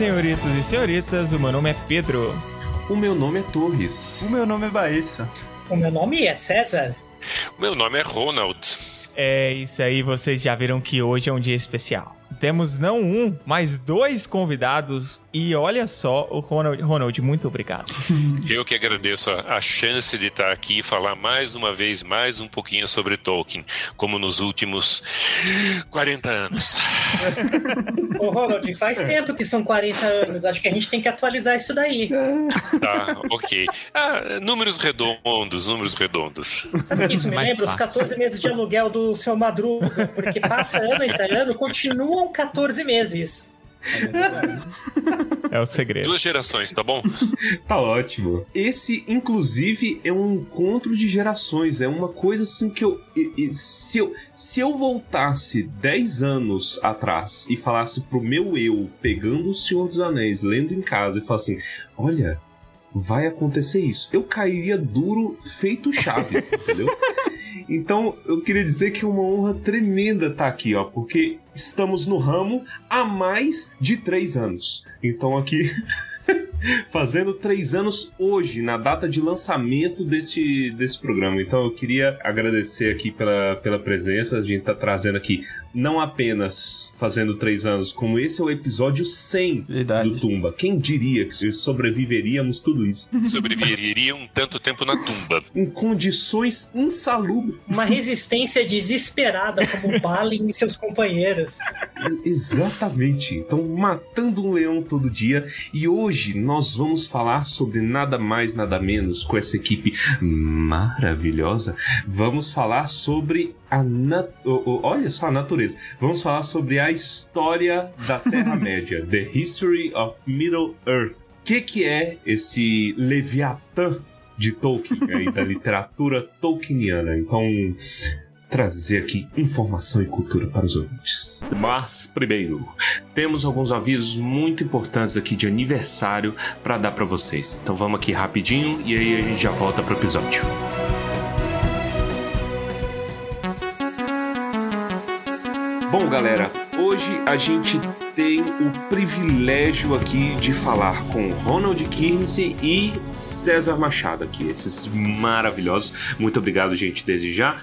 senhoritos e senhoritas, o meu nome é Pedro. O meu nome é Torres. O meu nome é Baessa. O meu nome é César. O meu nome é Ronald. É isso aí, vocês já viram que hoje é um dia especial. Temos não um, mas dois convidados. E olha só, o Ronald, Ronald muito obrigado. Eu que agradeço a, a, chance de estar aqui e falar mais uma vez, mais um pouquinho sobre Tolkien, como nos últimos 40 anos. Ô, Ronald, faz tempo que são 40 anos. Acho que a gente tem que atualizar isso daí. Tá, ok. Ah, números redondos, números redondos. Sabe o que isso me mais lembra? Fácil. Os 14 meses de aluguel do seu Madruga, porque passa ano entre ano, continuam 14 meses. É o segredo. Duas gerações, tá bom? tá ótimo. Esse, inclusive, é um encontro de gerações. É uma coisa assim que eu. Se eu, se eu voltasse 10 anos atrás e falasse pro meu eu, pegando o Senhor dos Anéis, lendo em casa, e falasse assim: olha, vai acontecer isso. Eu cairia duro feito Chaves, entendeu? Então, eu queria dizer que é uma honra tremenda estar aqui, ó, porque estamos no ramo há mais de três anos. Então, aqui. fazendo três anos hoje, na data de lançamento desse, desse programa. Então eu queria agradecer aqui pela, pela presença. A gente tá trazendo aqui não apenas fazendo três anos, como esse é o episódio 100 Verdade. do Tumba. Quem diria que sobreviveríamos tudo isso? Sobreviveriam tanto tempo na tumba. Em condições insalubres. Uma resistência desesperada como Balin e seus companheiros. Exatamente. Então, matando um leão todo dia. E hoje nós vamos falar sobre nada mais, nada menos com essa equipe maravilhosa. Vamos falar sobre a nat... olha só a natureza. Vamos falar sobre a história da Terra-média, The History of Middle Earth. O que, que é esse Leviatã de Tolkien, aí, da literatura tolkieniana? Então, trazer aqui informação e cultura para os ouvintes. Mas, primeiro, temos alguns avisos muito importantes aqui de aniversário para dar para vocês. Então vamos aqui rapidinho e aí a gente já volta para o episódio. Bom, galera, hoje a gente tem o privilégio aqui de falar com Ronald Kinsey e César Machado aqui, esses maravilhosos. Muito obrigado, gente, desde já.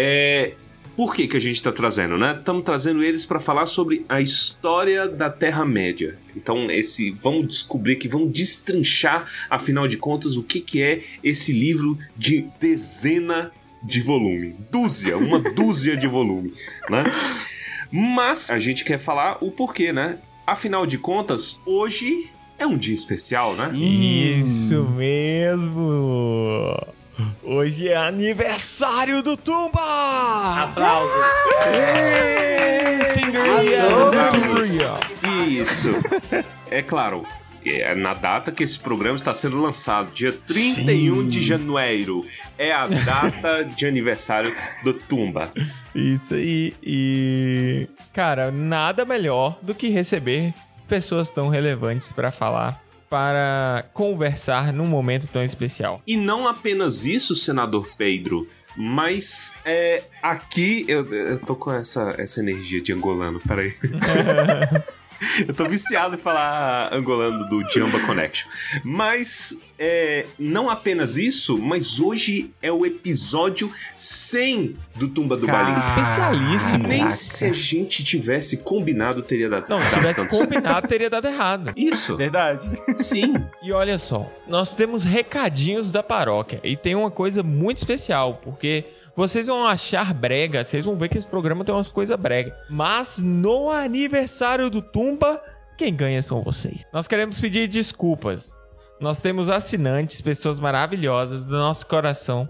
É, por que, que a gente está trazendo, né? Estamos trazendo eles para falar sobre a história da Terra-média. Então, esse vamos descobrir que vamos destrinchar, afinal de contas, o que, que é esse livro de dezena de volume. Dúzia, uma dúzia de volume, né? Mas a gente quer falar o porquê, né? Afinal de contas, hoje é um dia especial, né? Isso mesmo! Hoje é aniversário do Tumba! Aplausos! Isso! É claro, é na data que esse programa está sendo lançado, dia 31 Sim. de janeiro. É a data de aniversário do Tumba. Isso aí. E. Cara, nada melhor do que receber pessoas tão relevantes para falar para conversar num momento tão especial. E não apenas isso, senador Pedro. Mas é, aqui eu, eu tô com essa, essa energia de angolano, peraí. Eu tô viciado em falar angolano do Jamba Connection. Mas é, não apenas isso, mas hoje é o episódio 100 do Tumba do Balim. Especialíssimo. Nem Caraca. se a gente tivesse combinado teria dado Não, se tivesse combinado teria dado errado. Isso. Verdade. Sim. E olha só, nós temos recadinhos da paróquia e tem uma coisa muito especial, porque vocês vão achar brega, vocês vão ver que esse programa tem umas coisas brega. Mas no aniversário do Tumba, quem ganha são vocês. Nós queremos pedir desculpas. Nós temos assinantes, pessoas maravilhosas do nosso coração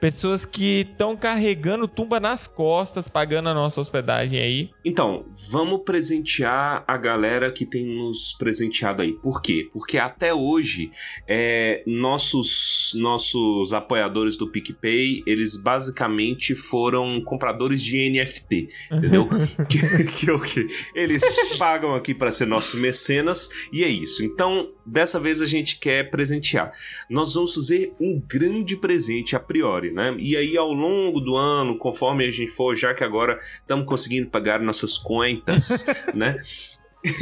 Pessoas que estão carregando tumba nas costas, pagando a nossa hospedagem aí. Então, vamos presentear a galera que tem nos presenteado aí. Por quê? Porque até hoje, é, nossos, nossos apoiadores do PicPay, eles basicamente foram compradores de NFT, entendeu? que, que, que, eles pagam aqui para ser nossos mecenas e é isso. Então, dessa vez a gente quer presentear. Nós vamos fazer um grande presente a priori, né? E aí ao longo do ano, conforme a gente for, já que agora estamos conseguindo pagar nossas contas, né?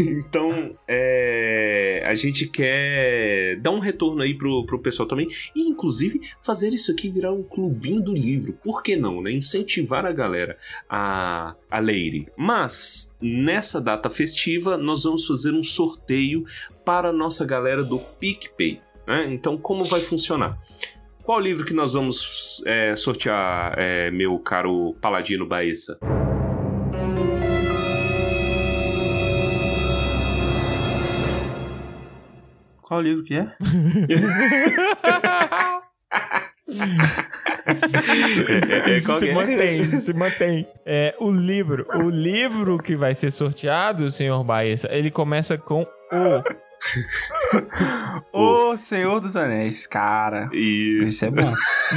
então, é, a gente quer dar um retorno aí pro, pro pessoal também. E, inclusive, fazer isso aqui virar um clubinho do livro. Por que não, né? Incentivar a galera a, a ler. Mas, nessa data festiva, nós vamos fazer um sorteio para a nossa galera do PicPay. Né? Então, como vai funcionar? Qual livro que nós vamos é, sortear, é, meu caro Paladino Baessa? Qual livro que é? é, é, é se mantém, se mantém. É, o livro, o livro que vai ser sorteado, senhor Baessa, ele começa com o. o Senhor dos Anéis, cara. Isso. Isso é bom.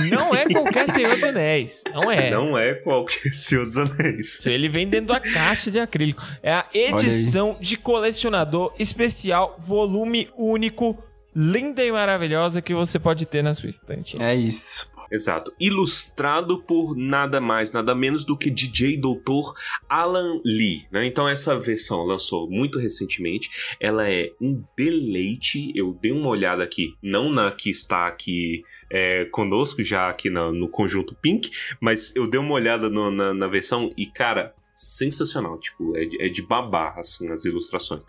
Não é qualquer Senhor dos Anéis. Não é. Não é qualquer Senhor dos Anéis. Ele vem dentro da caixa de acrílico. É a edição de colecionador especial, volume único, linda e maravilhosa que você pode ter na sua estante. É isso. Exato. Ilustrado por nada mais, nada menos do que DJ Doutor Alan Lee. Né? Então, essa versão lançou muito recentemente. Ela é um deleite. Eu dei uma olhada aqui, não na que está aqui é, conosco, já aqui no, no conjunto Pink, mas eu dei uma olhada no, na, na versão e, cara, sensacional, tipo, é de, é de babar, assim, as ilustrações.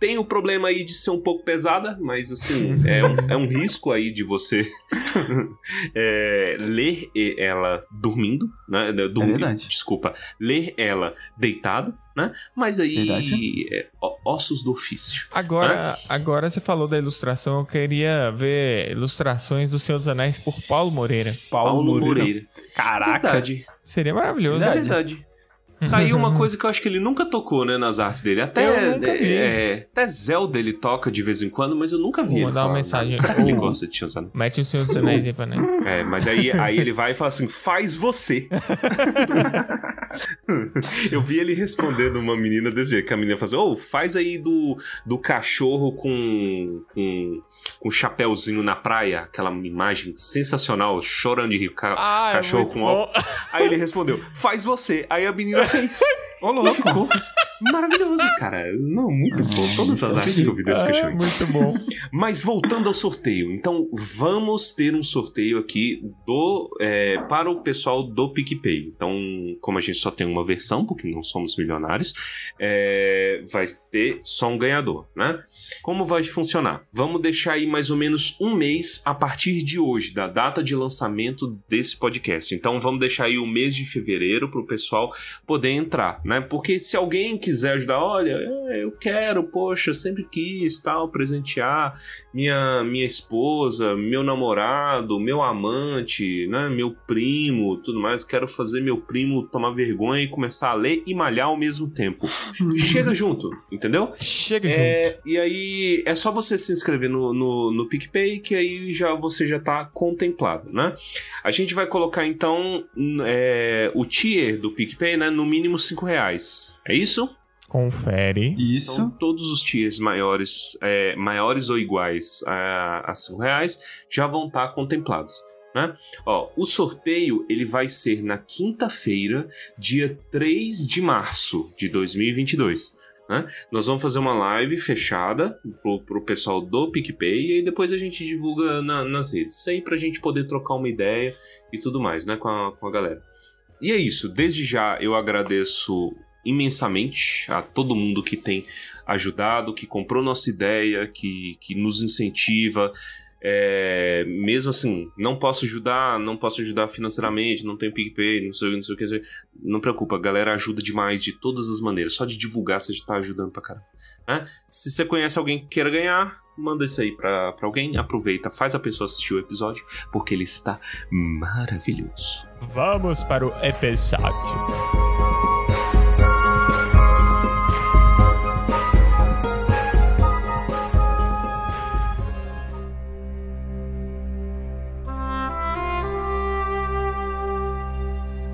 Tem o problema aí de ser um pouco pesada, mas assim, é um, é um risco aí de você é, ler ela dormindo, né? Dormir, é desculpa, ler ela deitado, né? Mas aí, é, ossos do ofício. Agora, né? agora você falou da ilustração, eu queria ver ilustrações do Senhor dos Anéis por Paulo Moreira. Paulo, Paulo Moreira. Moreira. Caraca. Verdade. Seria maravilhoso. É verdade. Tá aí uma coisa que eu acho que ele nunca tocou, né, nas artes dele. Até, é, até Zelda ele toca de vez em quando, mas eu nunca vi Vou ele mandar uma mensagem. Será que ele gosta de Shazam? Mete o Senhor dos Anéis aí pra mim. É, mas aí, aí ele vai e fala assim, faz você. eu vi ele respondendo uma menina desse jeito, que a menina fala assim, oh, faz aí do, do cachorro com, com, com chapéuzinho na praia, aquela imagem sensacional, chorando de rir, ca ah, é cachorro é com óculos. Aí ele respondeu, faz você. Aí a menina fez. Oh, e ficou maravilhoso, cara. Não, muito bom. Todas as artes que eu vi desse cachorro. Muito bom. Mas voltando ao sorteio. Então, vamos ter um sorteio aqui do é, para o pessoal do PicPay. Então, como a gente só tem uma versão, porque não somos milionários, é, vai ter só um ganhador, né? Como vai funcionar? Vamos deixar aí mais ou menos um mês a partir de hoje, da data de lançamento desse podcast. Então, vamos deixar aí o mês de fevereiro para o pessoal poder entrar, né? Porque se alguém quiser ajudar, olha, é, eu quero, poxa, sempre quis, tal, presentear minha minha esposa, meu namorado, meu amante, né, meu primo, tudo mais, quero fazer meu primo tomar vergonha e começar a ler e malhar ao mesmo tempo. Chega junto, entendeu? Chega é, junto. E aí é só você se inscrever no, no, no PicPay que aí já você já tá contemplado, né? A gente vai colocar então é, o tier do PicPay, né, no mínimo 5 reais. É isso? Confere. Isso. Então, todos os tiers maiores, é, maiores ou iguais a, a 5 reais já vão estar tá contemplados. Né? Ó, o sorteio ele vai ser na quinta-feira, dia 3 de março de 2022. Né? Nós vamos fazer uma live fechada pro, pro pessoal do PicPay e aí depois a gente divulga na, nas redes. Isso aí pra gente poder trocar uma ideia e tudo mais, né, com a, com a galera. E é isso, desde já eu agradeço imensamente a todo mundo que tem ajudado, que comprou nossa ideia, que, que nos incentiva. É, mesmo assim, não posso ajudar, não posso ajudar financeiramente, não tenho PicPay, não sei, não sei o que. Não preocupa, a galera ajuda demais de todas as maneiras. Só de divulgar você já tá ajudando pra caramba. Né? Se você conhece alguém que queira ganhar, manda isso aí pra, pra alguém, aproveita, faz a pessoa assistir o episódio, porque ele está maravilhoso. Vamos para o episódio.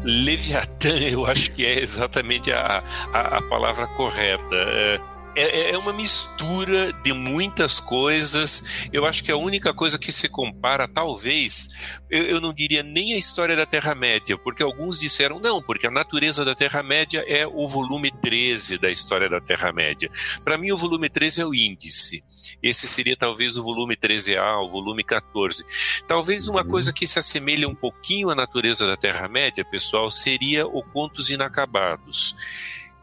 Leviatã, eu acho que é exatamente a, a, a palavra correta. É, é, é uma mistura de muitas coisas. Eu acho que a única coisa que se compara, talvez, eu, eu não diria nem a história da Terra-média, porque alguns disseram não, porque a natureza da Terra-média é o volume 13 da história da Terra-média. Para mim, o volume 13 é o índice. Esse seria talvez o volume 13A, o volume 14. Talvez uma coisa que se assemelha um pouquinho à natureza da Terra-média, pessoal, seria o Contos Inacabados,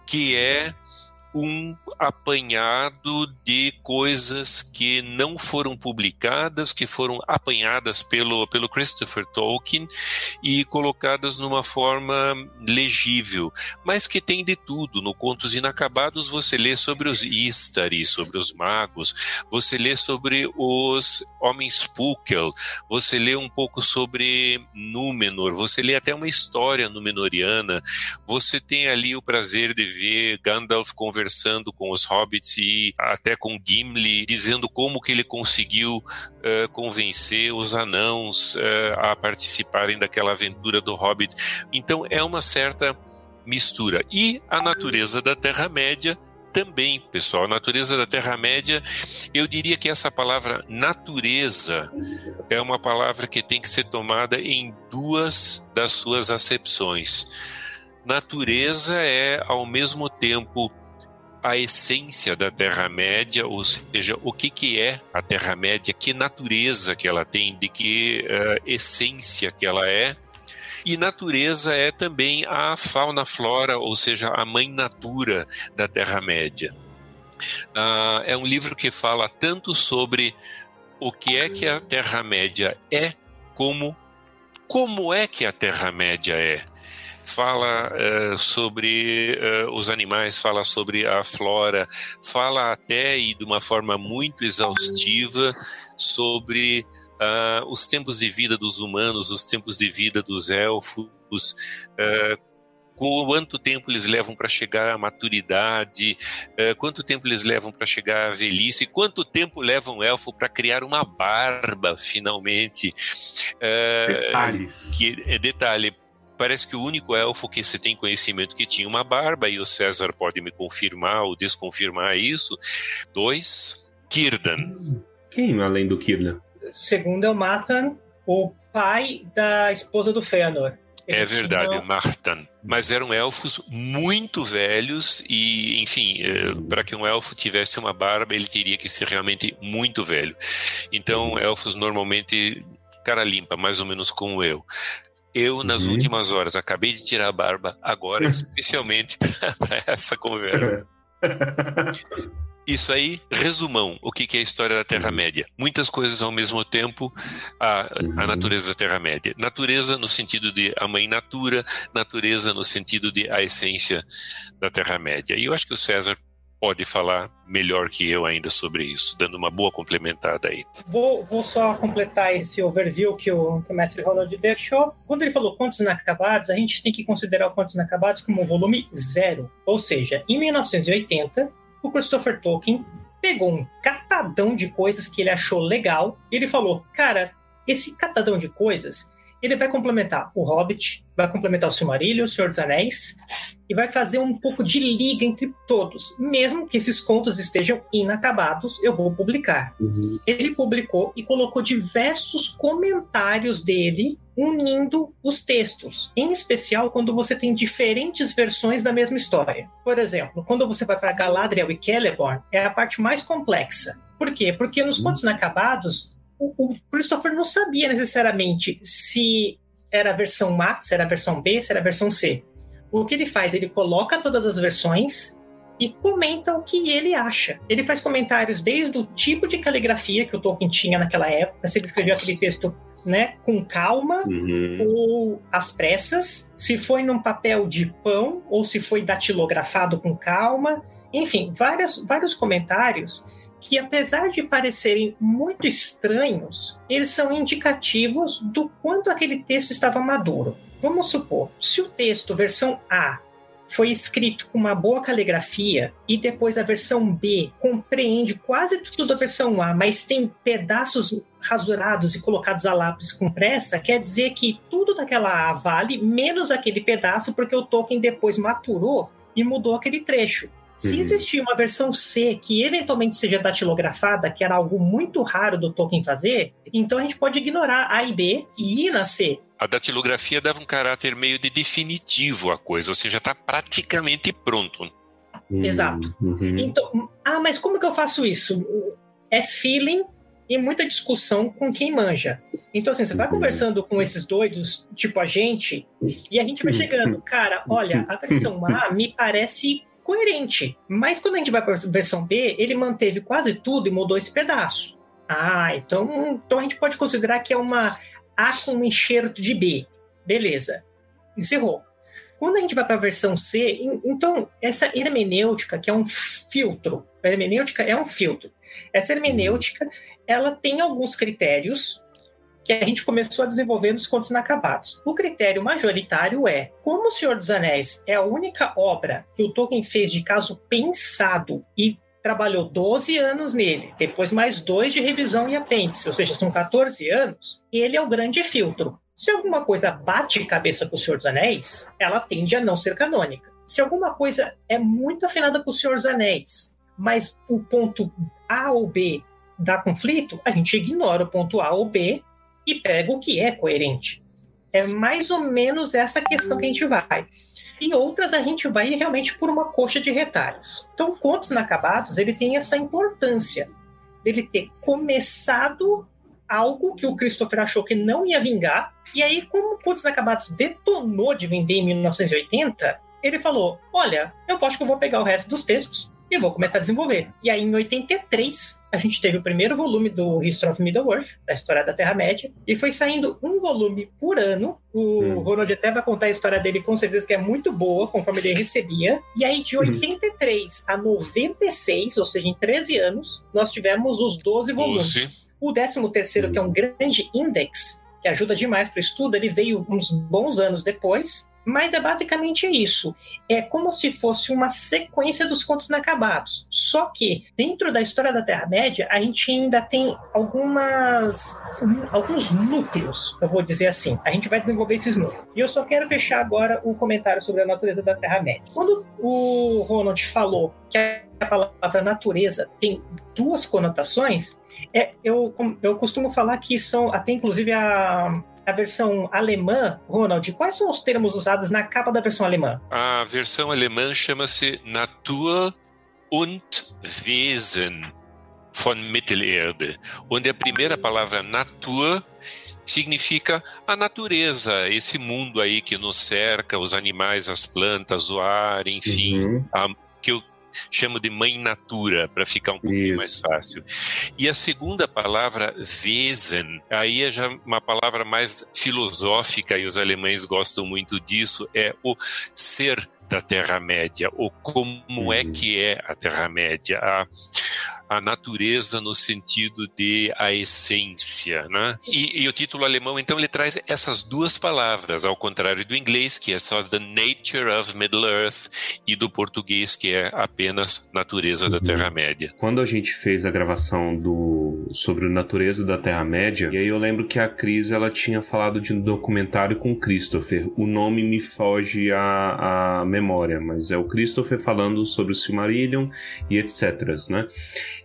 que é um apanhado de coisas que não foram publicadas, que foram apanhadas pelo, pelo Christopher Tolkien e colocadas numa forma legível, mas que tem de tudo. No Contos Inacabados você lê sobre os Istari, sobre os magos, você lê sobre os homens Púquel, você lê um pouco sobre Númenor, você lê até uma história númenoriana, você tem ali o prazer de ver Gandalf conversando conversando com os hobbits e até com Gimli, dizendo como que ele conseguiu uh, convencer os anãos uh, a participarem daquela aventura do Hobbit. Então é uma certa mistura. E a natureza da Terra-média também, pessoal. A natureza da Terra-média, eu diria que essa palavra natureza é uma palavra que tem que ser tomada em duas das suas acepções. Natureza é, ao mesmo tempo, a essência da Terra-média, ou seja, o que, que é a Terra-média, que natureza que ela tem, de que uh, essência que ela é. E natureza é também a fauna-flora, ou seja, a mãe natura da Terra-média. Uh, é um livro que fala tanto sobre o que é que a Terra-média é, como como é que a Terra-média é fala uh, sobre uh, os animais, fala sobre a flora, fala até e de uma forma muito exaustiva sobre uh, os tempos de vida dos humanos, os tempos de vida dos elfos, quanto tempo eles levam para chegar à maturidade, quanto tempo eles levam para chegar à velhice, quanto tempo leva um elfo para criar uma barba, finalmente. Detalhes. Que, é detalhe, parece que o único elfo que se tem conhecimento que tinha uma barba, e o César pode me confirmar ou desconfirmar isso. Dois, Círdan. Quem além do Círdan? Segundo é o Mathan, o pai da esposa do Fëanor. É verdade, tinham... Martan. Mas eram elfos muito velhos e, enfim, eh, para que um elfo tivesse uma barba, ele teria que ser realmente muito velho. Então, elfos normalmente cara limpa, mais ou menos como eu. Eu, nas uhum. últimas horas, acabei de tirar a barba, agora, especialmente para essa conversa. Isso aí, resumão, o que é a história da Terra-média. Uhum. Muitas coisas ao mesmo tempo, a, a uhum. natureza da Terra-média. Natureza no sentido de a mãe natura, natureza no sentido de a essência da Terra-média. E eu acho que o César pode falar melhor que eu ainda sobre isso, dando uma boa complementada aí. Vou, vou só completar esse overview que o, que o mestre Ronald deixou. Quando ele falou contos inacabados, a gente tem que considerar o contos inacabados como um volume zero. Ou seja, em 1980, o Christopher Tolkien pegou um catadão de coisas que ele achou legal e ele falou: Cara, esse catadão de coisas ele vai complementar o Hobbit, vai complementar o Silmarillion, o Senhor dos Anéis, e vai fazer um pouco de liga entre todos. Mesmo que esses contos estejam inacabados, eu vou publicar. Uhum. Ele publicou e colocou diversos comentários dele unindo os textos, em especial quando você tem diferentes versões da mesma história. Por exemplo, quando você vai para Galadriel e Celeborn, é a parte mais complexa. Por quê? Porque nos uhum. contos inacabados, o, Christopher não sabia necessariamente se era a versão A, se era a versão B, se era a versão C. O que ele faz? Ele coloca todas as versões e comenta o que ele acha. Ele faz comentários desde o tipo de caligrafia que o Tolkien tinha naquela época, se ele escreveu aquele texto né, com calma uhum. ou às pressas, se foi num papel de pão ou se foi datilografado com calma. Enfim, várias, vários comentários que, apesar de parecerem muito estranhos, eles são indicativos do quanto aquele texto estava maduro. Vamos supor, se o texto versão A foi escrito com uma boa caligrafia e depois a versão B compreende quase tudo da versão A, mas tem pedaços rasurados e colocados a lápis com pressa, quer dizer que tudo daquela A vale menos aquele pedaço porque o Tolkien depois maturou e mudou aquele trecho. Se existir uma versão C que eventualmente seja datilografada, que era algo muito raro do Tolkien fazer, então a gente pode ignorar A e B e ir na C. A datilografia dava um caráter meio de definitivo à coisa, ou seja, está praticamente pronto. Hum, Exato. uhum. Então, ah, mas como que eu faço isso? É feeling e muita discussão com quem manja. Então, assim, você vai Uhum. conversando com esses doidos, tipo a gente, e a gente vai chegando, cara, olha, a versão A me parece coerente, mas quando a gente vai para a versão B, ele manteve quase tudo e mudou esse pedaço. Ah, então, então a gente pode considerar que é uma A com um enxerto de B. Beleza. Encerrou. Quando a gente vai para a versão C, en- então essa hermenêutica, que é um filtro, a hermenêutica é um filtro. Essa hermenêutica, ela tem alguns critérios que a gente começou a desenvolver nos contos inacabados. O critério majoritário é, como O Senhor dos Anéis é a única obra que o Tolkien fez de caso pensado e trabalhou 12 anos nele, depois mais dois de revisão e apêndice, ou seja, são 14 anos, ele é o grande filtro. Se alguma coisa bate cabeça com o Senhor dos Anéis, ela tende a não ser canônica. Se alguma coisa é muito afinada com o Senhor dos Anéis, mas o ponto A ou B dá conflito, a gente ignora o ponto A ou B e pega o que é coerente. É mais ou menos essa questão que a gente vai. E outras a gente vai realmente por uma coxa de retalhos. Então, Contos Inacabados, ele tem essa importância dele ter começado algo que o Christopher achou que não ia vingar, e aí, como Contos Inacabados detonou de vender em 1980, ele falou: Olha, eu acho que eu vou pegar o resto dos textos e vou começar a desenvolver. E aí, em 83, a gente teve o primeiro volume do History of Middle-earth, da história da Terra-média, e foi saindo um volume por ano. O Hum. Ronald até vai contar a história dele com certeza que é muito boa, conforme ele recebia. E aí, de 83 a 96, ou seja, em 13 anos, nós tivemos os 12 volumes. Doze. O 13 terceiro, que é um grande index, que ajuda demais para o estudo, ele veio uns bons anos depois, mas é basicamente isso. É como se fosse uma sequência dos contos inacabados. Só que, dentro da história da Terra-média, a gente ainda tem algumas um, alguns núcleos, eu vou dizer assim. A gente vai desenvolver esses núcleos. E eu só quero fechar agora o comentário sobre a natureza da Terra-média. Quando o Ronald falou que a palavra natureza tem duas conotações, é, eu, eu costumo falar que são, até inclusive a, a versão alemã, Ronald, quais são os termos usados na capa da versão alemã? A versão alemã chama-se Natur und Wesen von Mittelerde, onde a primeira palavra Natur significa a natureza, esse mundo aí que nos cerca, os animais, as plantas, o ar, enfim, Uhum. a- que chamo de mãe natura, para ficar um pouquinho Isso. mais fácil. E a segunda palavra, Wesen, aí é já uma palavra mais filosófica, e os alemães gostam muito disso, é o ser da Terra-média, ou como é Uhum. que é a Terra-média, a, a natureza no sentido de a essência, né? E, e o título alemão, então, ele traz essas duas palavras, ao contrário do inglês, que é só The Nature of Middle-earth, e do português, que é apenas natureza da Uhum. Terra-média. Quando a gente fez a gravação do sobre a natureza da Terra-média, e aí eu lembro que a Cris ela tinha falado de um documentário com Christopher. O nome me foge à, à memória, mas é o Christopher falando sobre o Silmarillion e etc, né?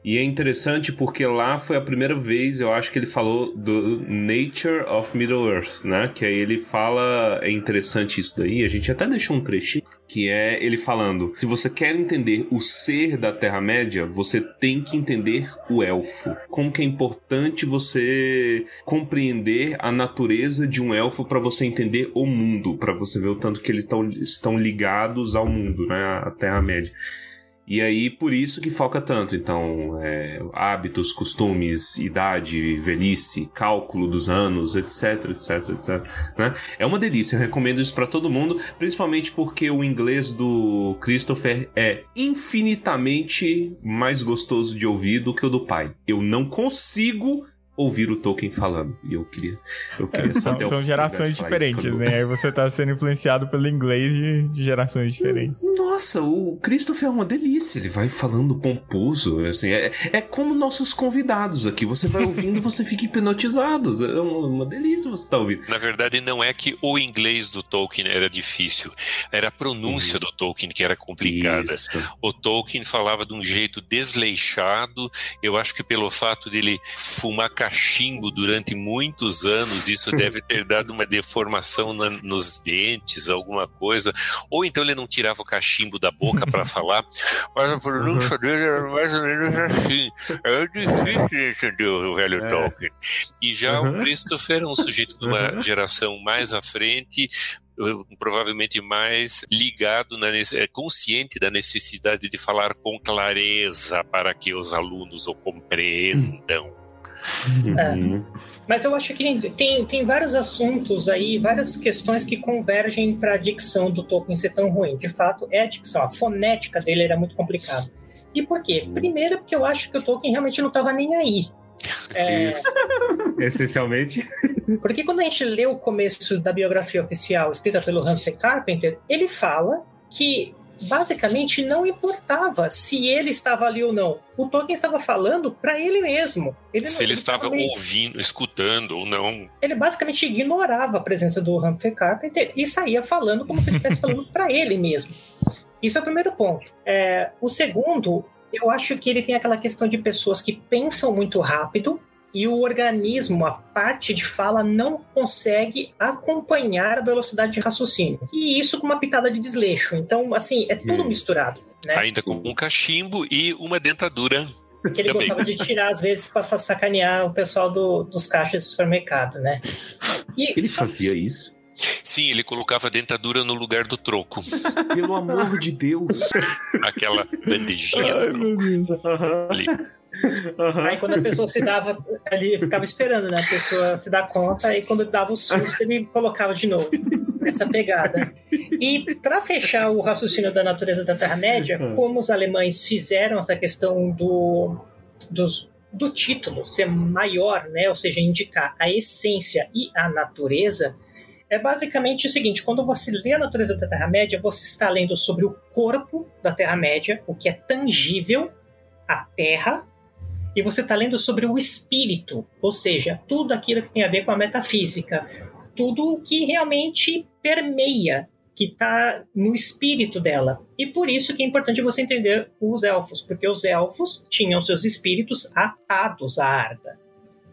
E é interessante porque lá foi a primeira vez, eu acho que ele falou do Nature of Middle-earth, né? Que aí ele fala, é interessante isso daí, a gente até deixou um trechinho, que é ele falando, se você quer entender o ser da Terra-média, você tem que entender o elfo. Como que é importante você compreender a natureza de um elfo para você entender o mundo, para você ver o tanto que eles tão, estão ligados ao mundo, né? A Terra-média. E aí, por isso que foca tanto. Então, é, hábitos, costumes, idade, velhice, cálculo dos anos, etc, etc, etc. Né? É uma delícia, eu recomendo isso para todo mundo, principalmente porque o inglês do Christopher é infinitamente mais gostoso de ouvir do que o do pai. Eu não consigo ouvir o Tolkien falando. E eu queria, eu queria só São, são gerações diferentes, quando- né? Aí você tá sendo influenciado pelo inglês de, de gerações diferentes. Nossa, o Christopher é uma delícia. Ele vai falando pomposo. Assim, é, é como nossos convidados aqui. Você vai ouvindo, você fica hipnotizado. É uma, uma delícia você estar ouvindo. Na verdade, não é que o inglês do Tolkien era difícil, era a pronúncia do Tolkien que era complicada. Isso. O Tolkien falava de um jeito desleixado. Eu acho que pelo fato dele fumar cachimbo durante muitos anos, isso deve ter dado uma deformação na- nos dentes, alguma coisa. Ou então ele não tirava o cachimbo da boca para falar, mas a pronúncia dele era mais ou menos assim. É difícil de entender o velho É. Tolkien. E já Uhum. o Christopher é um sujeito de uma geração mais à frente, provavelmente mais ligado, na, eh, consciente da necessidade de falar com clareza para que os alunos o compreendam. Uhum. Mas eu acho que tem, tem vários assuntos aí, várias questões que convergem para a dicção do Tolkien ser tão ruim. De fato, é a dicção, a fonética dele era muito complicada. E por quê? Primeiro, porque eu acho que o Tolkien realmente não estava nem aí. É, Isso. Essencialmente. porque quando a gente lê o começo da biografia oficial escrita pelo Humphrey Carpenter, ele fala que basicamente não importava se ele estava ali ou não. O Tolkien estava falando para ele mesmo. Ele não- Se ele estava ouvindo, escutando ou não. ele basicamente ignorava a presença do Humphrey Carpenter e saía falando como se ele estivesse falando para ele mesmo. Isso é o primeiro ponto. É, o segundo, eu acho que ele tem aquela questão de pessoas que pensam muito rápido e o organismo, a parte de fala, não consegue acompanhar a velocidade de raciocínio. E isso com uma pitada de desleixo. Então, assim, é tudo Hum. misturado. Né? Ainda com um cachimbo e uma dentadura. Que ele Também. gostava de tirar, às vezes, para sacanear o pessoal do- dos caixas do supermercado, né? E, Ele fazia isso. Sim, ele colocava a dentadura no lugar do troco. Pelo amor de Deus. Aquela bandejinha do troco ali. Aí quando a pessoa se dava, ele ficava esperando, né? A pessoa se dá conta, e quando dava o susto, ele colocava de novo. Essa pegada. E para fechar o raciocínio da natureza da Terra-média, como os alemães fizeram essa questão do, dos, do título ser maior, né? Ou seja, indicar a essência e a natureza, é basicamente o seguinte: quando você lê a natureza da Terra-média, você está lendo sobre o corpo da Terra-média, o que é tangível, a Terra, e você está lendo sobre o espírito, ou seja, tudo aquilo que tem a ver com a metafísica, tudo o que realmente permeia, que está no espírito dela. E por isso que é importante você entender os elfos, porque os elfos tinham seus espíritos atados à Arda.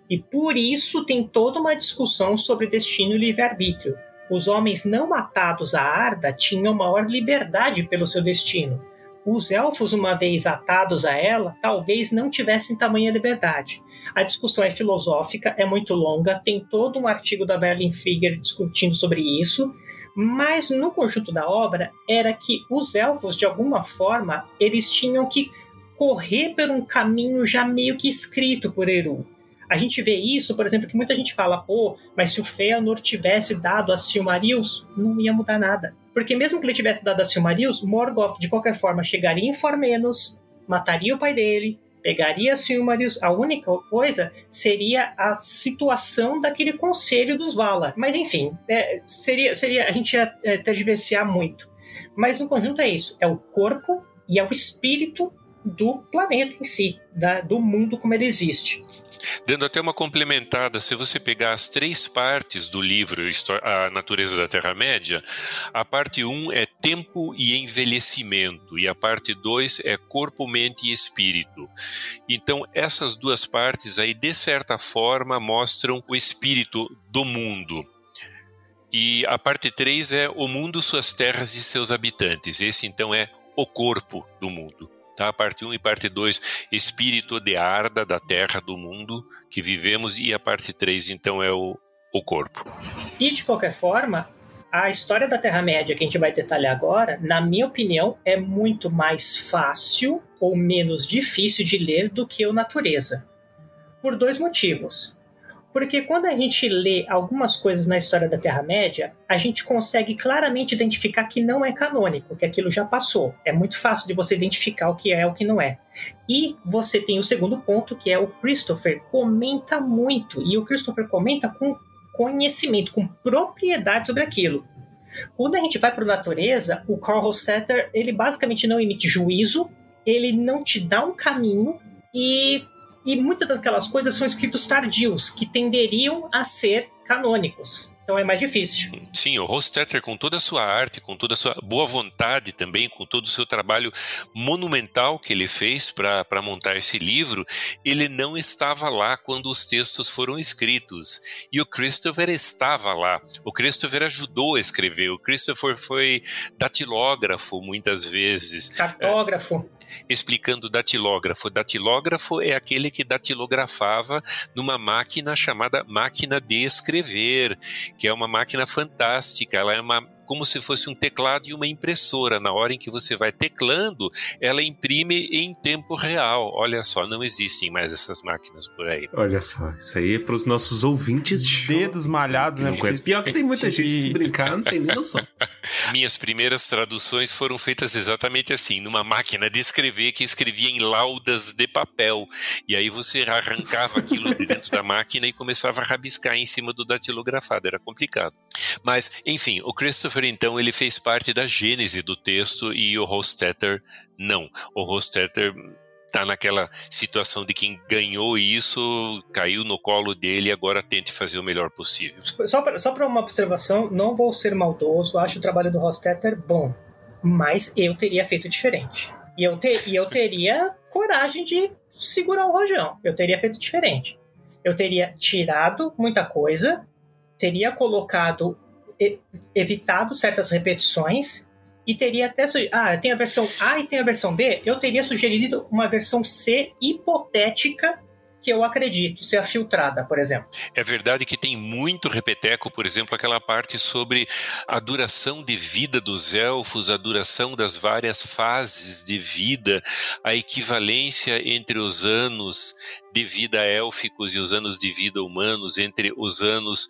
E por isso tem toda uma discussão sobre destino e livre-arbítrio. Os homens não atados à Arda tinham maior liberdade pelo seu destino. Os elfos, uma vez atados a ela, talvez não tivessem tamanha liberdade. A discussão é filosófica, é muito longa, tem todo um artigo da Berlin Flieger discutindo sobre isso, mas no conjunto da obra era que os elfos, de alguma forma, eles tinham que correr por um caminho já meio que escrito por Eru. A gente vê isso, por exemplo, que muita gente fala, pô, mas se o Fëanor tivesse dado a Silmarils, não ia mudar nada. Porque mesmo que ele tivesse dado a Silmarils, Morgoth, de qualquer forma, chegaria em Formenos, mataria o pai dele, pegaria a Silmarils. A única coisa seria a situação daquele conselho dos Valar. Mas enfim, é, seria, seria a gente ia é, tergiversar muito. Mas no conjunto é isso: é o corpo e é o espírito do planeta em si, da, do mundo como ele existe. Dando até uma complementada, se você pegar as três partes do livro A Natureza da Terra-média, a parte 1 um é tempo e envelhecimento, e a parte 2 é corpo, mente e espírito. Então, essas duas partes aí, de certa forma, mostram o espírito do mundo. E a parte 3 é o mundo, suas terras e seus habitantes. Esse, então, é o corpo do mundo. Tá? Parte 1 e parte 2, espírito de Arda, da terra do mundo que vivemos, e a parte 3, então, é o, o corpo. E de qualquer forma, a história da Terra-média que a gente vai detalhar agora, na minha opinião, é muito mais fácil ou menos difícil de ler do que o Natureza. Por dois motivos. Porque quando a gente lê algumas coisas na história da Terra-média, a gente consegue claramente identificar que não é canônico, que aquilo já passou. É muito fácil de você identificar o que é e o que não é. E você tem o segundo ponto, que é o Christopher comenta muito. E o Christopher comenta com conhecimento, com propriedade sobre aquilo. Quando a gente vai para a natureza, o Carl Rosetter, ele basicamente não emite juízo, ele não te dá um caminho e, e muitas daquelas coisas são escritos tardios, que tenderiam a ser canônicos. Então é mais difícil. Sim, o Rostetter, com toda a sua arte, com toda a sua boa vontade também, com todo o seu trabalho monumental que ele fez para montar esse livro, ele não estava lá quando os textos foram escritos. E o Christopher estava lá. O Christopher ajudou a escrever. O Christopher foi datilógrafo muitas vezes. Cartógrafo. Explicando datilógrafo. Datilógrafo é aquele que datilografava numa máquina chamada máquina de escrever, que é uma máquina fantástica. Ela é uma como se fosse um teclado e uma impressora. Na hora em que você vai teclando, ela imprime em tempo real. Olha só, não existem mais essas máquinas por aí. Olha só, isso aí é para os nossos ouvintes de Dedos malhados, né? Pior que tem muita gente que se brincar, não tem nem noção. Minhas primeiras traduções foram feitas exatamente assim, numa máquina de escrever que escrevia em laudas de papel. E aí você arrancava aquilo de dentro da máquina e começava a rabiscar em cima do datilografado. Era complicado. Mas, enfim, o Christopher, então, ele fez parte da gênese do texto e o Hostetter não. O Hostetter está naquela situação de quem ganhou isso, caiu no colo dele e agora tente fazer o melhor possível. Só para uma observação, não vou ser maldoso, acho o trabalho do Hostetter bom, mas eu teria feito diferente. E eu, te, e eu teria coragem de segurar o rojão. Eu teria feito diferente. Eu teria tirado muita coisa, teria colocado, evitado certas repetições e teria até. Ah, tem a versão A e tem a versão B. Eu teria sugerido uma versão C hipotética que eu acredito ser filtrada, por exemplo. É verdade que tem muito repeteco, por exemplo, aquela parte sobre a duração de vida dos elfos, a duração das várias fases de vida, a equivalência entre os anos de vida élficos e os anos de vida humanos, entre os anos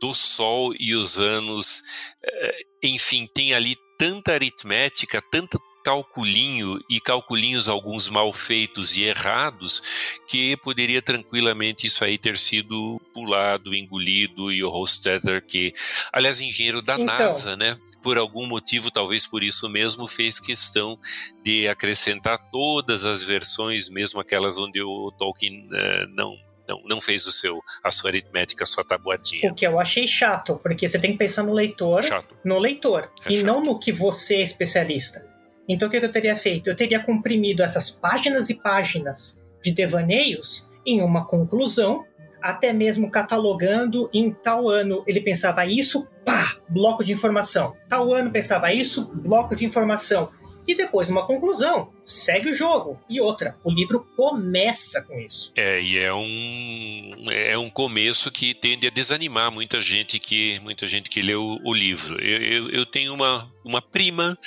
do Sol e os anos. Eh, enfim, tem ali tanta aritmética, tanta calculinho e calculinhos alguns mal feitos e errados que poderia tranquilamente isso aí ter sido pulado, engolido e o Hostetter que, aliás, engenheiro da então, NASA, né? Por algum motivo, talvez por isso mesmo, fez questão de acrescentar todas as versões, mesmo aquelas onde o Tolkien uh, não não, não fez o seu a sua aritmética, a sua tabuadinha. O que eu achei chato, porque você tem que pensar no leitor, chato. no leitor, é e chato. não no que você é especialista. Então o que eu teria feito? Eu teria comprimido essas páginas e páginas de devaneios em uma conclusão, até mesmo catalogando em tal ano ele pensava isso, pá, bloco de informação. Tal ano pensava isso, bloco de informação e depois uma conclusão. Segue o jogo. E outra, o livro começa com isso. É, e é um, é um começo que tende a desanimar muita gente que, muita gente que leu o livro. Eu, eu, eu tenho uma, uma prima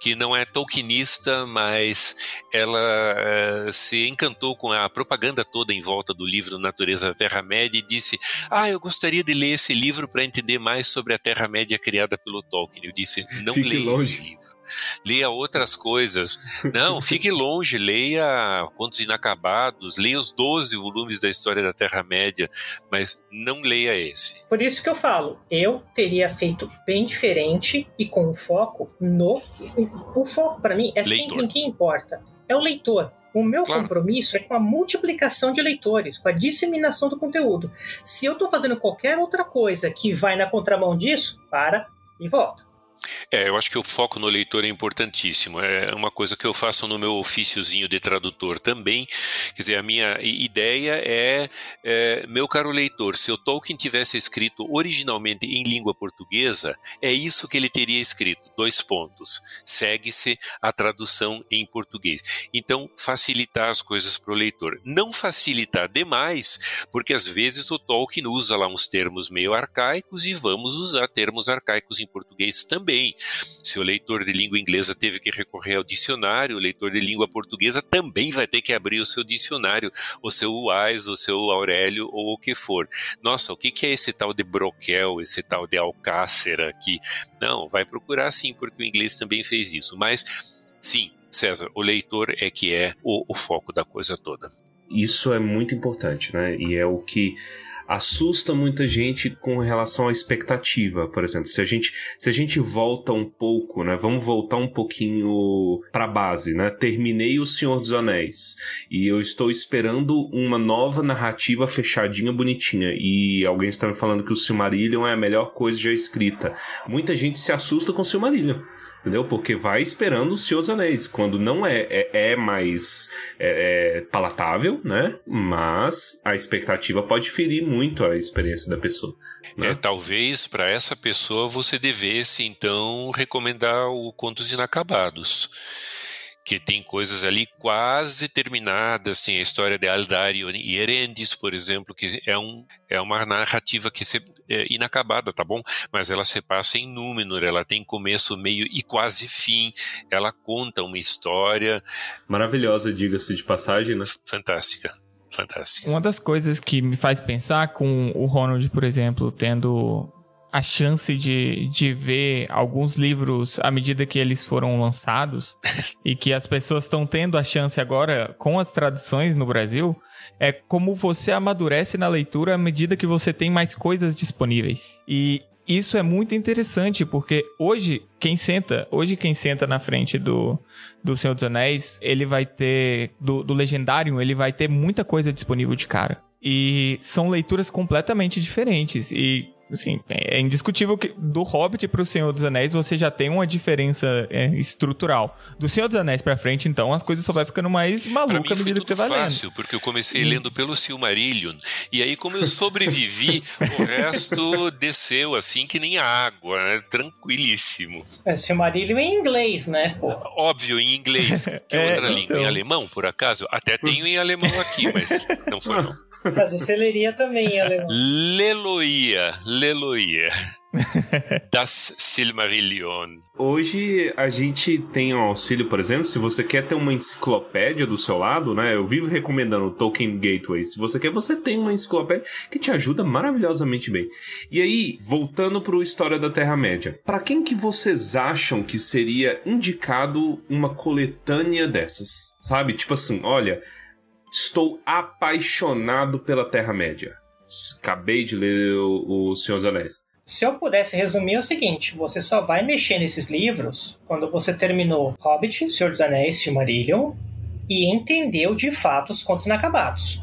que não é tolkienista, mas ela uh, se encantou com a propaganda toda em volta do livro Natureza da Terra-média e disse: Ah, eu gostaria de ler esse livro para entender mais sobre a Terra-média criada pelo Tolkien. Eu disse: Não Fique leia longe. esse livro. Leia outras coisas. Não, fique longe, leia Contos Inacabados, leia os 12 volumes da história da Terra-média, mas não leia esse. Por isso que eu falo, eu teria feito bem diferente e com foco no. O foco para mim é leitor. sempre em quem importa. É o leitor. O meu claro. compromisso é com a multiplicação de leitores, com a disseminação do conteúdo. Se eu estou fazendo qualquer outra coisa que vai na contramão disso, para e volta. É, eu acho que o foco no leitor é importantíssimo. É uma coisa que eu faço no meu ofíciozinho de tradutor também. Quer dizer, a minha ideia é, é, meu caro leitor, se o Tolkien tivesse escrito originalmente em língua portuguesa, é isso que ele teria escrito. Dois pontos. Segue-se a tradução em português. Então, facilitar as coisas para o leitor. Não facilitar demais, porque às vezes o Tolkien usa lá uns termos meio arcaicos e vamos usar termos arcaicos em português português também. Se o leitor de língua inglesa teve que recorrer ao dicionário, o leitor de língua portuguesa também vai ter que abrir o seu dicionário, o seu Wise, o seu Aurélio ou o que for. Nossa, o que é esse tal de broquel, esse tal de alcácer aqui? Não, vai procurar sim, porque o inglês também fez isso. Mas, sim, César, o leitor é que é o, o foco da coisa toda. Isso é muito importante, né? E é o que assusta muita gente com relação à expectativa, por exemplo. Se a gente, se a gente volta um pouco, né? Vamos voltar um pouquinho para a base, né? Terminei O Senhor dos Anéis e eu estou esperando uma nova narrativa fechadinha, bonitinha. E alguém está me falando que o Silmarillion é a melhor coisa já escrita. Muita gente se assusta com o Silmarillion entendeu? Porque vai esperando o Senhor dos Anéis, quando não é, é, é mais é, é, palatável, né? Mas a expectativa pode ferir muito a experiência da pessoa. Né? É, talvez para essa pessoa você devesse então recomendar o Contos Inacabados que tem coisas ali quase terminadas, assim, a história de Aldarion e Erendis, por exemplo, que é, um, é uma narrativa que se, é inacabada, tá bom? Mas ela se passa em Númenor, ela tem começo, meio e quase fim, ela conta uma história... Maravilhosa, diga-se de passagem, né? Fantástica. Fantástica. Uma das coisas que me faz pensar com o Ronald, por exemplo, tendo a chance de, de ver alguns livros à medida que eles foram lançados e que as pessoas estão tendo a chance agora com as traduções no Brasil, é como você amadurece na leitura à medida que você tem mais coisas disponíveis. E isso é muito interessante porque hoje quem senta, hoje quem senta na frente do do Senhor dos Anéis, ele vai ter do, do Legendário, ele vai ter muita coisa disponível de cara. E são leituras completamente diferentes. E Assim, é indiscutível que do Hobbit para o Senhor dos Anéis você já tem uma diferença é, estrutural. Do Senhor dos Anéis para frente, então, as coisas só vai ficando mais malucas à medida que você vai fácil, lendo. porque eu comecei hum. lendo pelo Silmarillion, e aí como eu sobrevivi, o resto desceu assim que nem água, né? tranquilíssimo. É, Silmarillion em inglês, né? Pô. Óbvio, em inglês. Que é, outra então... língua? Em alemão, por acaso? Até tenho em alemão aqui, mas não foi não. Mas você leria também em alemão. Leloia, Leloia. das Silmarillion. Hoje a gente tem um auxílio, por exemplo, se você quer ter uma enciclopédia do seu lado, né? Eu vivo recomendando o Tolkien Gateway. Se você quer, você tem uma enciclopédia que te ajuda maravilhosamente bem. E aí, voltando para o História da Terra-média, para quem que vocês acham que seria indicado uma coletânea dessas? Sabe? Tipo assim, olha, Estou apaixonado pela Terra-média. Acabei de ler o, o Senhor dos Anéis. Se eu pudesse resumir é o seguinte: você só vai mexer nesses livros quando você terminou Hobbit, Senhor dos Anéis, Silmarillion e entendeu de fato os contos inacabados.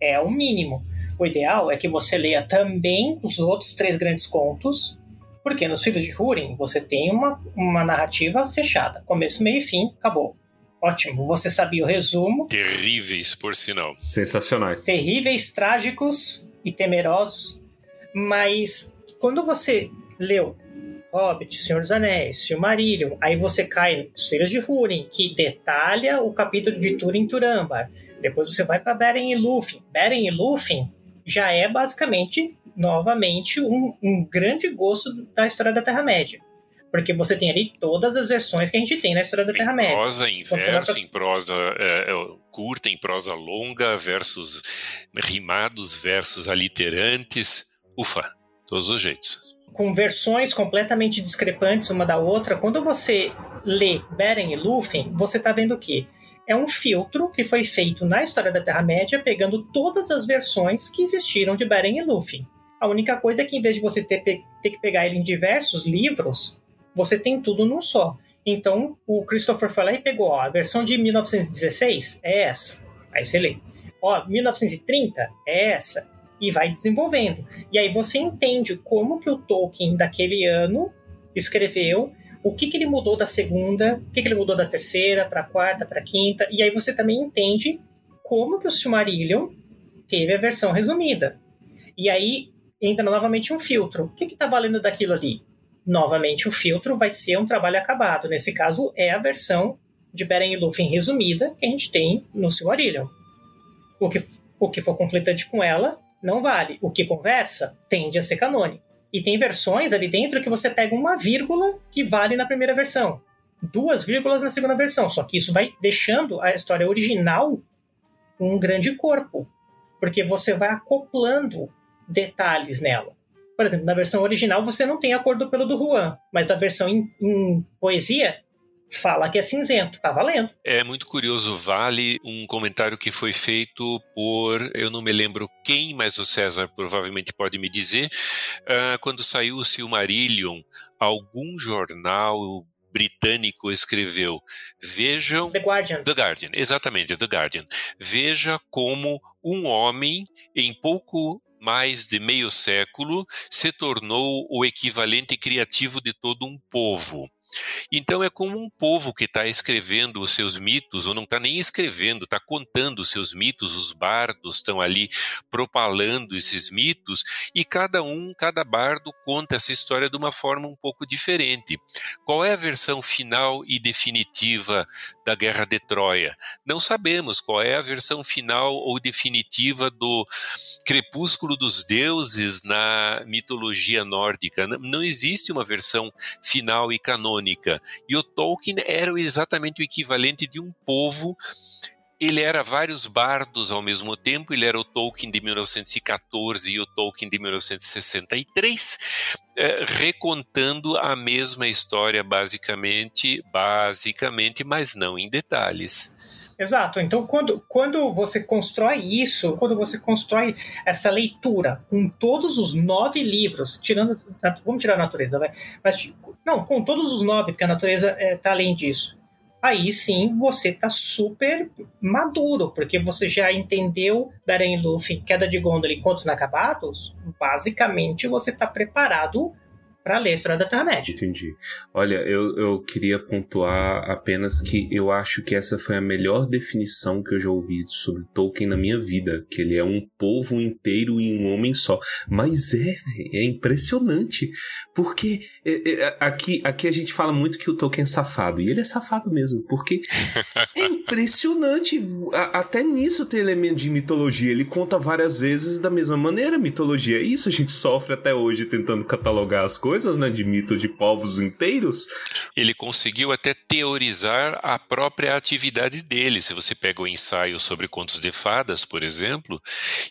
É o mínimo. O ideal é que você leia também os outros três grandes contos, porque nos Filhos de Húrin você tem uma, uma narrativa fechada. Começo, meio e fim, acabou. Ótimo, você sabia o resumo. Terríveis, por sinal. Sensacionais. Terríveis, trágicos e temerosos. Mas quando você leu Hobbit, Senhor dos Anéis, Silmarillion, aí você cai nos Filhos de Húrin, que detalha o capítulo de Turin Turambar. Depois você vai para Beren e Lúthien. Beren e Lúthien já é basicamente, novamente, um, um grande gosto da história da Terra-média. Porque você tem ali todas as versões que a gente tem na história da Terra-média. Prosa em verso, em prosa é, é, curta, em prosa longa, versos rimados, versos aliterantes. Ufa, todos os jeitos. Com versões completamente discrepantes uma da outra. Quando você lê Beren e Lúthien, você está vendo o quê? É um filtro que foi feito na história da Terra-média, pegando todas as versões que existiram de Beren e Lúthien. A única coisa é que, em vez de você ter, ter que pegar ele em diversos livros, você tem tudo num só. Então, o Christopher foi lá e pegou, ó, a versão de 1916 é essa. Aí você lê. Ó, 1930 é essa. E vai desenvolvendo. E aí você entende como que o Tolkien daquele ano escreveu, o que, que ele mudou da segunda, o que, que ele mudou da terceira para a quarta, para a quinta. E aí você também entende como que o Silmarillion teve a versão resumida. E aí entra novamente um filtro. O que está valendo daquilo ali? Novamente o filtro vai ser um trabalho acabado. Nesse caso, é a versão de Beren e Lúthien resumida que a gente tem no Silmarillion. O que, o que for conflitante com ela não vale. O que conversa tende a ser canônico. E tem versões ali dentro que você pega uma vírgula que vale na primeira versão, duas vírgulas na segunda versão. Só que isso vai deixando a história original um grande corpo, porque você vai acoplando detalhes nela. Por exemplo, na versão original você não tem a cor do pelo do Juan, mas na versão em, em poesia fala que é cinzento, tá valendo. É muito curioso, vale um comentário que foi feito por, eu não me lembro quem, mas o César provavelmente pode me dizer, uh, quando saiu o Silmarillion, algum jornal britânico escreveu: Vejam. The Guardian. The Guardian, exatamente, The Guardian. Veja como um homem, em pouco mais de meio século, se tornou o equivalente criativo de todo um povo. Então é como um povo que está escrevendo os seus mitos, ou não está nem escrevendo, está contando os seus mitos, os bardos estão ali propalando esses mitos, e cada um, cada bardo conta essa história de uma forma um pouco diferente. Qual é a versão final e definitiva da Guerra de Troia? Não sabemos qual é a versão final ou definitiva do Crepúsculo dos Deuses na mitologia nórdica. Não existe uma versão final e canônica E o Tolkien era exatamente o equivalente de um povo ele era vários bardos ao mesmo tempo, ele era o Tolkien de 1914 e o Tolkien de 1963, é, recontando a mesma história basicamente, basicamente, mas não em detalhes. Exato. Então, quando, quando você constrói isso, quando você constrói essa leitura com todos os nove livros, tirando, vamos tirar a natureza, vai, mas não, com todos os nove, porque a natureza está é, tá além disso. Aí sim você está super maduro, porque você já entendeu Beren Luffy, Queda de Gondola e Contos Inacabados, basicamente você está preparado para ler a história da Terra-média. Entendi. Olha, eu, eu queria pontuar apenas que eu acho que essa foi a melhor definição que eu já ouvi sobre Tolkien na minha vida, que ele é um povo inteiro em um homem só. Mas é, é impressionante, porque é, é, aqui, aqui a gente fala muito que o Tolkien é safado, e ele é safado mesmo, porque é impressionante, a, até nisso tem elemento de mitologia, ele conta várias vezes da mesma maneira mitologia, é isso a gente sofre até hoje tentando catalogar as coisas, coisas, né, de mito de povos inteiros. Ele conseguiu até teorizar a própria atividade dele. Se você pega o ensaio sobre contos de fadas, por exemplo,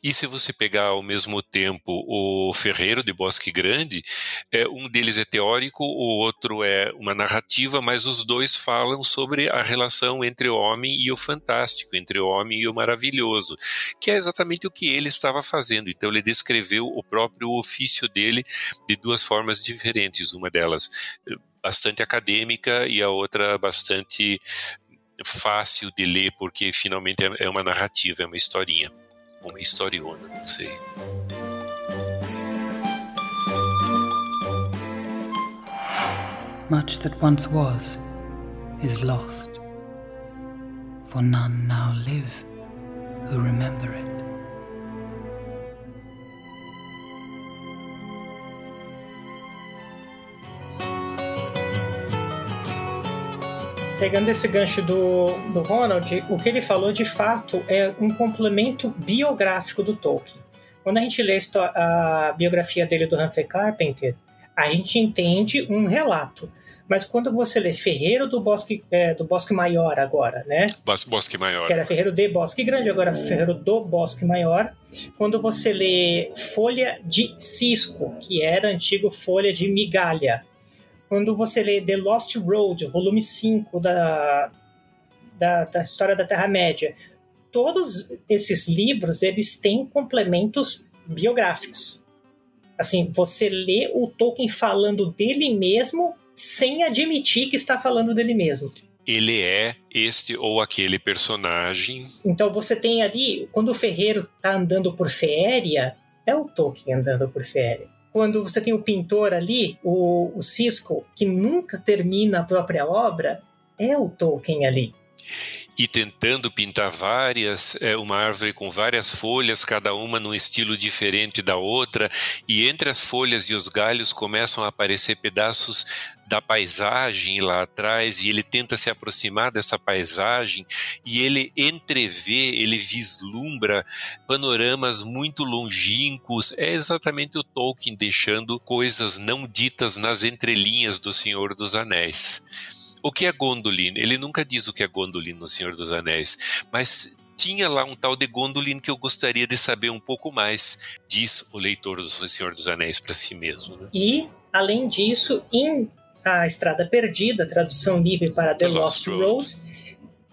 e se você pegar ao mesmo tempo o Ferreiro de Bosque Grande, é, um deles é teórico, o outro é uma narrativa, mas os dois falam sobre a relação entre o homem e o fantástico, entre o homem e o maravilhoso, que é exatamente o que ele estava fazendo. Então ele descreveu o próprio ofício dele de duas formas diferentes, uma delas eh, bastante acadêmica e a outra bastante fácil de ler, porque finalmente é, é uma narrativa, é uma historinha, uma historiona, não sei. Much that once was is lost, for none now live who remember it. Pegando esse gancho do, do Ronald, o que ele falou de fato é um complemento biográfico do Tolkien. Quando a gente lê a biografia dele do Humphrey Carpenter, a gente entende um relato. Mas quando você lê Ferreiro do Bosque, é, do Bosque Maior agora, né? Bosque Maior. Que era Ferreiro de Bosque Grande, agora Ferreiro do Bosque Maior. Quando você lê Folha de Cisco, que era antigo Folha de Migalha, quando você lê The Lost Road, volume 5 da, da, da história da Terra-média, todos esses livros eles têm complementos biográficos. Assim, você lê o Tolkien falando dele mesmo sem admitir que está falando dele mesmo. Ele é este ou aquele personagem. Então você tem ali, quando o Ferreiro está andando por Féria, é o Tolkien andando por Féria quando você tem o pintor ali, o, o Cisco, que nunca termina a própria obra, é o Tolkien ali. E tentando pintar várias, é, uma árvore com várias folhas, cada uma num estilo diferente da outra, e entre as folhas e os galhos começam a aparecer pedaços da paisagem lá atrás, e ele tenta se aproximar dessa paisagem, e ele entrevê, ele vislumbra panoramas muito longínquos. É exatamente o Tolkien deixando coisas não ditas nas entrelinhas do Senhor dos Anéis. O que é Gondolin? Ele nunca diz o que é Gondolin no Senhor dos Anéis, mas tinha lá um tal de Gondolin que eu gostaria de saber um pouco mais, diz o leitor do Senhor dos Anéis para si mesmo. Né? E, além disso, em A Estrada Perdida, tradução livre para The, The Lost, Lost Road, Road,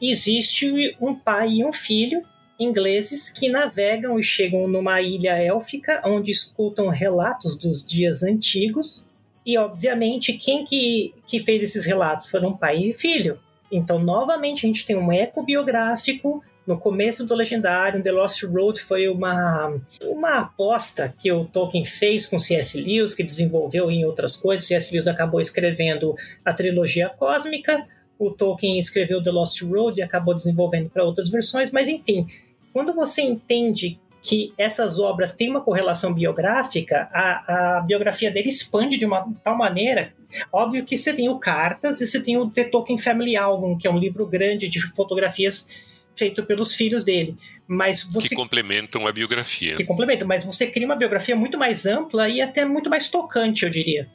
existe um pai e um filho ingleses que navegam e chegam numa ilha élfica onde escutam relatos dos dias antigos e, obviamente, quem que, que fez esses relatos foram pai e filho. Então, novamente, a gente tem um eco biográfico. No começo do Legendário, The Lost Road foi uma, uma aposta que o Tolkien fez com C.S. Lewis, que desenvolveu em outras coisas. C.S. Lewis acabou escrevendo a trilogia cósmica, o Tolkien escreveu The Lost Road e acabou desenvolvendo para outras versões, mas enfim, quando você entende que essas obras têm uma correlação biográfica, a, a biografia dele expande de uma tal maneira. Óbvio que você tem o Cartas e você tem o The Tolkien Family Album, que é um livro grande de fotografias feito pelos filhos dele. Mas você, que complementam a biografia. Que complementam, mas você cria uma biografia muito mais ampla e até muito mais tocante, eu diria.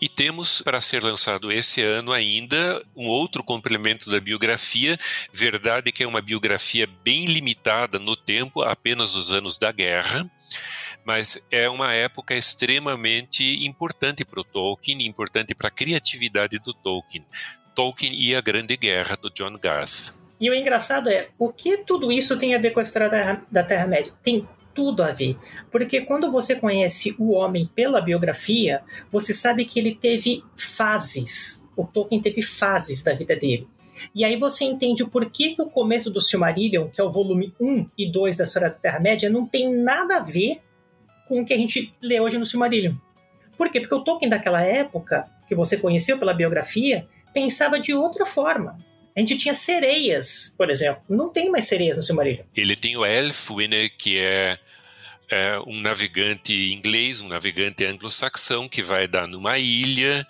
E temos para ser lançado esse ano ainda um outro complemento da biografia. Verdade que é uma biografia bem limitada no tempo, apenas os anos da guerra, mas é uma época extremamente importante para o Tolkien, importante para a criatividade do Tolkien. Tolkien e a Grande Guerra do John Garth. E o engraçado é, o que tudo isso tem a ver com a história da Terra-média? Tem tudo a ver. Porque quando você conhece o homem pela biografia, você sabe que ele teve fases. O Tolkien teve fases da vida dele. E aí você entende o porquê que o começo do Silmarillion, que é o volume 1 e 2 da História da Terra-média, não tem nada a ver com o que a gente lê hoje no Silmarillion. Por quê? Porque o Tolkien daquela época, que você conheceu pela biografia, pensava de outra forma. A gente tinha sereias, por exemplo. Não tem mais sereias no Silmarillion. Ele tem o Elfwine, que é, é um navegante inglês, um navegante anglo-saxão que vai dar numa ilha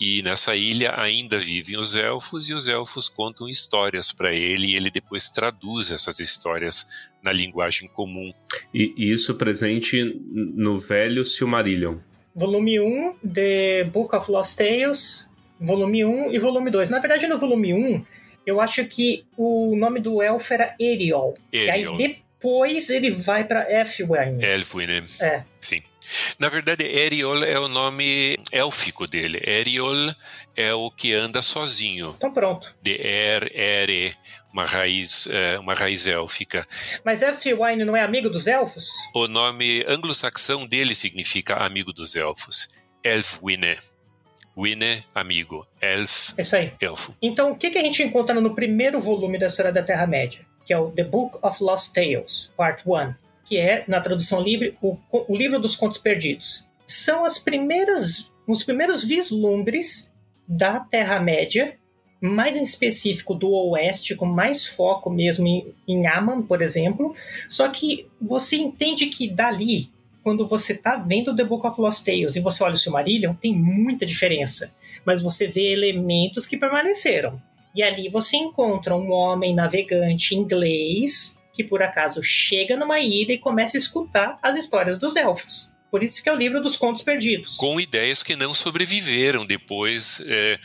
e nessa ilha ainda vivem os elfos e os elfos contam histórias para ele e ele depois traduz essas histórias na linguagem comum. E isso presente no velho Silmarillion. Volume 1, The Book of Lost Tales, volume 1 e volume 2. Na verdade, no volume 1, eu acho que o nome do elfo era Eriol. Eriol. E aí depois ele vai para Elfwine. Elfwine. É. Sim. Na verdade, Eriol é o nome élfico dele. Eriol é o que anda sozinho. Então pronto. De er, ere, uma raiz, é, uma raiz élfica. Mas Elfwine não é amigo dos elfos? O nome anglo-saxão dele significa amigo dos elfos. Elfwine. Winne, amigo. Elf, Isso aí. elfo. Então, o que, que a gente encontra no primeiro volume da História da Terra-média? Que é o The Book of Lost Tales, Part 1, que é, na tradução livre, o, o livro dos contos perdidos. São as primeiras, os primeiros vislumbres da Terra-média, mais em específico do Oeste, com mais foco mesmo em, em Aman, por exemplo. Só que você entende que dali quando você tá vendo The Book of Lost Tales e você olha o Silmarillion, tem muita diferença. Mas você vê elementos que permaneceram. E ali você encontra um homem navegante inglês que por acaso chega numa ilha e começa a escutar as histórias dos elfos. Por isso que é o livro dos contos perdidos. Com ideias que não sobreviveram depois, é,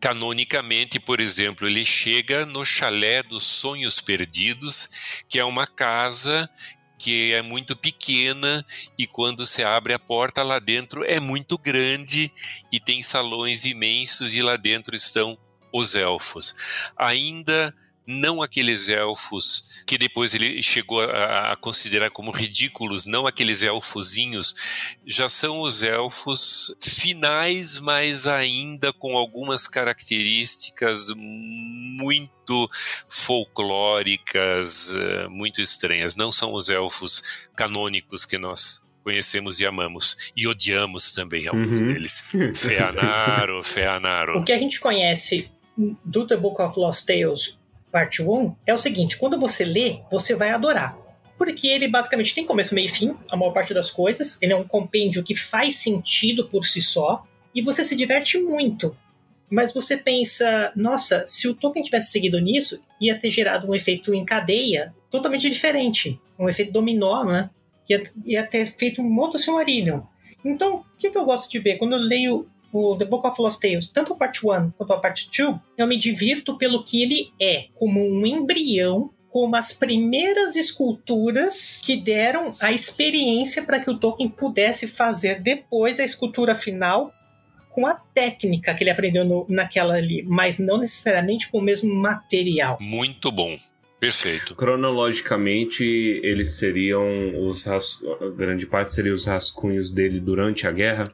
canonicamente, por exemplo, ele chega no chalé dos sonhos perdidos, que é uma casa que é muito pequena e quando você abre a porta lá dentro é muito grande e tem salões imensos e lá dentro estão os elfos. Ainda não aqueles elfos que depois ele chegou a, a, considerar como ridículos, não aqueles elfozinhos, já são os elfos finais, mas ainda com algumas características muito folclóricas, eh, muito estranhas. Não são os elfos canônicos que nós conhecemos e amamos. E odiamos também alguns uhum. deles. Feanaro, Feanaro. O que a gente conhece do The Book of Lost Tales Parte 1 é o seguinte: quando você lê, você vai adorar. Porque ele basicamente tem começo, meio e fim, a maior parte das coisas. Ele é um compêndio que faz sentido por si só. E você se diverte muito. Mas você pensa, nossa, se o Tolkien tivesse seguido nisso, ia ter gerado um efeito em cadeia totalmente diferente. Um efeito dominó, né? Ia, ia ter feito um outro Silmarillion. Então, o que, que eu gosto de ver? Quando eu leio o The Book of Lost Tales, tanto a parte 1 quanto a parte 2, eu me divirto pelo que ele é, como um embrião como as primeiras esculturas que deram a experiência para que o Tolkien pudesse fazer depois a escultura final com a técnica que ele aprendeu no, naquela ali, mas não necessariamente com o mesmo material. Muito bom. Perfeito. Cronologicamente, eles seriam os ras... grande parte seriam os rascunhos dele durante a guerra.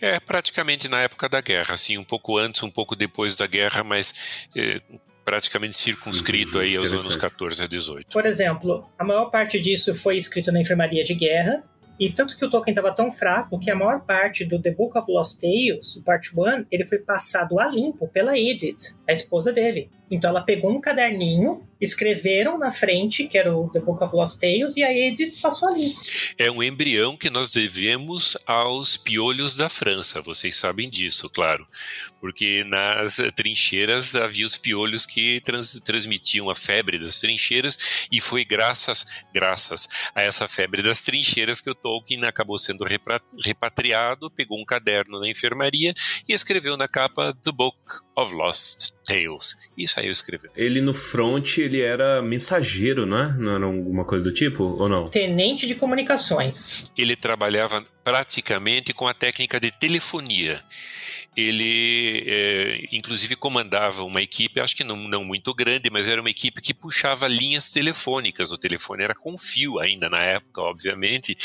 É, praticamente na época da guerra, assim, um pouco antes, um pouco depois da guerra, mas é, praticamente circunscrito Uhum, aí aos anos interessante. 14 a 18. Por exemplo, a maior parte disso foi escrito na enfermaria de guerra, e tanto que o Tolkien estava tão fraco que a maior parte do The Book of Lost Tales, o Part 1, ele foi passado a limpo pela Edith, a esposa dele. Então ela pegou um caderninho, escreveram na frente, que era o The Book of Lost Tales, e a Edith passou a limpo. É um embrião que nós devemos aos piolhos da França, vocês sabem disso, claro. Porque nas trincheiras havia os piolhos que trans- transmitiam a febre das trincheiras, e foi graças, graças a essa febre das trincheiras que o Tolkien acabou sendo repatriado, pegou um caderno na enfermaria e escreveu na capa The Book of Lost Tales. E saiu escrevendo. Ele no front, ele era mensageiro, não é? Não era alguma coisa do tipo? Ou não? Tenente de comunicações. ele trabalhava praticamente com a técnica de telefonia. Ele, é, inclusive, comandava uma equipe, acho que não, não muito grande, mas era uma equipe que puxava linhas telefônicas. O telefone era com fio ainda na época, obviamente,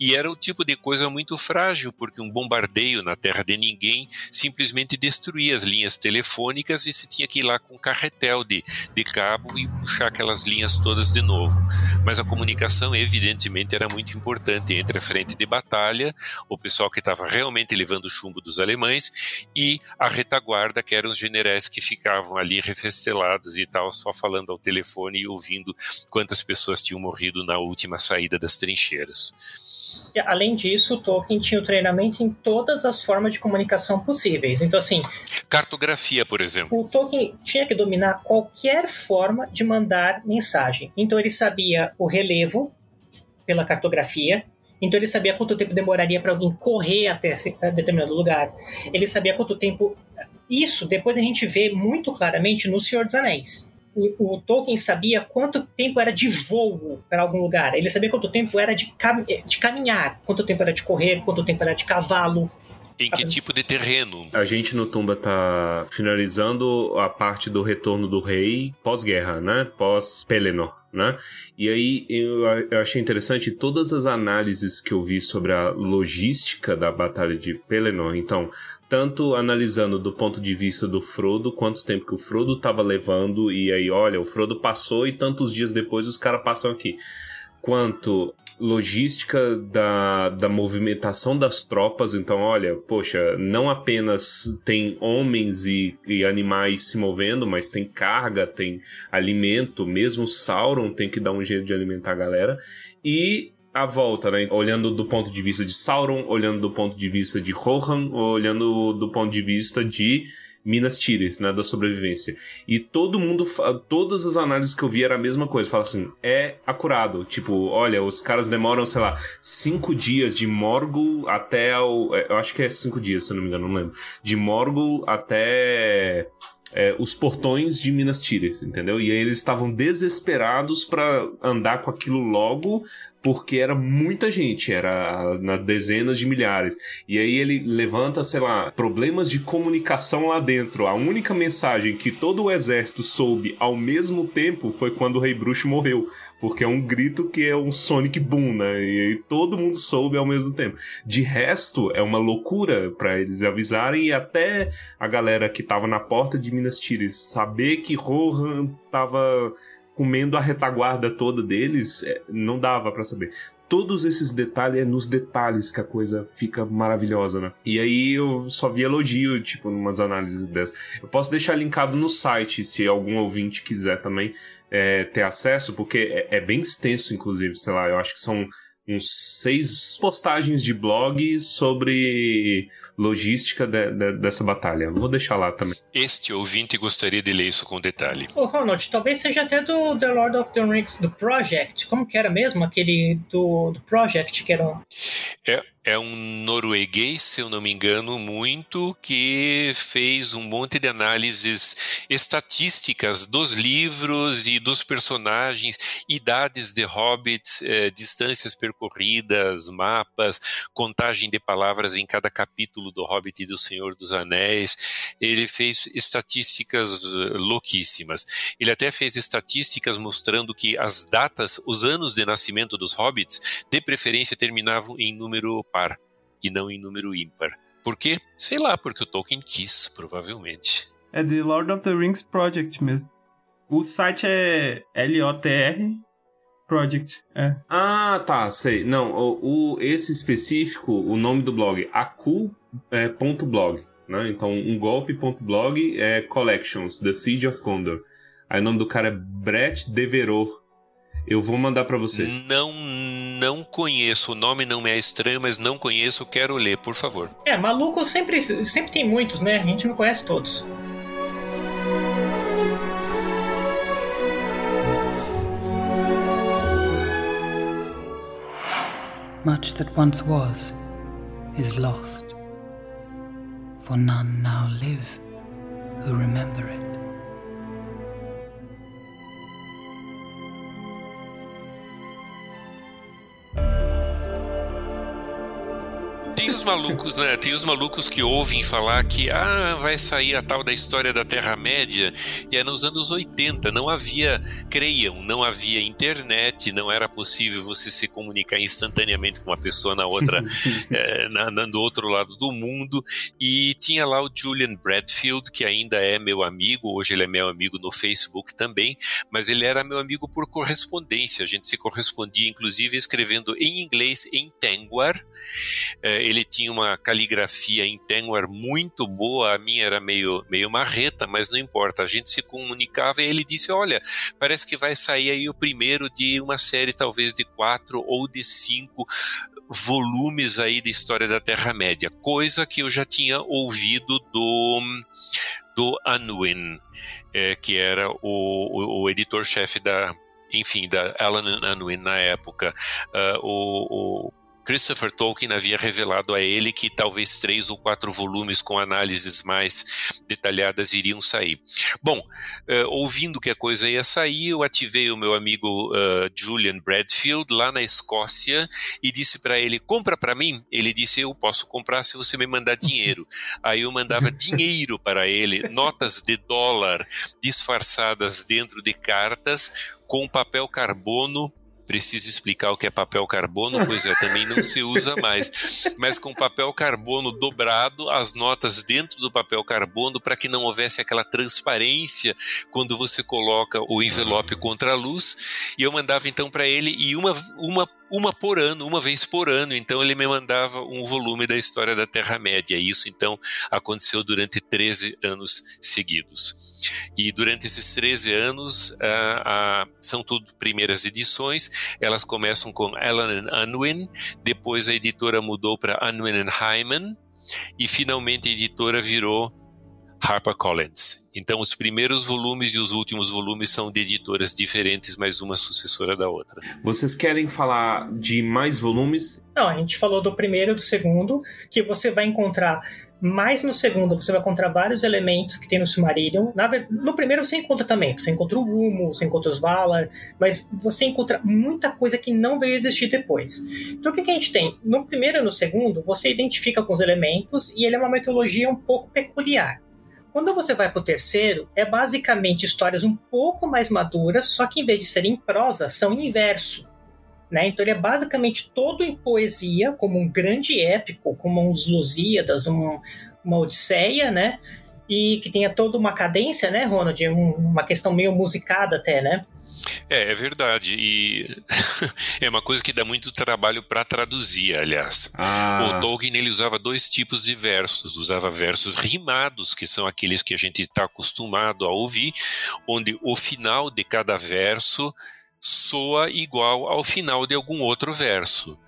e era o tipo de coisa muito frágil, porque um bombardeio na terra de ninguém simplesmente destruía as linhas telefônicas e se tinha que ir lá com um carretel de, de cabo e puxar aquelas linhas todas de novo. Mas a comunicação, evidentemente, era muito importante entre a frente de batalha, o pessoal que estava realmente levando o chumbo dos alemães, e a retaguarda, que eram os generais que ficavam ali refestelados e tal, só falando ao telefone e ouvindo quantas pessoas tinham morrido na última saída das trincheiras. Além disso, o Tolkien tinha o treinamento em todas as formas de comunicação possíveis. Então, assim, Cartografia, por exemplo. o Tolkien tinha que dominar qualquer forma de mandar mensagem. Então, ele sabia o relevo pela cartografia. Então, ele sabia quanto tempo demoraria para alguém correr até esse a determinado lugar. Ele sabia quanto tempo. Isso depois a gente vê muito claramente no Senhor dos Anéis. O, o Tolkien sabia quanto tempo era de voo para algum lugar. Ele sabia quanto tempo era de, cam de caminhar, quanto tempo era de correr, quanto tempo era de cavalo. Em que tipo de terreno? A gente no Tumba tá finalizando a parte do retorno do rei pós-guerra, né? Pós-Pelennor, né? E aí eu, eu achei interessante todas as análises que eu vi sobre a logística da batalha de Pelennor. Então, tanto analisando do ponto de vista do Frodo, quanto tempo que o Frodo tava levando, e aí, olha, o Frodo passou e tantos dias depois os caras passam aqui. Quanto logística da, da movimentação das tropas. Então, olha, poxa, não apenas tem homens e, e animais se movendo, mas tem carga, tem alimento. Mesmo Sauron tem que dar um jeito de alimentar a galera. E a volta, né? Olhando do ponto de vista de Sauron, olhando do ponto de vista de Rohan, olhando do ponto de vista de Minas Tirith, né, da sobrevivência. E todo mundo, todas as análises que eu vi era a mesma coisa. Fala assim, é acurado. Tipo, olha, os caras demoram, sei lá, cinco dias de Morgul até o... é, Eu acho que é cinco dias, se eu não me engano, não lembro. De Morgul até... é, os portões de Minas Tirith, entendeu? E aí eles estavam desesperados pra andar com aquilo logo, porque era muita gente, era na dezenas de milhares. E aí ele levanta, sei lá, problemas de comunicação lá dentro. A única mensagem que todo o exército soube ao mesmo tempo foi quando o Rei Bruxo morreu. Porque é um grito que é um Sonic Boom, né? E aí todo mundo soube ao mesmo tempo. De resto, é uma loucura pra eles avisarem e até a galera que tava na porta de Minas Tirith saber que Rohan tava comendo a retaguarda toda deles, é, não dava pra saber. Todos esses detalhes, é nos detalhes que a coisa fica maravilhosa, né? E aí eu só vi elogio, tipo, numas análises dessas. Eu posso deixar linkado no site, se algum ouvinte quiser também é, ter acesso, porque é, é bem extenso, inclusive, sei lá, eu acho que são uns seis postagens de blog sobre logística de, de, dessa batalha. Vou deixar lá também. Este ouvinte gostaria de ler isso com detalhe. Ô, Ronald, talvez seja até do The Lord of the Rings, do Project. Como que era mesmo? Aquele do, do Project, que era... É, é um norueguês, se eu não me engano, muito, que fez um monte de análises estatísticas dos livros e dos personagens, idades de hobbits, eh, distâncias percorridas, mapas, contagem de palavras em cada capítulo do Hobbit e do Senhor dos Anéis. Ele fez estatísticas eh, louquíssimas. Ele até fez estatísticas mostrando que as datas, os anos de nascimento dos hobbits, de preferência terminavam em número par e não em número ímpar. Por quê? Sei lá, porque o Tolkien quis, provavelmente. É The Lord of the Rings Project mesmo. O site é LOTR Project. É. Ah, tá, sei. Não, o, o esse específico, o nome do blog, acu.blog, é, né? Então, um golpe.blog é Collections, The Siege of Gondor. Aí o nome do cara é Brett Devereux. Eu vou mandar para vocês. Não, não conheço. O nome não me é estranho, mas não conheço. Quero ler, por favor. É, malucos sempre, sempre tem muitos, né? A gente não conhece todos. Much that once was is lost, for none now live who remember it. Tem os malucos, né? Tem os malucos que ouvem falar que ah, vai sair a tal da história da Terra-média. E é nos anos 80. Não havia, creiam, não havia internet, não era possível você se comunicar instantaneamente com uma pessoa na outra, é, na, na, do outro lado do mundo. E tinha lá o Julian Bradfield, que ainda é meu amigo, hoje ele é meu amigo no Facebook também, mas ele era meu amigo por correspondência. A gente se correspondia, inclusive, escrevendo em inglês em Tengwar. É, ele tinha uma caligrafia em Tengwar muito boa, a minha era meio, meio marreta, mas não importa, a gente se comunicava e ele disse, olha, parece que vai sair aí o primeiro de uma série talvez de quatro ou de cinco volumes aí da história da Terra-média, coisa que eu já tinha ouvido do do Unwin, é, que era o, o, o editor-chefe da, enfim, da Alan Unwin na época. Uh, o, o Christopher Tolkien havia revelado a ele que talvez três ou quatro volumes com análises mais detalhadas iriam sair. Bom, uh, ouvindo que a coisa ia sair, eu ativei o meu amigo uh, Julian Bradfield lá na Escócia e disse para ele: compra para mim. Ele disse: eu posso comprar se você me mandar dinheiro. Aí eu mandava dinheiro para ele, notas de dólar disfarçadas dentro de cartas com papel carbono Preciso explicar o que é papel carbono, pois é, também não se usa mais. Mas com papel carbono dobrado, as notas dentro do papel carbono, para que não houvesse aquela transparência quando você coloca o envelope contra a luz. E eu mandava então para ele, e uma, uma uma por ano, uma vez por ano. Então ele me mandava um volume da história da Terra-média. Isso então aconteceu durante 13 anos seguidos. E durante esses 13 anos, são tudo primeiras edições. Elas começam com Alan Unwin, depois a editora mudou para Unwin Hyman, e finalmente a editora virou HarperCollins. Então, os primeiros volumes e os últimos volumes são de editoras diferentes, mas uma sucessora da outra. Vocês querem falar de mais volumes? Não, a gente falou do primeiro e do segundo, que você vai encontrar mais no segundo você vai encontrar vários elementos que tem no Silmarillion. no primeiro você encontra também, você encontra o Humo, você encontra os Valar, mas você encontra muita coisa que não veio existir depois. Então o que, que a gente tem? No primeiro e no segundo, você identifica com os elementos e ele é uma metodologia um pouco peculiar. Quando você vai para o terceiro, é basicamente histórias um pouco mais maduras, só que em vez de serem em prosa, são em verso. Né? Então ele é basicamente todo em poesia, como um grande épico, como uns Lusíadas, um, uma Odisseia, né? E que tenha toda uma cadência, né, Ronald? Um, uma questão meio musicada até, né? É, é verdade. E é uma coisa que dá muito trabalho para traduzir, aliás. Ah. O Tolkien ele usava dois tipos de versos. Usava versos rimados, que são aqueles que a gente está acostumado a ouvir, onde o final de cada verso soa igual ao final de algum outro verso.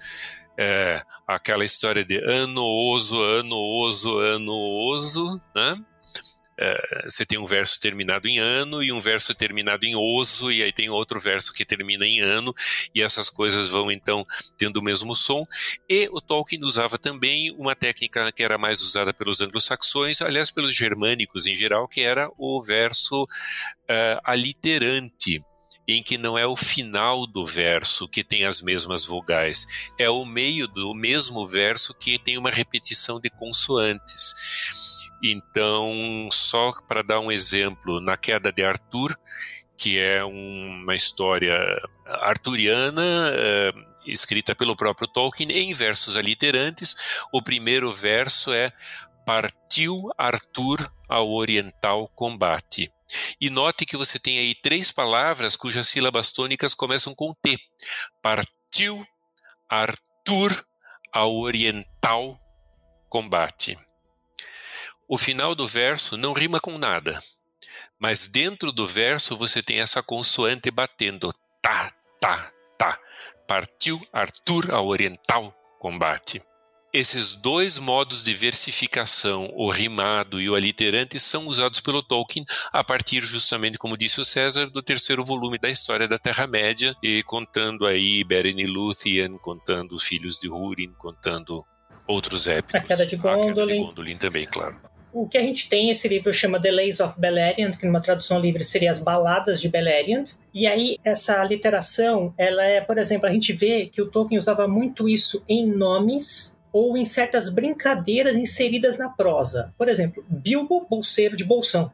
É, aquela história de ano oso, ano oso, ano oso, né? É, você tem um verso terminado em ano e um verso terminado em oso, e aí tem outro verso que termina em ano, e essas coisas vão então tendo o mesmo som. E o Tolkien usava também uma técnica que era mais usada pelos anglo-saxões, aliás, pelos germânicos em geral, que era o verso uh, aliterante em que não é o final do verso que tem as mesmas vogais, é o meio do mesmo verso que tem uma repetição de consoantes. Então, só para dar um exemplo, na queda de Arthur, que é uma história arturiana, é, escrita pelo próprio Tolkien, em versos aliterantes, o primeiro verso é Partiu Arthur ao oriental combate. E note que você tem aí três palavras cujas sílabas tônicas começam com T. Partiu Arthur ao oriental combate. O final do verso não rima com nada, mas dentro do verso você tem essa consoante batendo tá, tá, tá. Partiu Arthur ao oriental combate. Esses dois modos de versificação, o rimado e o aliterante, são usados pelo Tolkien a partir, justamente como disse o César, do terceiro volume da história da Terra-média, e contando aí Beren e Lúthien, contando os filhos de Húrin, contando outros épicos. A queda de Gondolin. A queda de Gondolin também, claro. O que a gente tem, esse livro chama The Lays of Beleriand, que numa tradução livre seria As Baladas de Beleriand. E aí, essa literação, ela é, por exemplo, a gente vê que o Tolkien usava muito isso em nomes ou em certas brincadeiras inseridas na prosa. Por exemplo, Bilbo Bolseiro de Bolsão.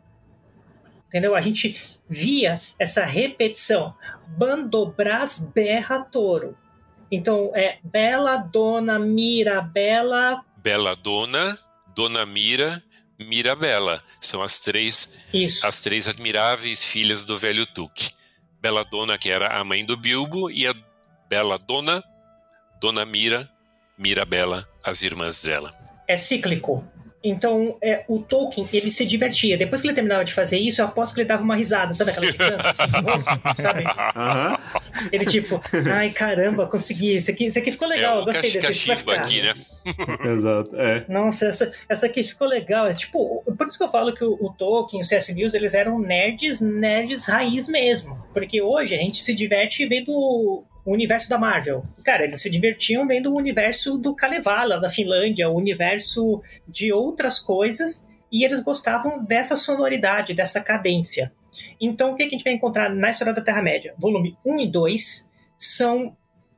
Entendeu? A gente via essa repetição. Bandobras berra touro. Então, é Bela Dona Mira Bela. Bela Dona, Dona Mira, Mirabela. São as três, Isso. as três admiráveis filhas do velho Tuque. Bela Dona, que era a mãe do Bilbo, e a Bela Dona, Dona Mira, Mirabela, as irmãs dela. É cíclico. Então, é, o Tolkien, ele se divertia. Depois que ele terminava de fazer isso, eu aposto que ele dava uma risada, sabe aquela canto, assim, rosto, sabe? Aham. Ele tipo, ai caramba, consegui. Isso aqui, isso aqui ficou legal, é eu gostei desse. Aqui, né? Exato. É. Nossa, essa, essa aqui ficou legal. É tipo, por isso que eu falo que o, o Tolkien, o C.S. Lewis, eles eram nerds, nerds raiz mesmo. Porque hoje a gente se diverte vendo o universo da Marvel. Cara, eles se divertiam vendo o universo do Kalevala, da Finlândia, o universo de outras coisas, e eles gostavam dessa sonoridade, dessa cadência. Então, o que a gente vai encontrar na História da Terra-média? Volume 1 e 2 são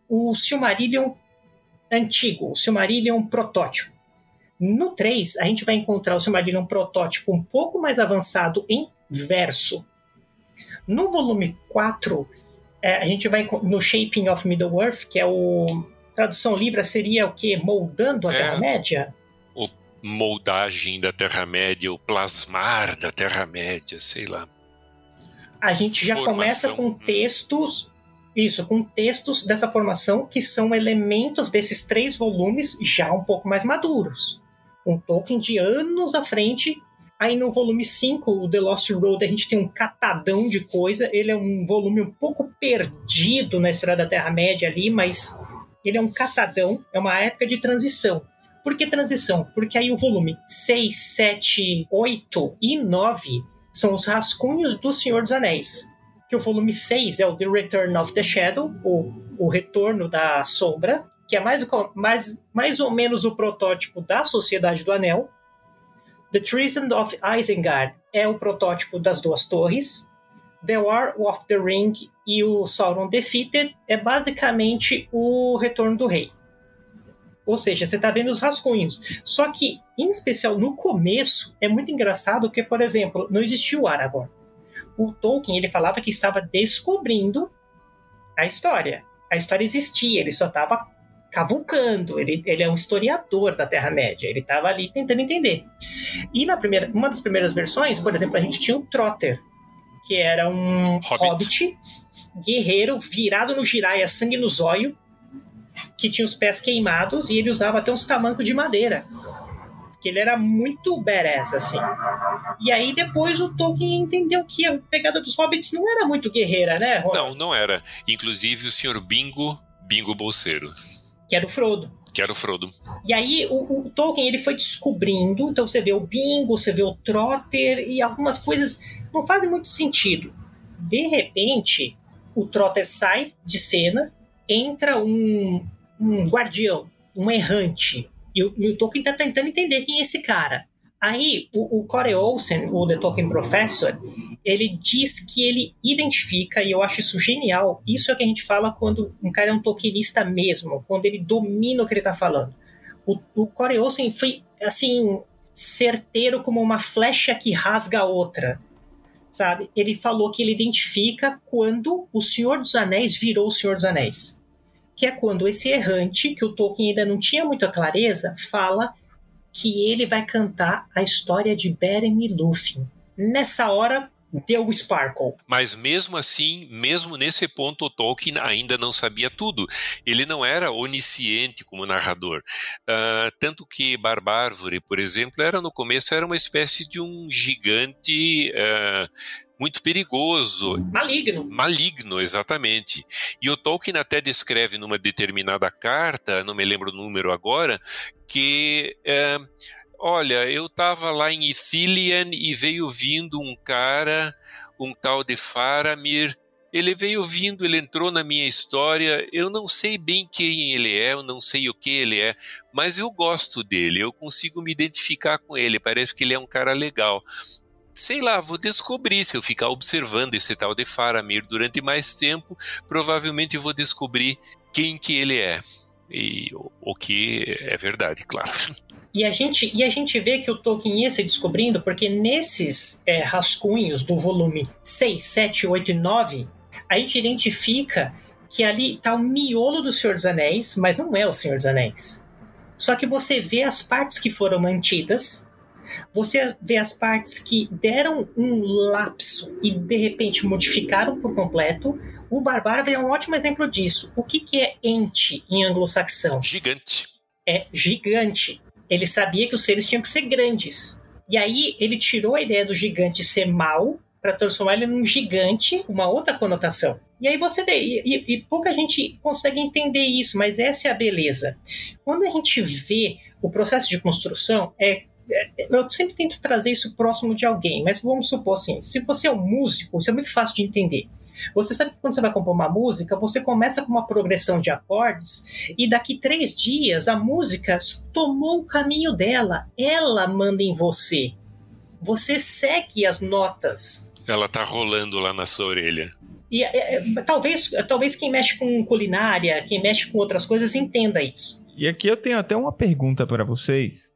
o Silmarillion antigo, o Silmarillion protótipo. No 3, a gente vai encontrar o Silmarillion protótipo um pouco mais avançado em verso. No volume 4, é, a gente vai no Shaping of Middle-earth, que é o tradução livre seria o que moldando a É. Terra-média. O moldagem da Terra-média, o plasmar da Terra-média, sei lá. A gente já Formação. começa com textos, isso, com textos dessa formação que são elementos desses três volumes já um pouco mais maduros. Um Tolkien de anos à frente. Aí no volume 5, o The Lost Road, a gente tem um catadão de coisa. Ele é um volume um pouco perdido na história da Terra-média ali, mas ele é um catadão, é uma época de transição. Por que transição? Porque aí o volume 6, 7, 8 e 9 são os rascunhos do Senhor dos Anéis. Que o volume 6 é o The Return of the Shadow, o, o Retorno da Sombra, que é mais, mais, mais ou menos o protótipo da Sociedade do Anel. The Treason of Isengard é o protótipo das duas torres. The War of the Ring e o Sauron Defeated é basicamente o Retorno do Rei. Ou seja, você está vendo os rascunhos. Só que, em especial no começo, é muito engraçado porque, por exemplo, não existia o Aragorn. O Tolkien ele falava que estava descobrindo a história. A história existia, ele só estava cavucando. Ele, ele é um historiador da Terra-média. Ele estava ali tentando entender. E na primeira, uma das primeiras versões, por exemplo, a gente tinha o Trotter, que era um Hobbit. hobbit, guerreiro, virado no giraia, sangue no zóio, que tinha os pés queimados e ele usava até uns tamancos de madeira. Que ele era muito badass, assim. E aí depois o Tolkien entendeu que a pegada dos hobbits não era muito guerreira, né, Ronald? Não, não era. Inclusive o senhor Bingo, Bingo Bolseiro, Que era o Frodo. que era o Frodo. E aí o, o Tolkien ele foi descobrindo, então você vê o Bingo, você vê o Trotter e algumas coisas não fazem muito sentido. De repente, o Trotter sai de cena, entra um, um guardião, um errante, e o, e o Tolkien tá tentando entender quem é esse cara. Aí o, o Corey Olsen, o The Tolkien Professor, ele diz que ele identifica, e eu acho isso genial, isso é o que a gente fala quando um cara é um Tolkienista mesmo, quando ele domina o que ele está falando. O, o Corey Olsen foi, assim, certeiro como uma flecha que rasga a outra, sabe? Ele falou que ele identifica quando o Senhor dos Anéis virou o Senhor dos Anéis. Que é quando esse errante, que o Tolkien ainda não tinha muita clareza, fala que ele vai cantar a história de Beren e Lúthien. Nessa hora, deu o Sparkle. Mas mesmo assim, mesmo nesse ponto, o Tolkien ainda não sabia tudo. Ele não era onisciente como narrador. Uh, tanto que Barbárvore, por exemplo, era no começo era uma espécie de um gigante uh, muito perigoso. Maligno. Maligno, exatamente. E o Tolkien até descreve numa determinada carta, não me lembro o número agora, que. Uh, Olha, eu estava lá em Ithilien e veio vindo um cara, um tal de Faramir. Ele veio vindo, ele entrou na minha história. Eu não sei bem quem ele é, eu não sei o que ele é, mas eu gosto dele, eu consigo me identificar com ele. Parece que ele é um cara legal. Sei lá, vou descobrir. Se eu ficar observando esse tal de Faramir durante mais tempo, provavelmente vou descobrir quem que ele é. E o, o que é verdade, claro. E a gente, e a gente vê que o Tolkien ia se descobrindo, porque nesses é, rascunhos do volume 6, 7, 8 e 9, a gente identifica que ali está o miolo do Senhor dos Anéis, mas não é o Senhor dos Anéis. Só que você vê as partes que foram mantidas, você vê as partes que deram um lapso e de repente modificaram por completo. O Barbárvore é um ótimo exemplo disso. O que, que é ente em anglo-saxão? Gigante. É gigante ele sabia que os seres tinham que ser grandes. E aí ele tirou a ideia do gigante ser mal para transformar ele num gigante, uma outra conotação. E aí você vê, e, e, e, pouca gente consegue entender isso, mas essa é a beleza. Quando a gente vê o processo de construção, é, é eu sempre tento trazer isso próximo de alguém, mas vamos supor assim: se você é um músico, isso é muito fácil de entender. Você sabe que quando você vai compor uma música, você começa com uma progressão de acordes e daqui três dias a música tomou o caminho dela. Ela manda em você. Você segue as notas. Ela tá rolando lá na sua orelha. E é, é, talvez, talvez quem mexe com culinária, quem mexe com outras coisas, entenda isso. E aqui eu tenho até uma pergunta para vocês.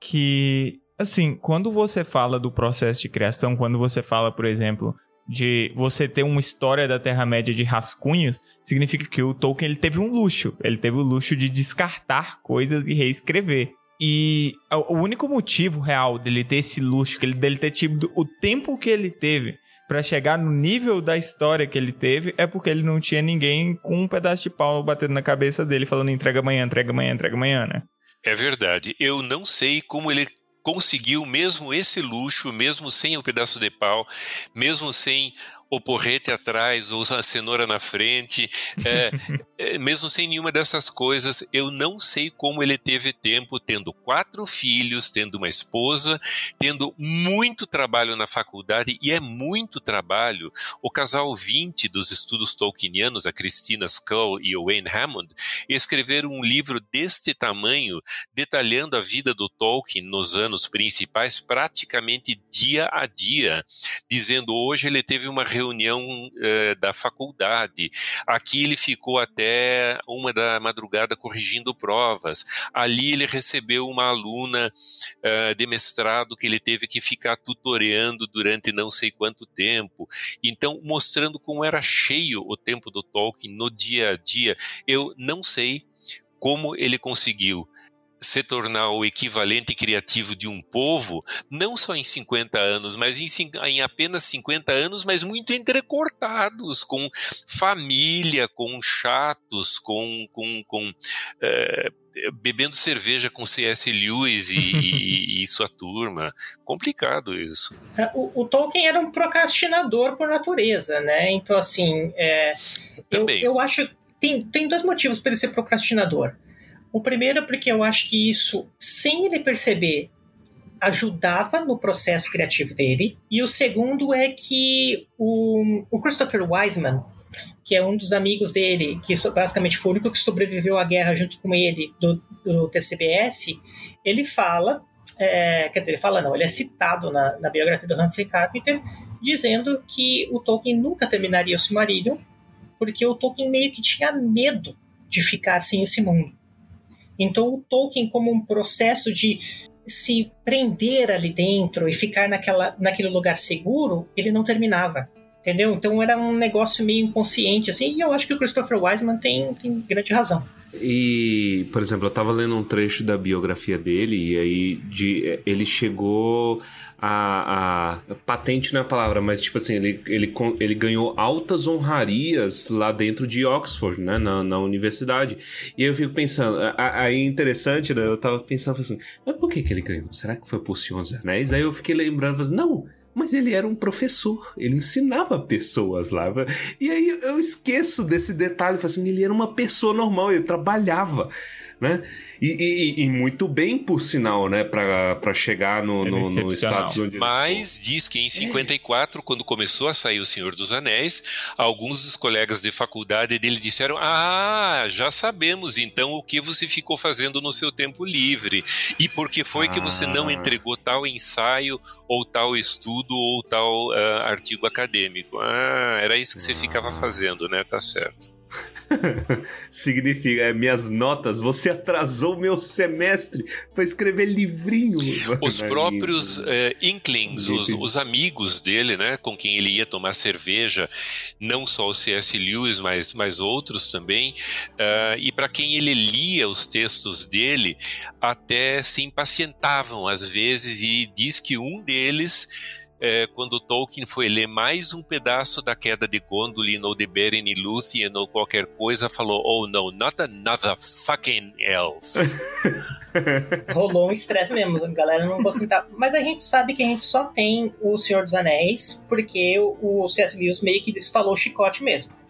Que, assim, quando você fala do processo de criação, quando você fala, por exemplo, de você ter uma história da Terra-média de rascunhos, significa que o Tolkien ele teve um luxo. Ele teve o luxo de descartar coisas e reescrever. E o único motivo real dele ter esse luxo, dele ter tido o tempo que ele teve para chegar no nível da história que ele teve, é porque ele não tinha ninguém com um pedaço de pau batendo na cabeça dele, falando entrega amanhã, entrega amanhã, entrega amanhã, né? É verdade. Eu não sei como ele conseguiu mesmo esse luxo, mesmo sem o pedaço de pau, mesmo sem o porrete atrás ou a cenoura na frente, é, mesmo sem nenhuma dessas coisas, eu não sei como ele teve tempo, tendo quatro filhos, tendo uma esposa, tendo muito trabalho na faculdade, e é muito trabalho. O casal 20 dos estudos tolkienianos, a Christina Skull e o Wayne Hammond, escreveram um livro deste tamanho, detalhando a vida do Tolkien nos anos principais, praticamente dia a dia, dizendo hoje ele teve uma reunião uh, da faculdade. Aqui ele ficou até uma da madrugada corrigindo provas. Ali ele recebeu uma aluna uh, de mestrado que ele teve que ficar tutoreando durante não sei quanto tempo. Então, mostrando como era cheio o tempo do Tolkien no dia a dia. Eu não sei como ele conseguiu se tornar o equivalente criativo de um povo, não só em 50 anos, mas em, em apenas 50 anos, mas muito entrecortados, com família, com chatos, com, com, com é, bebendo cerveja com C.S. Lewis e, e, e, sua turma. Complicado isso. É, o, o, Tolkien era um procrastinador por natureza, né? Então, assim, é, eu, eu acho tem, tem dois motivos para ele ser procrastinador. O primeiro é porque eu acho que isso, sem ele perceber, ajudava no processo criativo dele. E o segundo é que o, o Christopher Wiseman, que é um dos amigos dele, que basicamente foi o único que sobreviveu à guerra junto com ele do, do TCBS, ele fala, é, quer dizer, ele fala não, ele é citado na, na biografia do Humphrey Carpenter, dizendo que o Tolkien nunca terminaria o Silmarillion, porque o Tolkien meio que tinha medo de ficar sem esse mundo. Então o Tolkien, como um processo de se prender ali dentro e ficar naquela, naquele lugar seguro, ele não terminava. Entendeu? Então era um negócio meio inconsciente, assim, e eu acho que o Christopher Wiseman tem, tem grande razão. E, por exemplo, eu tava lendo um trecho da biografia dele e aí de, ele chegou a, a patente na é palavra, mas tipo assim, ele, ele, ele ganhou altas honrarias lá dentro de Oxford, né, na, na universidade. E aí eu fico pensando, aí é interessante, né, eu tava pensando assim, mas por que que ele ganhou? Será que foi por Senhor dos Anéis? Aí eu fiquei lembrando, assim, não, mas ele era um professor, ele ensinava pessoas lá. E aí eu esqueço desse detalhe, assim, ele era uma pessoa normal, ele trabalhava, né? E, e, e, muito bem, por sinal, né? Para chegar no, no, no status onde Mas diz que em 54, é. quando começou a sair O Senhor dos Anéis, alguns dos colegas de faculdade dele disseram: Ah, já sabemos então o que você ficou fazendo no seu tempo livre. E por que foi ah. que você não ah. entregou tal ensaio, ou tal estudo, ou tal uh, artigo acadêmico? Ah, era isso que você ah. ficava fazendo, né? Tá certo. Significa, é, minhas notas, você atrasou meu semestre para escrever livrinho. Os próprios é, Inklings, os, os, amigos dele, né, com quem ele ia tomar cerveja, não só o C.S. Lewis, mas, mas outros também, uh, e para quem ele lia os textos dele, até se impacientavam às vezes, e diz que um deles é, quando Tolkien foi ler mais um pedaço da queda de Gondolin ou de Beren e Lúthien ou qualquer coisa, falou, oh no, not another fucking elf. Rolou um estresse mesmo, a galera não gostou muito. Mas a gente sabe que a gente só tem o Senhor dos Anéis porque o C.S. Lewis meio que instalou o chicote mesmo.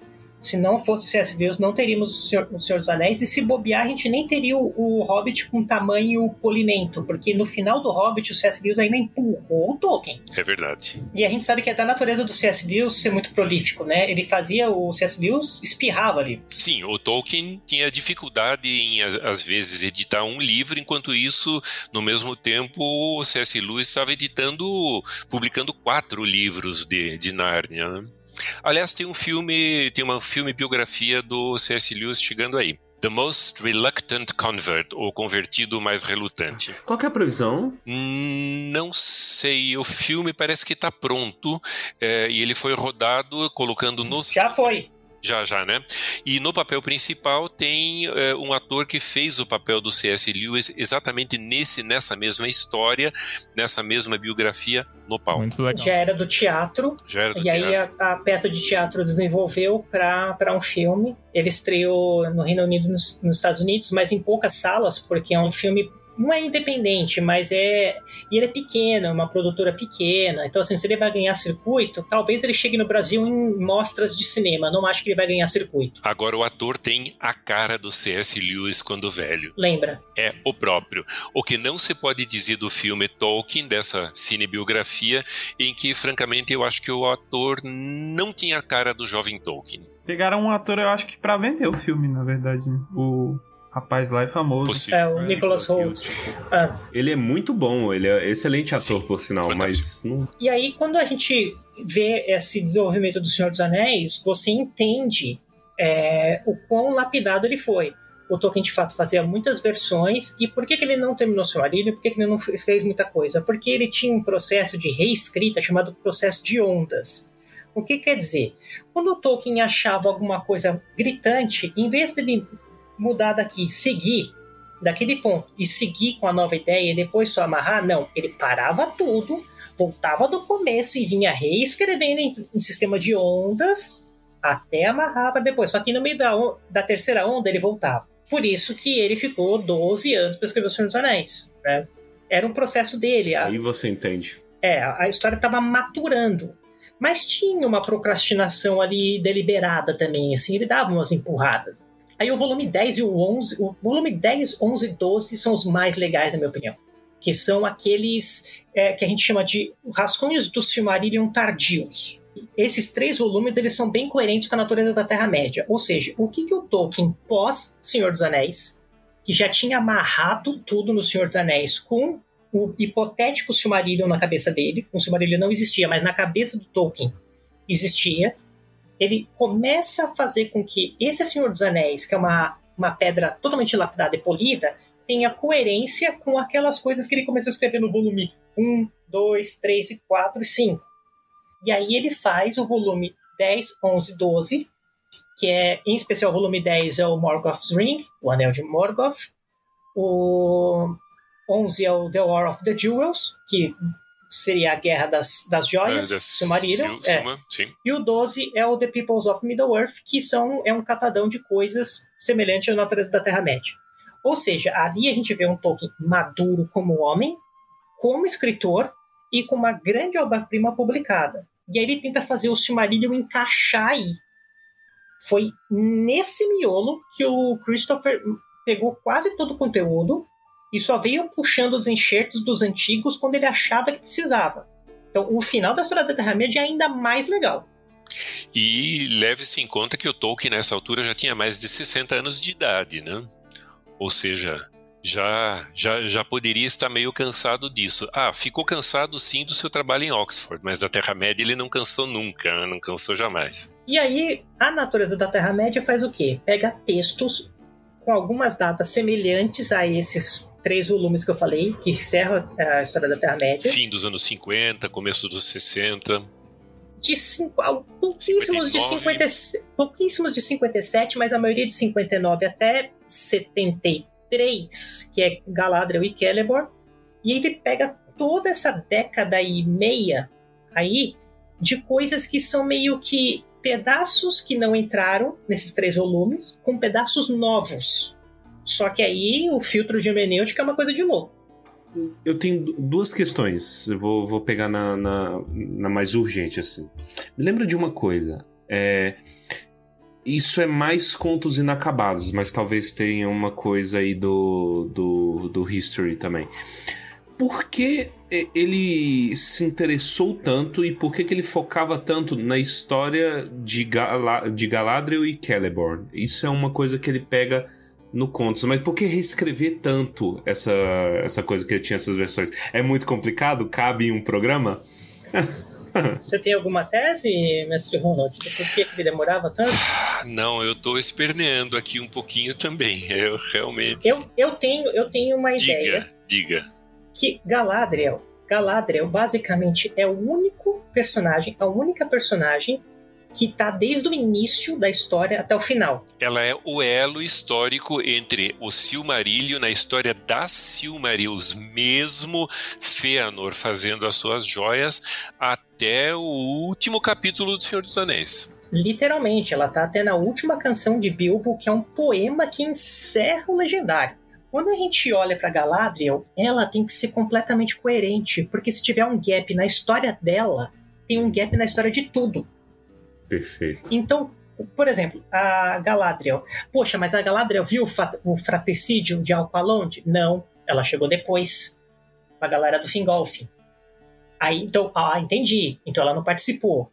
Se não fosse C.S. Lewis, não teríamos o Senhor, o Senhor, dos Anéis. E se bobear, a gente nem teria o, o, Hobbit com tamanho polimento. Porque no final do Hobbit, o C.S. Lewis ainda empurrou o Tolkien. É verdade. E a gente sabe que é da natureza do C.S. Lewis ser muito prolífico, né? Ele fazia, o C.S. Lewis espirrava ali. Sim, o Tolkien tinha dificuldade em, às vezes, editar um livro. Enquanto isso, no mesmo tempo, o C.S. Lewis estava editando, publicando quatro livros de, de Nárnia, né? Aliás, tem um filme, tem uma filme biografia do C.S. Lewis chegando aí. The Most Reluctant Convert, ou Convertido Mais Relutante. Qual é a previsão? Não sei. O filme parece que está pronto é, e ele foi rodado colocando no. Já foi. Já, já, né? E no papel principal tem é, um ator que fez o papel do C.S. Lewis exatamente nesse, nessa mesma história, nessa mesma biografia no palco. Já era do teatro. Já era do e teatro. aí a, a, peça de teatro desenvolveu para um filme. Ele estreou no Reino Unido, nos, nos Estados Unidos, mas em poucas salas, porque é um filme não é independente, mas é. E ele é pequeno, é uma produtora pequena. Então, assim, se ele vai ganhar circuito, talvez ele chegue no Brasil em mostras de cinema. Não acho que ele vai ganhar circuito. Agora, o ator tem a cara do C.S. Lewis quando velho. Lembra? É o próprio. O que não se pode dizer do filme Tolkien, dessa cinebiografia, em que, francamente, eu acho que o ator não tinha a cara do jovem Tolkien. Pegaram um ator, eu acho que para vender o filme, na verdade. O rapaz lá é famoso. Possível. É, o Nicholas Holt. É. Ele é muito bom, ele é excelente ator, Sim, por sinal, mas... Não... E aí, quando a gente vê esse desenvolvimento do Senhor dos Anéis, você entende é, o quão lapidado ele foi. O Tolkien, de fato, fazia muitas versões. E por que, que ele não terminou seu Silmarillion? Por que, que ele não fez muita coisa? Porque ele tinha um processo de reescrita chamado processo de ondas. O que quer dizer? Quando o Tolkien achava alguma coisa gritante, em vez de ele mudar daqui, seguir daquele ponto e seguir com a nova ideia e depois só amarrar, não. Ele parava tudo, voltava do começo e vinha reescrevendo em, em sistema de ondas até amarrar para depois. Só que no meio da, da terceira onda ele voltava. Por isso que ele ficou 12 anos para escrever O Senhor dos Anéis. Né? Era um processo dele. Aí você entende. É, a história estava maturando. Mas tinha uma procrastinação ali deliberada também, assim, ele dava umas empurradas. Aí o volume 10 e o 11, o volume 10, 11 e 12 são os mais legais, na minha opinião. Que são aqueles é, que a gente chama de rascunhos do Silmarillion tardios. Esses três volumes eles são bem coerentes com a natureza da Terra-média. Ou seja, o que, que o Tolkien, pós Senhor dos Anéis, que já tinha amarrado tudo no Senhor dos Anéis com o hipotético Silmarillion na cabeça dele. O Silmarillion não existia, mas na cabeça do Tolkien existia. Ele começa a fazer com que esse Senhor dos Anéis, que é uma, uma pedra totalmente lapidada e polida, tenha coerência com aquelas coisas que ele começou a escrever no volume 1, 2, 3 e 4 e 5. E aí ele faz o volume 10, 11, 12, que é, em especial, o volume 10 é o Morgoth's Ring, o Anel de Morgoth. O 11 é o The War of the Jewels, que seria a Guerra das, das Joias, das Silmarillion. Sil- é. Silma. E o 12 é o The Peoples of Middle-earth, que são, é um catadão de coisas semelhante à natureza da Terra-média. Ou seja, ali a gente vê um Tolkien maduro como homem, como escritor e com uma grande obra-prima publicada. E aí ele tenta fazer o Silmarillion encaixar aí. Foi nesse miolo que o Christopher pegou quase todo o conteúdo e só veio puxando os enxertos dos antigos quando ele achava que precisava. Então, o final da história da Terra-média é ainda mais legal. E leve-se em conta que o Tolkien nessa altura já tinha mais de 60 anos de idade, né? Ou seja, já, já, já poderia estar meio cansado disso. Ah, ficou cansado sim do seu trabalho em Oxford, mas da Terra-média ele não cansou nunca, né? não cansou jamais. E aí, a natureza da Terra-média faz o quê? Pega textos com algumas datas semelhantes a esses três volumes que eu falei, que encerram a história da Terra-média. Fim dos anos 50, começo dos 60. De cinco, ah, pouquíssimos, de 59. 50, pouquíssimos de 57, mas a maioria de 59 até 73, que é Galadriel e Celeborn. E ele pega toda essa década e meia aí de coisas que são meio que pedaços que não entraram nesses três volumes, com pedaços novos. Só que aí o filtro de hermenêutica é uma coisa de louco. Eu tenho du- duas questões. Eu vou, vou pegar na, na, na mais urgente, assim. Me lembra de uma coisa. É, isso é mais contos inacabados, mas talvez tenha uma coisa aí do, do, do History também. Por que ele se interessou tanto e por que, que ele focava tanto na história de, Gala, de Galadriel e Celeborn? Isso é uma coisa que ele pega no Contos, mas por que reescrever tanto essa, essa coisa que tinha essas versões? É muito complicado? Cabe em um programa? Você tem alguma tese, mestre Ronald? Por que, que ele demorava tanto? Ah, não, eu tô esperneando aqui um pouquinho também. Eu realmente. Eu, eu, tenho, eu tenho uma ideia Diga, diga. que Galadriel, Galadriel basicamente é o único personagem, a única personagem que tá desde o início da história até o final. Ela é o elo histórico entre o Silmarillion na história das Silmarils, mesmo Fëanor fazendo as suas joias, até o último capítulo do Senhor dos Anéis. Literalmente, ela tá até na última canção de Bilbo, que é um poema que encerra o legendário. Quando a gente olha pra Galadriel, ela tem que ser completamente coerente, porque se tiver um gap na história dela, tem um gap na história de tudo. Perfeito. Então, por exemplo, a Galadriel. Poxa, mas a Galadriel viu o, fratricídio de Alqualond? Não, ela chegou depois. A galera do Fingolfin. Aí, então, ah, entendi. Então ela não participou.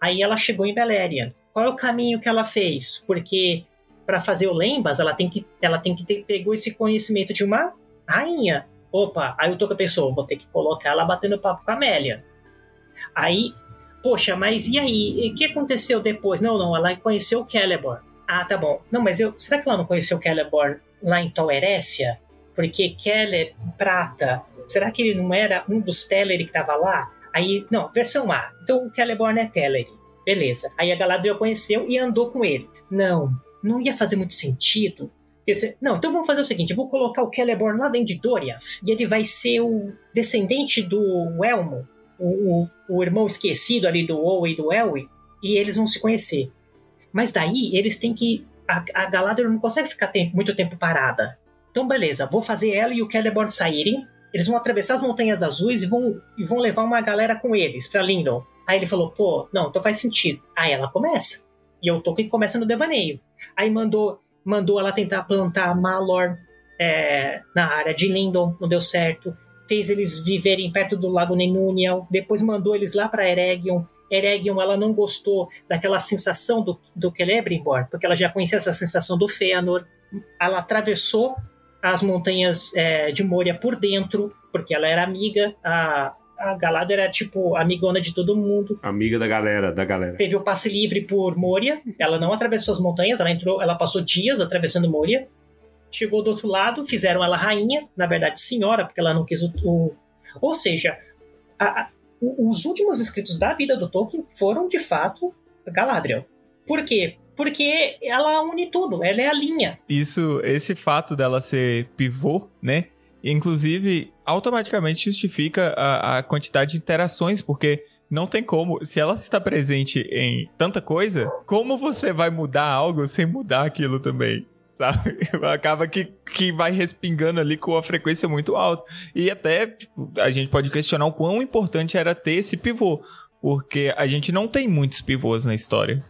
Aí ela chegou em Beleriand. Qual é o caminho que ela fez? Porque para fazer o Lembas, ela tem que, ela tem que ter pegou esse conhecimento de uma rainha. Opa, aí o Toca pensou, vou ter que colocar ela batendo papo com a Amélia. Aí Poxa, mas e aí? O que aconteceu depois? Não, não, ela conheceu o Celeborn. Ah, tá bom. Não, mas eu, será que ela não conheceu o Celeborn lá em Eressëa? Porque Cele Prata, será que ele não era um dos Teleri que tava lá? Aí, não, versão A. Então o Celeborn é Teleri. Beleza. Aí a Galadriel conheceu e andou com ele. Não, não ia fazer muito sentido Esse- não, então vamos fazer o seguinte: vou colocar o Celeborn lá dentro de Doriath e ele vai ser o descendente do Elmo, o, o, o irmão esquecido ali do Owe e do Elwë, e eles vão se conhecer. Mas daí eles têm que. A, a Galadriel não consegue ficar tempo- muito tempo parada. Então, beleza, vou fazer ela e o Celeborn saírem. Eles vão atravessar as Montanhas Azuis e vão, e vão levar uma galera com eles pra Lindon. Aí ele falou: pô, não, então faz sentido. Aí ela começa. E o Tolkien começa no devaneio. Aí mandou, mandou ela tentar plantar Malor é, na área de Lindon, não deu certo. Fez eles viverem perto do Lago Nenúniel. Depois mandou eles lá para Eregion. Eregion, ela não gostou daquela sensação do, do Celebrimbor, porque ela já conhecia essa sensação do Fëanor. Ela atravessou as montanhas é, de Moria por dentro, porque ela era amiga. A, a Galadriel era, tipo, amigona de todo mundo Amiga da galera, da galera. teve o passe livre por Moria. Ela não atravessou as montanhas, ela entrou, ela passou dias atravessando Moria. Chegou do outro lado, fizeram ela rainha, na verdade senhora, porque ela não quis o. o- ou seja, a- a- os últimos escritos da vida do Tolkien foram de fato Galadriel. Por quê? Porque ela une tudo, ela é a linha. Isso, esse fato dela ser pivô, né? Inclusive, automaticamente justifica a, a quantidade de interações, porque não tem como. Se ela está presente em tanta coisa, como você vai mudar algo sem mudar aquilo também? Sabe? Acaba que, que vai respingando ali com uma frequência muito alta. E até tipo, a gente pode questionar o quão importante era ter esse pivô. Porque a gente não tem muitos pivôs na história.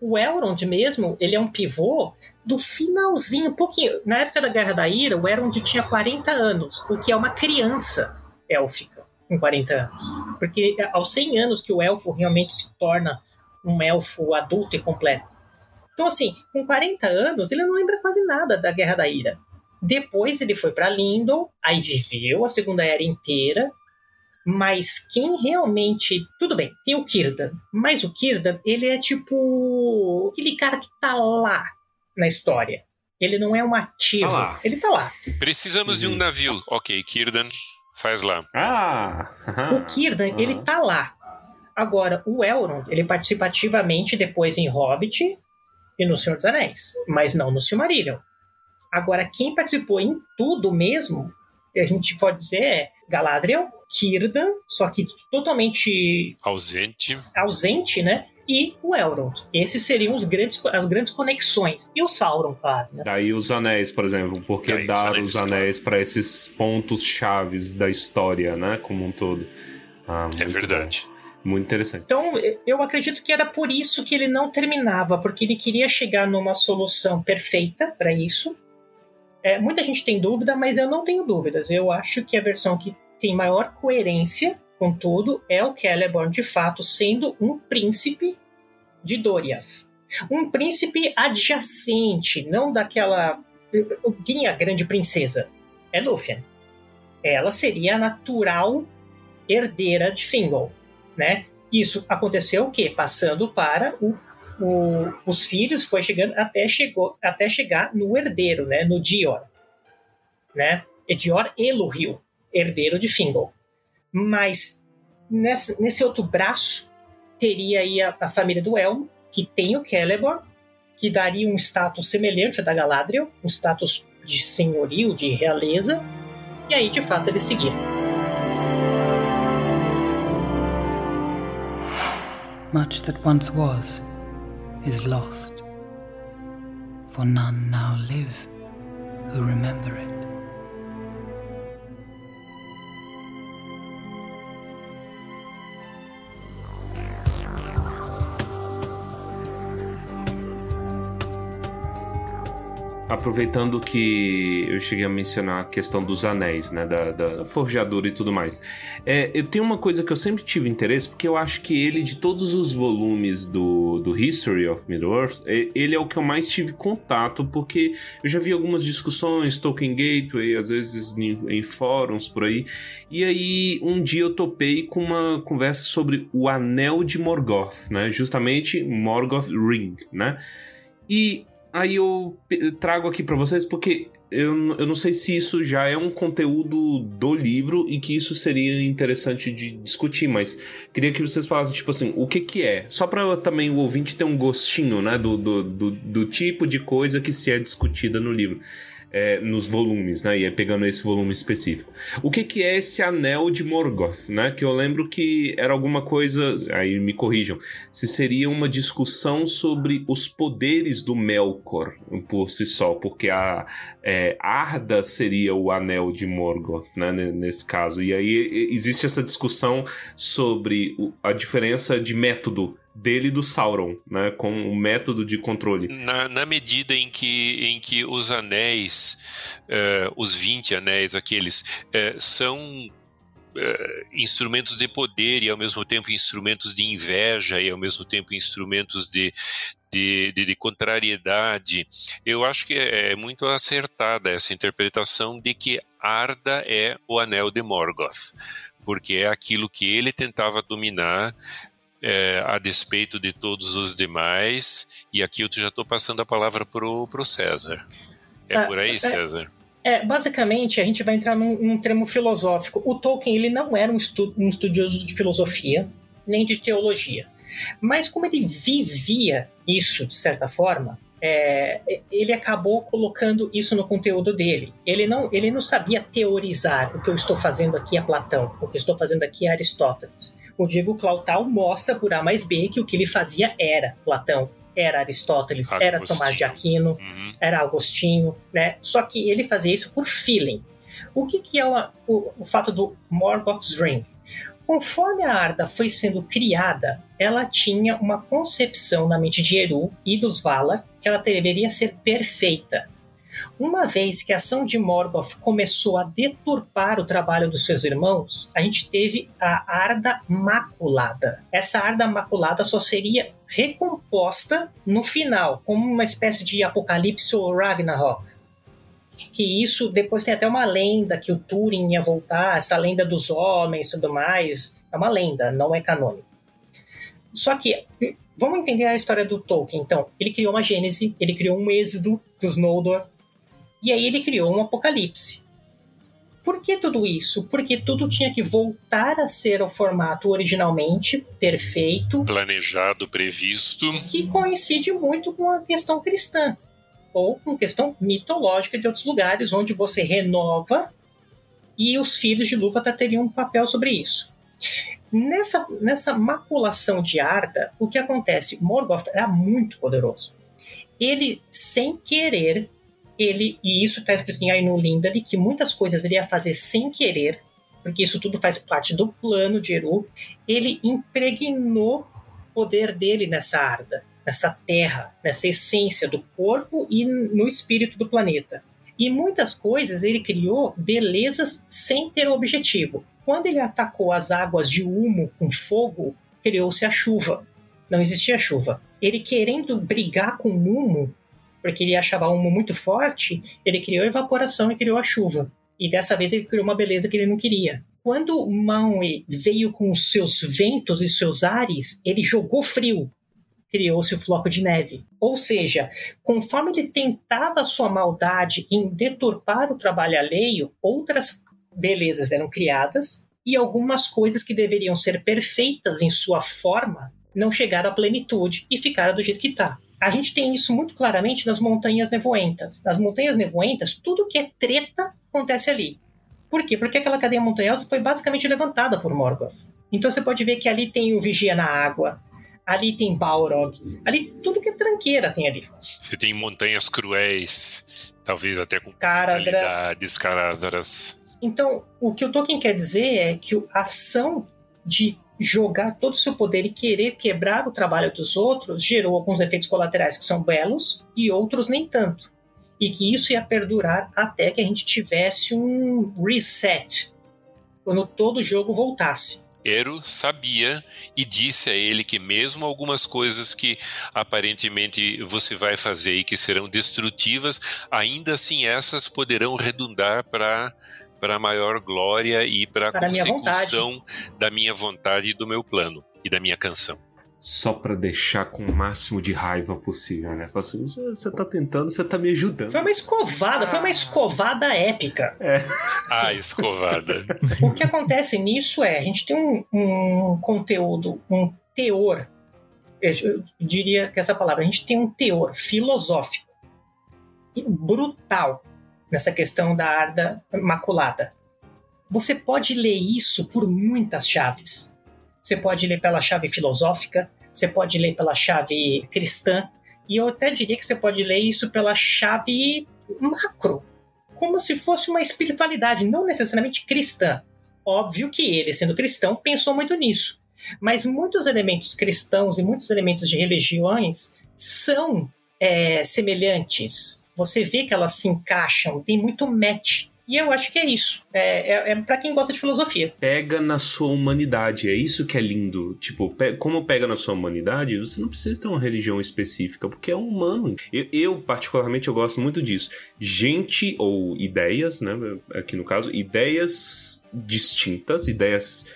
O Elrond mesmo, ele é um pivô do finalzinho, um pouquinho. Na época da Guerra da Ira, o Elrond tinha 40 anos, o que é uma criança élfica com 40 anos. Porque é aos 100 anos que o elfo realmente se torna um elfo adulto e completo. Então, assim, com 40 anos, ele não lembra quase nada da Guerra da Ira. Depois ele foi para Lindon, aí viveu a Segunda Era inteira, mas quem realmente. Tudo bem, tem o Círdan. Mas o Círdan, ele é tipo. aquele cara que tá lá na história. Ele não é um ativo. Lá. Ele tá lá. Precisamos de um navio. Ok, Kirdan, faz lá. Ah! O Círdan, ele tá lá. Agora, o Elrond, ele participa ativamente depois em Hobbit e no Senhor dos Anéis, mas não no Silmarillion. Agora, quem participou em tudo mesmo, a gente pode dizer é Galadriel, Círdan, só que totalmente Ausente. ausente, né? E o Elrond. Esses seriam os grandes, as grandes conexões. E o Sauron, claro. Né? Daí os anéis, por exemplo, porque Daí os dar anéis, os anéis para esses pontos chaves da história, né, como um todo. Ah, É verdade. bom. Muito interessante. Então, eu acredito que era por isso que ele não terminava, porque ele queria chegar numa solução perfeita para isso. É, muita gente tem dúvida, mas eu não tenho dúvidas. Eu acho que a versão que tem maior coerência com tudo é o Celeborn, de fato, sendo um príncipe de Doriath. Um príncipe adjacente, não daquela. Quem é a grande princesa? É Lúthien. Ela seria a natural herdeira de Fingol né? Isso aconteceu o quê? Passando para o, o- os filhos, foi chegando até chegou até chegar no herdeiro, né? No Dior, né? É Dior Elohil, herdeiro de Fingol. Mas nesse, outro braço teria aí a, a família do Elmo, que tem o Celeborn, que daria um status semelhante ao da Galadriel, um status de senhorio, de realeza. E aí, de fato, eles seguiram. Much that once was is lost, for none now live who remember it. Aproveitando que eu cheguei a mencionar a questão dos anéis, né? Da, da forjadura e tudo mais. É, eu tenho uma coisa que eu sempre tive interesse, porque eu acho que ele, de todos os volumes do, do History of Middle-earth, ele é o que eu mais tive contato, porque eu já vi algumas discussões, Tolkien Gateway, às vezes em, em fóruns por aí. E aí, um dia eu topei com uma conversa sobre o Anel de Morgoth, né? Justamente Morgoth Ring, né? E aí eu trago aqui pra vocês porque eu, eu não sei se isso já é um conteúdo do livro e que isso seria interessante de discutir, mas queria que vocês falassem, tipo assim, o que que é? Só para também o ouvinte ter um gostinho, né, do, do, do, do tipo de coisa que se é discutida no livro é, nos volumes, né? E é pegando esse volume específico. O que, que é esse anel de Morgoth, né? Que eu lembro que era alguma coisa. Aí me corrijam. Se seria uma discussão sobre os poderes do Melkor por si só, porque a é, Arda seria o anel de Morgoth, né? Nesse caso. E aí existe essa discussão sobre a diferença de método dele do Sauron, né, com o método de controle. Na, na medida em que, em que os anéis, uh, os 20 anéis aqueles, uh, são Uh, instrumentos de poder e ao mesmo tempo instrumentos de inveja e ao mesmo tempo instrumentos de, de, de, de contrariedade, eu acho que é, é, muito acertada essa interpretação de que Arda é o anel de Morgoth, porque é aquilo que ele tentava dominar é, a despeito de todos os demais. E aqui eu já estou passando a palavra para o César. É ah, por aí, César? É, basicamente, a gente vai entrar num, num termo filosófico. O Tolkien ele não era um, estu um estudioso de filosofia, nem de teologia. Mas como ele vivia isso, de certa forma, é, ele acabou colocando isso no conteúdo dele. Ele não, ele não sabia teorizar o que eu estou fazendo aqui é Platão, o que eu estou fazendo aqui é Aristóteles. O Diego Clautal mostra por A mais B que o que ele fazia era Platão, era Aristóteles, Agostinho. era Tomás de Aquino, uhum. era Agostinho, né? Só que ele fazia isso por feeling. O que, que é o, o, o fato do Morgoth's Ring? Conforme a Arda foi sendo criada, ela tinha uma concepção na mente de Eru e dos Valar que ela deveria ser perfeita. Uma vez que a ação de Morgoth começou a deturpar o trabalho dos seus irmãos, a gente teve a Arda Maculada. Essa Arda Maculada só seria recomposta no final, como uma espécie de Apocalipse ou Ragnarok. Que isso depois tem até uma lenda que o Túrin ia voltar, essa lenda dos homens e tudo mais. É uma lenda, não é canônico. Só que vamos entender a história do Tolkien. Então, ele criou uma Gênese, ele criou um êxodo dos Noldor, e aí ele criou um apocalipse. Por que tudo isso? Porque tudo tinha que voltar a ser o formato originalmente perfeito, planejado, previsto, que coincide muito com a questão cristã ou com questão mitológica de outros lugares onde você renova e os filhos de Lúvatar teriam um papel sobre isso. Nessa, nessa maculação de Arda, o que acontece? Morgoth era muito poderoso. Ele, sem querer, ele, e isso está escrito em Ainu Lindali, que muitas coisas ele ia fazer sem querer, porque isso tudo faz parte do plano de Eru, ele impregnou o poder dele nessa arda, nessa terra, nessa essência do corpo e no espírito do planeta. E muitas coisas ele criou belezas sem ter objetivo. Quando ele atacou as águas de Humo com fogo, criou-se a chuva. Não existia chuva. Ele querendo brigar com o Humo, porque ele achava humo muito forte, ele criou evaporação e criou a chuva. E dessa vez ele criou uma beleza que ele não queria. Quando Maui veio com os seus ventos e seus ares, ele jogou frio. Criou-se o floco de neve. Ou seja, conforme ele tentava a sua maldade em deturpar o trabalho alheio, outras belezas eram criadas e algumas coisas que deveriam ser perfeitas em sua forma não chegaram à plenitude e ficaram do jeito que está. A gente tem isso muito claramente nas montanhas nevoentas. Nas montanhas nevoentas, tudo que é treta acontece ali. Por quê? Porque aquela cadeia montanhosa foi basicamente levantada por Morgoth. Então você pode ver que ali tem o Vigia na Água, ali tem Balrog, ali tudo que é tranqueira tem ali. Você tem montanhas cruéis, talvez até com Caradras. Caradras. Então, o que o Tolkien quer dizer é que a ação de jogar todo o seu poder e querer quebrar o trabalho dos outros gerou alguns efeitos colaterais que são belos e outros nem tanto. E que isso ia perdurar até que a gente tivesse um reset, quando todo o jogo voltasse. Ero sabia e disse a ele que mesmo algumas coisas que aparentemente você vai fazer e que serão destrutivas, ainda assim essas poderão redundar para para a maior glória e para a consecução minha da minha vontade e do meu plano e da minha canção. só para deixar com o máximo de raiva possível, né? Fala assim, você tá tentando, você tá me ajudando. Foi uma escovada, foi uma escovada épica. É. Ah, escovada. o que acontece nisso é, a gente tem um, um conteúdo, um teor, eu diria que essa palavra, a gente tem um teor filosófico brutal nessa questão da Arda Maculada. Você pode ler isso por muitas chaves. Você pode ler pela chave filosófica, você pode ler pela chave cristã, e eu até diria que você pode ler isso pela chave macro, como se fosse uma espiritualidade, não necessariamente cristã. Óbvio que ele, sendo cristão, pensou muito nisso. Mas muitos elementos cristãos e muitos elementos de religiões são é, semelhantes. Você vê que elas se encaixam, tem muito match e eu acho que é isso. É, é, é para quem gosta de filosofia. Pega na sua humanidade. É isso que é lindo. Tipo, pe como pega na sua humanidade, você não precisa ter uma religião específica, porque é um humano. Eu, eu, particularmente, eu gosto muito disso. Gente ou ideias, né? Aqui no caso, ideias distintas, ideias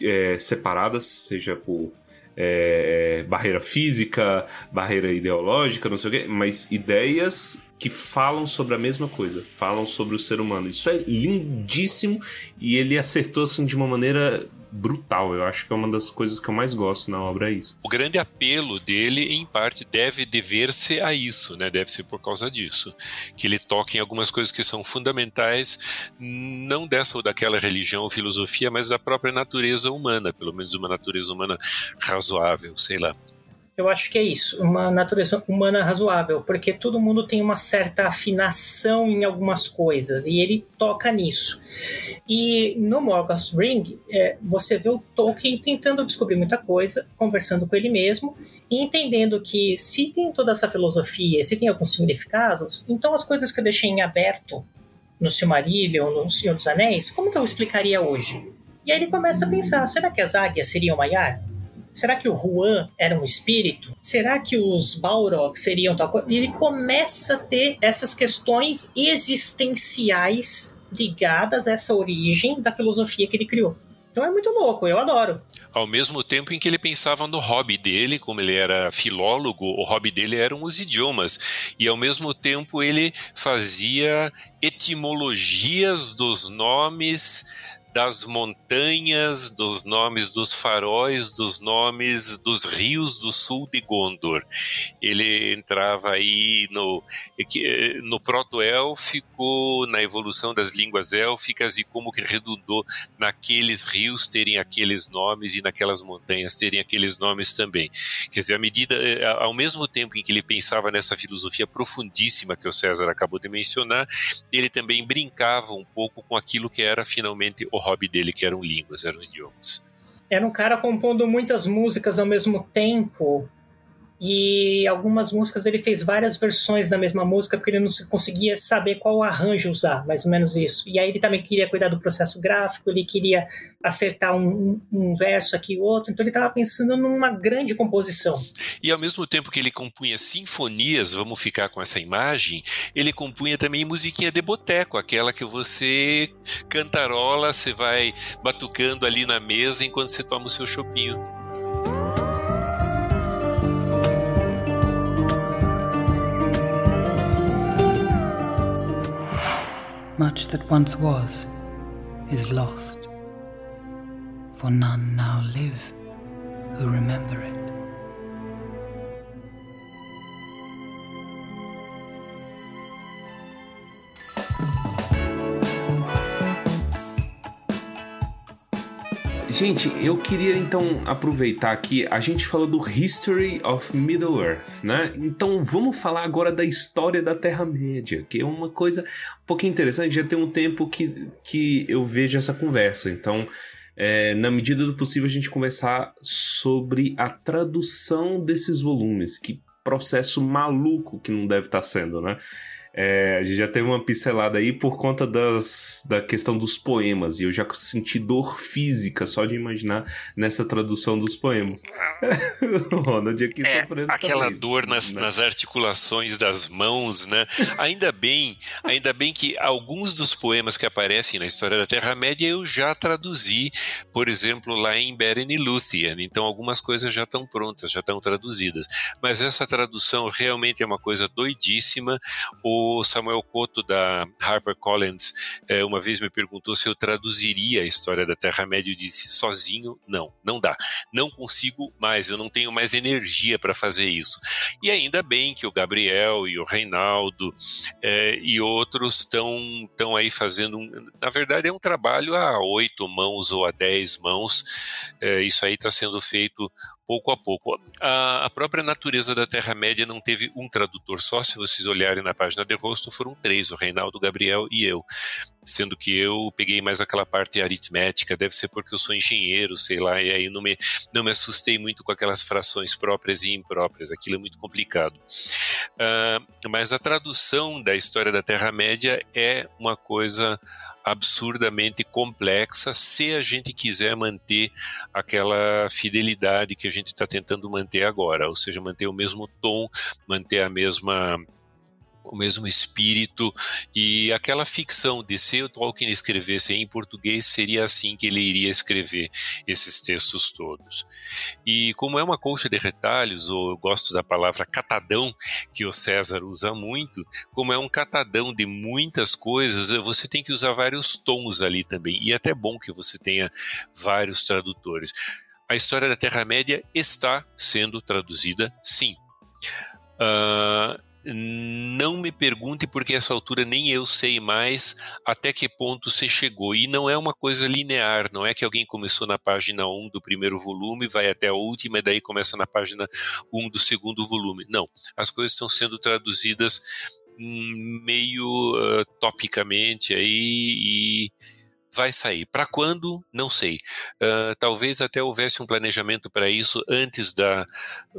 é, separadas, seja por é, barreira física, barreira ideológica, não sei o quê, mas ideias que falam sobre a mesma coisa, falam sobre o ser humano. Isso é lindíssimo e ele acertou assim de uma maneira brutal. Eu acho que é uma das coisas que eu mais gosto na obra é isso. O grande apelo dele, em parte, deve dever-se a isso, né? Deve ser por causa disso, que ele toca em algumas coisas que são fundamentais, não dessa ou daquela religião ou filosofia, mas da própria natureza humana, pelo menos uma natureza humana razoável, sei lá. Eu acho que é isso, uma natureza humana razoável, porque todo mundo tem uma certa afinação em algumas coisas e ele toca nisso. E no Morgoth's Ring, é, você vê o Tolkien tentando descobrir muita coisa, conversando com ele mesmo e entendendo que se tem toda essa filosofia, se tem alguns significados, então as coisas que eu deixei em aberto no Silmarillion, no Senhor dos Anéis, como que eu explicaria hoje? E aí ele começa a pensar, será que as águias seriam Maiar? Será que o Juan era um espírito? Será que os Balrog seriam tal coisa? E ele começa a ter essas questões existenciais ligadas a essa origem da filosofia que ele criou. Então é muito louco, eu adoro. Ao mesmo tempo em que ele pensava no hobby dele, como ele era filólogo, o hobby dele eram os idiomas. E ao mesmo tempo ele fazia etimologias dos nomes das montanhas, dos nomes dos faróis, dos nomes dos rios do sul de Gondor. Ele entrava aí no, no proto-élfico, na evolução das línguas élficas e como que redundou naqueles rios terem aqueles nomes e naquelas montanhas terem aqueles nomes também. Quer dizer, à medida, eh, ao mesmo tempo em que ele pensava nessa filosofia profundíssima que o César acabou de mencionar, ele também brincava um pouco com aquilo que era finalmente o hobby dele, que eram línguas, eram idiomas. Era um cara compondo muitas músicas ao mesmo tempo, e algumas músicas ele fez várias versões da mesma música porque ele não conseguia saber qual arranjo usar, mais ou menos isso. E aí ele também queria cuidar do processo gráfico, ele queria acertar um, um verso aqui e outro, então ele estava pensando numa grande composição. E ao mesmo tempo que ele compunha sinfonias, vamos ficar com essa imagem, ele compunha também musiquinha de boteco, aquela que você cantarola, você vai batucando ali na mesa enquanto você toma o seu chopinho. Much that once was is lost, for none now live who remember it. Gente, eu queria então aproveitar aqui, a gente falou do History of Middle-earth, né? Então vamos falar agora da história da Terra-média, que é uma coisa um pouquinho interessante, já tem um tempo que, que eu vejo essa conversa, então é, na medida do possível a gente conversar sobre a tradução desses volumes, que processo maluco que não deve estar sendo, né? É, a gente já teve uma pincelada aí por conta das, da questão dos poemas, e eu já senti dor física só de imaginar nessa tradução dos poemas. o Ronald aqui É, sofrendo aquela também, dor nas, né? nas articulações das mãos, né? Ainda bem, ainda bem que alguns dos poemas que aparecem na história da Terra-média eu já traduzi, por exemplo, lá em Beren e Luthien. Então algumas coisas já estão prontas, já estão traduzidas. Mas essa tradução realmente é uma coisa doidíssima. O Samuel Couto da HarperCollins eh, uma vez me perguntou se eu traduziria a história da Terra-média. Eu disse sozinho, não, não dá. Não consigo mais, eu não tenho mais energia para fazer isso. E ainda bem que o Gabriel e o Reinaldo eh, e outros estão aí fazendo. Um, na verdade, é um trabalho a oito mãos ou a dez mãos. Eh, isso aí está sendo feito pouco a pouco. A, a própria natureza da Terra-média não teve um tradutor só. Se vocês olharem na página de rosto, foram três: o Reinaldo, Gabriel e eu. Sendo que eu peguei mais aquela parte aritmética, deve ser porque eu sou engenheiro, sei lá, e aí não me, não me assustei muito com aquelas frações próprias e impróprias, aquilo é muito complicado. Uh, mas a tradução da história da Terra-média é uma coisa absurdamente complexa se a gente quiser manter aquela fidelidade que a gente está tentando manter agora, ou seja, manter o mesmo tom, manter a mesma o mesmo espírito e aquela ficção de se o Tolkien escrevesse em português seria assim que ele iria escrever esses textos todos. E como é uma colcha de retalhos, ou eu gosto da palavra catadão que o César usa muito, como é um catadão de muitas coisas, você tem que usar vários tons ali também. E é até bom que você tenha vários tradutores. A história da Terra-média está sendo traduzida, sim. Uh, não me pergunte porque essa altura nem eu sei mais até que ponto você chegou. E não é uma coisa linear, não é que alguém começou na página 1 do primeiro volume, vai até a última e daí começa na página 1 do segundo volume. Não, as coisas estão sendo traduzidas meio uh, topicamente aí e vai sair. Para quando? Não sei. Uh, talvez até houvesse um planejamento para isso antes da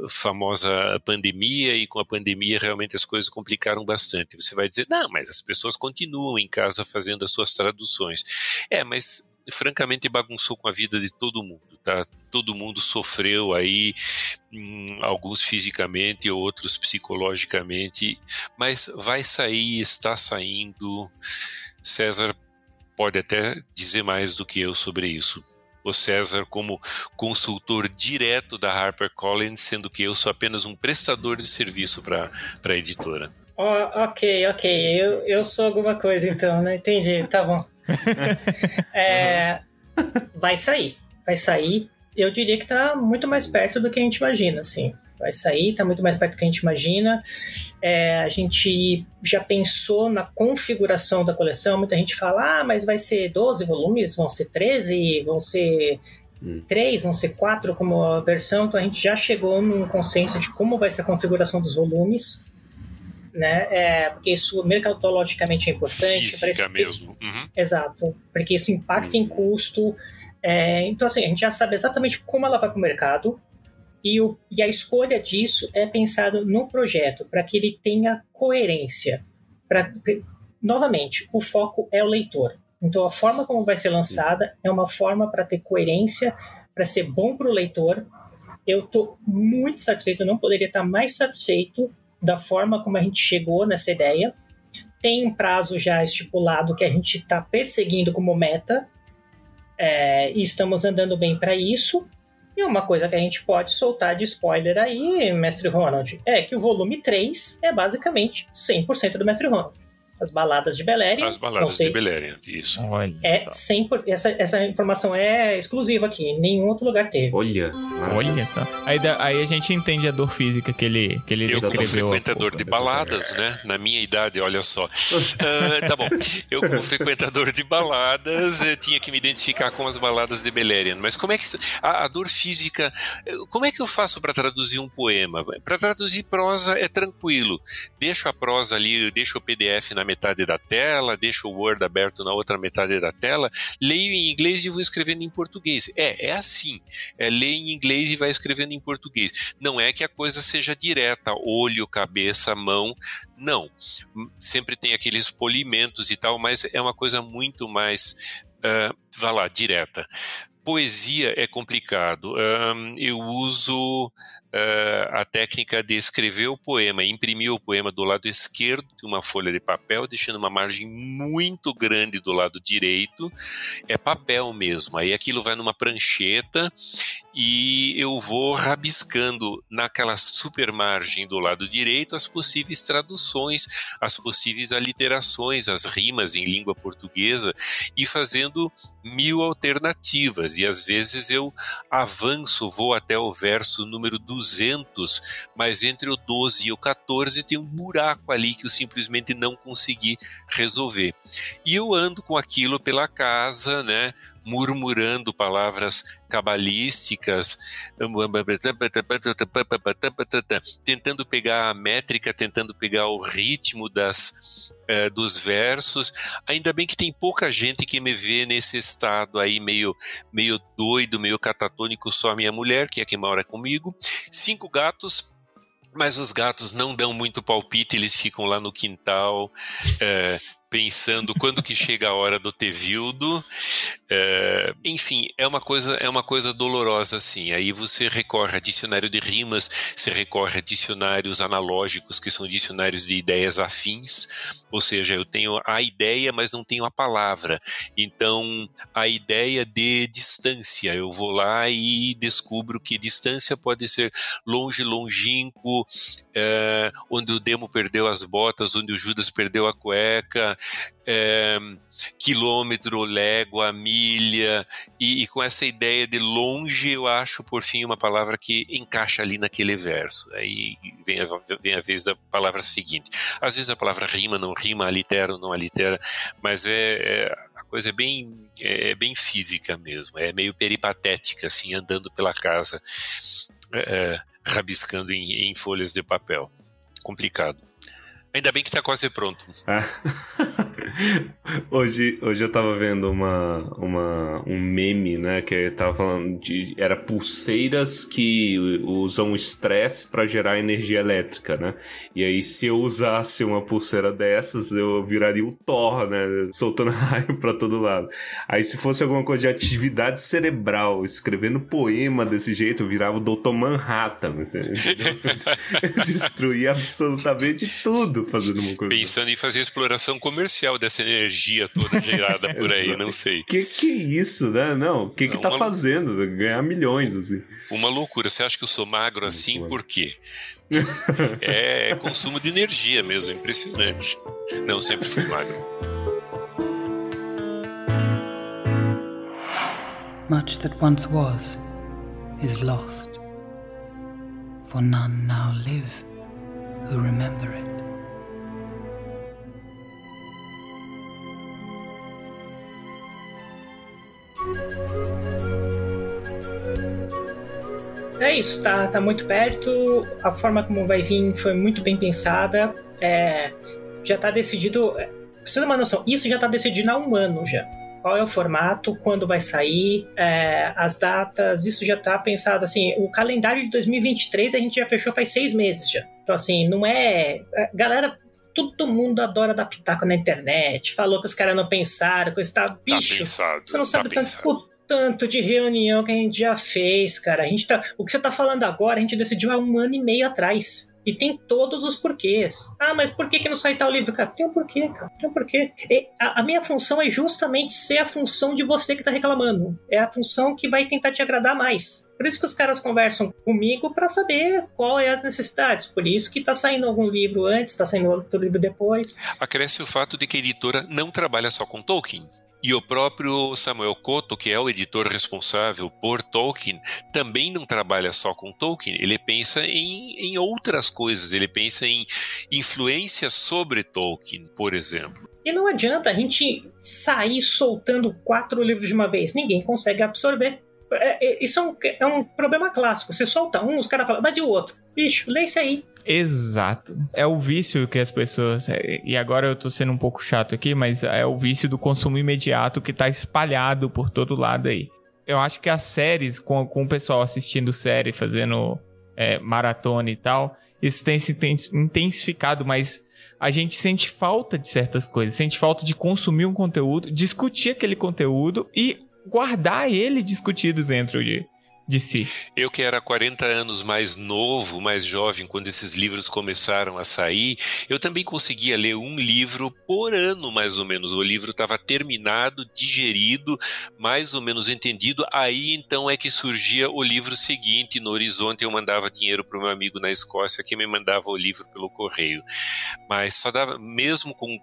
famosa pandemia, e com a pandemia realmente as coisas complicaram bastante. Você vai dizer, não, mas as pessoas continuam em casa fazendo as suas traduções. É, mas francamente bagunçou com a vida de todo mundo, tá? Todo mundo sofreu aí, hum, alguns fisicamente, outros psicologicamente, mas vai sair, está saindo. César pode até dizer mais do que eu sobre isso. O César, como consultor direto da HarperCollins, sendo que eu sou apenas um prestador de serviço para a editora. Oh, ok, ok. Eu, eu sou alguma coisa então, né? Entendi, tá bom. é, vai sair, vai sair. Eu diria que tá muito mais perto do que a gente imagina, assim. Vai sair, tá muito mais perto do que a gente imagina. É, a gente já pensou na configuração da coleção. Muita gente fala, ah, mas vai ser 12 volumes, vão ser 13, vão ser hum. 3, vão ser 4 como a versão. Então a gente já chegou num consenso de como vai ser a configuração dos volumes. Né? É, porque isso mercadologicamente é importante. Física mesmo. Uhum. Exato. Porque isso impacta em custo. É, então, assim, a gente já sabe exatamente como ela vai para o mercado. E, o, e, a escolha disso é pensado no projeto, para que ele tenha coerência. Pra, novamente, o foco é o leitor. Então, a forma como vai ser lançada é uma forma para ter coerência, para ser bom para o leitor. Eu estou muito satisfeito, eu não poderia estar mais satisfeito da forma como a gente chegou nessa ideia. Tem um prazo já estipulado que a gente está perseguindo como meta, é, e estamos andando bem para isso. E uma coisa que a gente pode soltar de spoiler aí, Mestre Ronald, é que o volume 3 é basicamente 100% do Mestre Ronald. As baladas de Beleriand. As baladas de Beleriand, isso. Olha é 100%, essa, essa informação é exclusiva aqui, em nenhum outro lugar teve. Olha. Olha só. Aí, aí a gente entende a dor física que ele, que ele eu descreveu. Eu como frequentador de baladas, né? Na minha idade, olha só. Uh, tá bom. Eu como frequentador de baladas, tinha que me identificar com as baladas de Beleriand. Mas como é que... A, a dor física... Como é que eu faço para traduzir um poema? Para traduzir prosa é tranquilo. Deixo a prosa ali, deixo o PDF na metade da tela, deixo o Word aberto na outra metade da tela, leio em inglês e vou escrevendo em português. É, é assim. É ler em inglês e vai escrevendo em português. Não é que a coisa seja direta, olho, cabeça, mão, não. Sempre tem aqueles polimentos e tal, mas é uma coisa muito mais, uh, vá lá, direta. Poesia é complicado. Um, eu uso a técnica de escrever o poema, imprimir o poema do lado esquerdo de uma folha de papel, deixando uma margem muito grande do lado direito. É papel mesmo. Aí aquilo vai numa prancheta e eu vou rabiscando naquela super margem do lado direito as possíveis traduções, as possíveis aliterações, as rimas em língua portuguesa e fazendo mil alternativas. E às vezes eu avanço, vou até o verso número 200 200, mas entre o 12 e o 14 tem um buraco ali que eu simplesmente não consegui resolver. E eu ando com aquilo pela casa, né? Murmurando palavras cabalísticas, tentando pegar a métrica, tentando pegar o ritmo das, uh, dos versos. Ainda bem que tem pouca gente que me vê nesse estado aí meio, meio doido, meio catatônico, só a minha mulher, que é quem mora comigo. Cinco gatos, mas os gatos não dão muito palpite, eles ficam lá no quintal, é, pensando quando que chega a hora do Tevildo. É, enfim, é uma coisa é uma coisa dolorosa assim. Aí você recorre a dicionário de rimas, você recorre a dicionários analógicos, que são dicionários de ideias afins, ou seja, eu tenho a ideia, mas não tenho a palavra. Então, a ideia de distância, eu vou lá e descubro que distância pode ser longe, longínquo, é, onde o Demo perdeu as botas, onde o Judas perdeu a cueca, é, quilômetro, légua, milha, e, e, com essa ideia de longe, eu acho, por fim, uma palavra que encaixa ali naquele verso. Aí vem a, vem a vez da palavra seguinte. Às vezes a palavra rima, não rima, alitera, não alitera, mas é, é a coisa é bem, é, é, bem física mesmo, é meio peripatética, assim, andando pela casa, é, é rabiscando em, em folhas de papel. Complicado. Ainda bem que tá quase pronto. É. hoje, hoje eu tava vendo uma, uma, um meme, né? Que tava falando de. Era pulseiras que usam estresse para gerar energia elétrica, né? E aí, se eu usasse uma pulseira dessas, eu viraria o Thor, né? Soltando raio pra todo lado. Aí, se fosse alguma coisa de atividade cerebral, escrevendo poema desse jeito, eu virava o Dr. Manhattan. Entendeu? eu destruía absolutamente tudo fazendo uma coisa. Pensando em fazer exploração comercial dessa energia toda gerada por aí, não sei. Que que é isso, né? Não, o que que tá uma... fazendo? Ganhar milhões, assim. Uma loucura. Você acha que eu sou magro assim? Por quê? é consumo de energia mesmo, impressionante. Não, sempre fui magro. Much that once was is lost, for none now live who remember it. É isso, tá, tá muito perto. A forma como vai vir foi muito bem pensada. É, já tá decidido. Pra você ter uma noção, isso já tá decidido há um ano já. Qual é o formato, quando vai sair, é, as datas, isso já tá pensado assim. O calendário de 2023 a gente já fechou faz seis meses já. Então, assim, não é. é galera todo mundo adora dar pitaco na internet. Falou que os caras não pensaram, coisa tá. Bicho, tá pensado, você não sabe tá tanto tanto de reunião que a gente já fez, cara. A gente tá, o que você tá falando agora, a gente decidiu há um ano e meio atrás. E tem todos os porquês. Ah, mas por que, que não sai tal livro? Cara, tem um porquê, cara. Tem um porquê. A, a, minha função é justamente ser a função de você que tá reclamando. É a função que vai tentar te agradar mais. Por isso que os caras conversam comigo para saber qual é as necessidades. Por isso que tá saindo algum livro antes, tá saindo outro livro depois. Acresce o fato de que a editora não trabalha só com Tolkien. E o próprio Samuel Coto, que é o editor responsável por Tolkien, também não trabalha só com Tolkien, ele pensa em, em outras coisas, ele pensa em influência sobre Tolkien, por exemplo. E não adianta a gente sair soltando quatro livros de uma vez, ninguém consegue absorver. É, é, isso é um, é um problema clássico. Você solta um, os caras falam, mas e o outro? Bicho, lê isso aí. Exato. É o vício que as pessoas. É, e agora eu tô sendo um pouco chato aqui, mas é o vício do consumo imediato que tá espalhado por todo lado aí. eu acho que as séries, com, com o pessoal assistindo série, fazendo é, maratona e tal, isso tem se intensificado, mas a gente sente falta de certas coisas, sente falta de consumir um conteúdo, discutir aquele conteúdo e guardar ele discutido dentro de, de si. Eu que era 40 anos mais novo, mais jovem, quando esses livros começaram a sair, eu também conseguia ler um livro por ano, mais ou menos. O livro estava terminado, digerido, mais ou menos entendido. Aí então é que surgia o livro seguinte. No horizonte eu mandava dinheiro para o meu amigo na Escócia, que me mandava o livro pelo correio. Mas só dava, mesmo com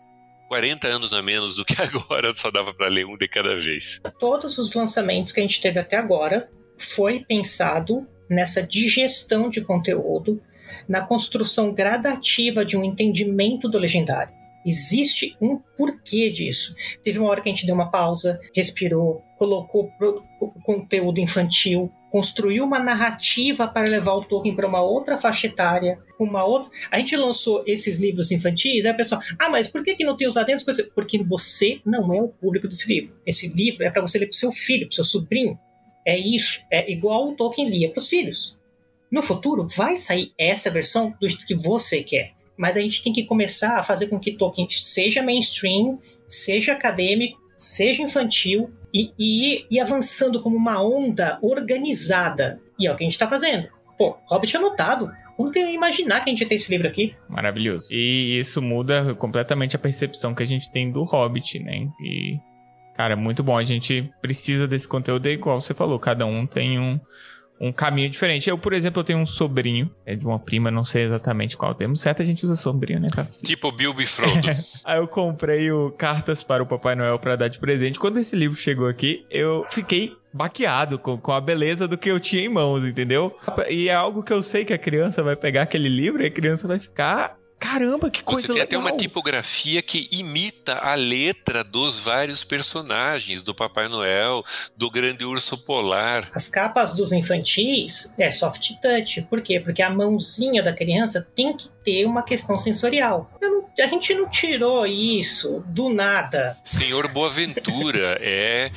40 anos a menos do que agora, só dava para ler um de cada vez. Todos os lançamentos que a gente teve até agora foi pensado nessa digestão de conteúdo, na construção gradativa de um entendimento do legendário. Existe um porquê disso. Teve uma hora que a gente deu uma pausa, respirou, colocou conteúdo infantil, construiu uma narrativa para levar o Tolkien para uma outra faixa etária, uma outra. A gente lançou esses livros infantis, aí a pessoa, ah, mas por que, que não tem os adendos? Porque você não é o público desse livro. Esse livro é para você ler para seu filho, para seu sobrinho. É isso, é igual o Tolkien lia para os filhos. No futuro vai sair essa versão do jeito que você quer. Mas a gente tem que começar a fazer com que Tolkien seja mainstream, seja acadêmico, seja infantil e, e ir avançando como uma onda organizada. E é o que a gente está fazendo. Pô, Hobbit anotado. Como que eu ia imaginar que a gente ia ter esse livro aqui? Maravilhoso. E isso muda completamente a percepção que a gente tem do Hobbit, né? E Cara, muito bom. A gente precisa desse conteúdo, é igual você falou, cada um tem um, um caminho diferente. Eu, por exemplo, eu tenho um sobrinho, é de uma prima, não sei exatamente qual termo certo, a gente usa sobrinho, né, cara? Tipo Bilbo e Frodo. Aí eu comprei o Cartas para o Papai Noel para dar de presente. Quando esse livro chegou aqui, eu fiquei baqueado com, com a beleza do que eu tinha em mãos, entendeu? E é algo que eu sei que a criança vai pegar aquele livro e a criança vai ficar Caramba, que coisa Você tem legal. até uma tipografia que imita a letra dos vários personagens, do Papai Noel, do Grande Urso Polar. As capas dos infantis é soft touch. Por quê? Porque a mãozinha da criança tem que ter uma questão sensorial. Não, a gente não tirou isso do nada. Senhor Boaventura é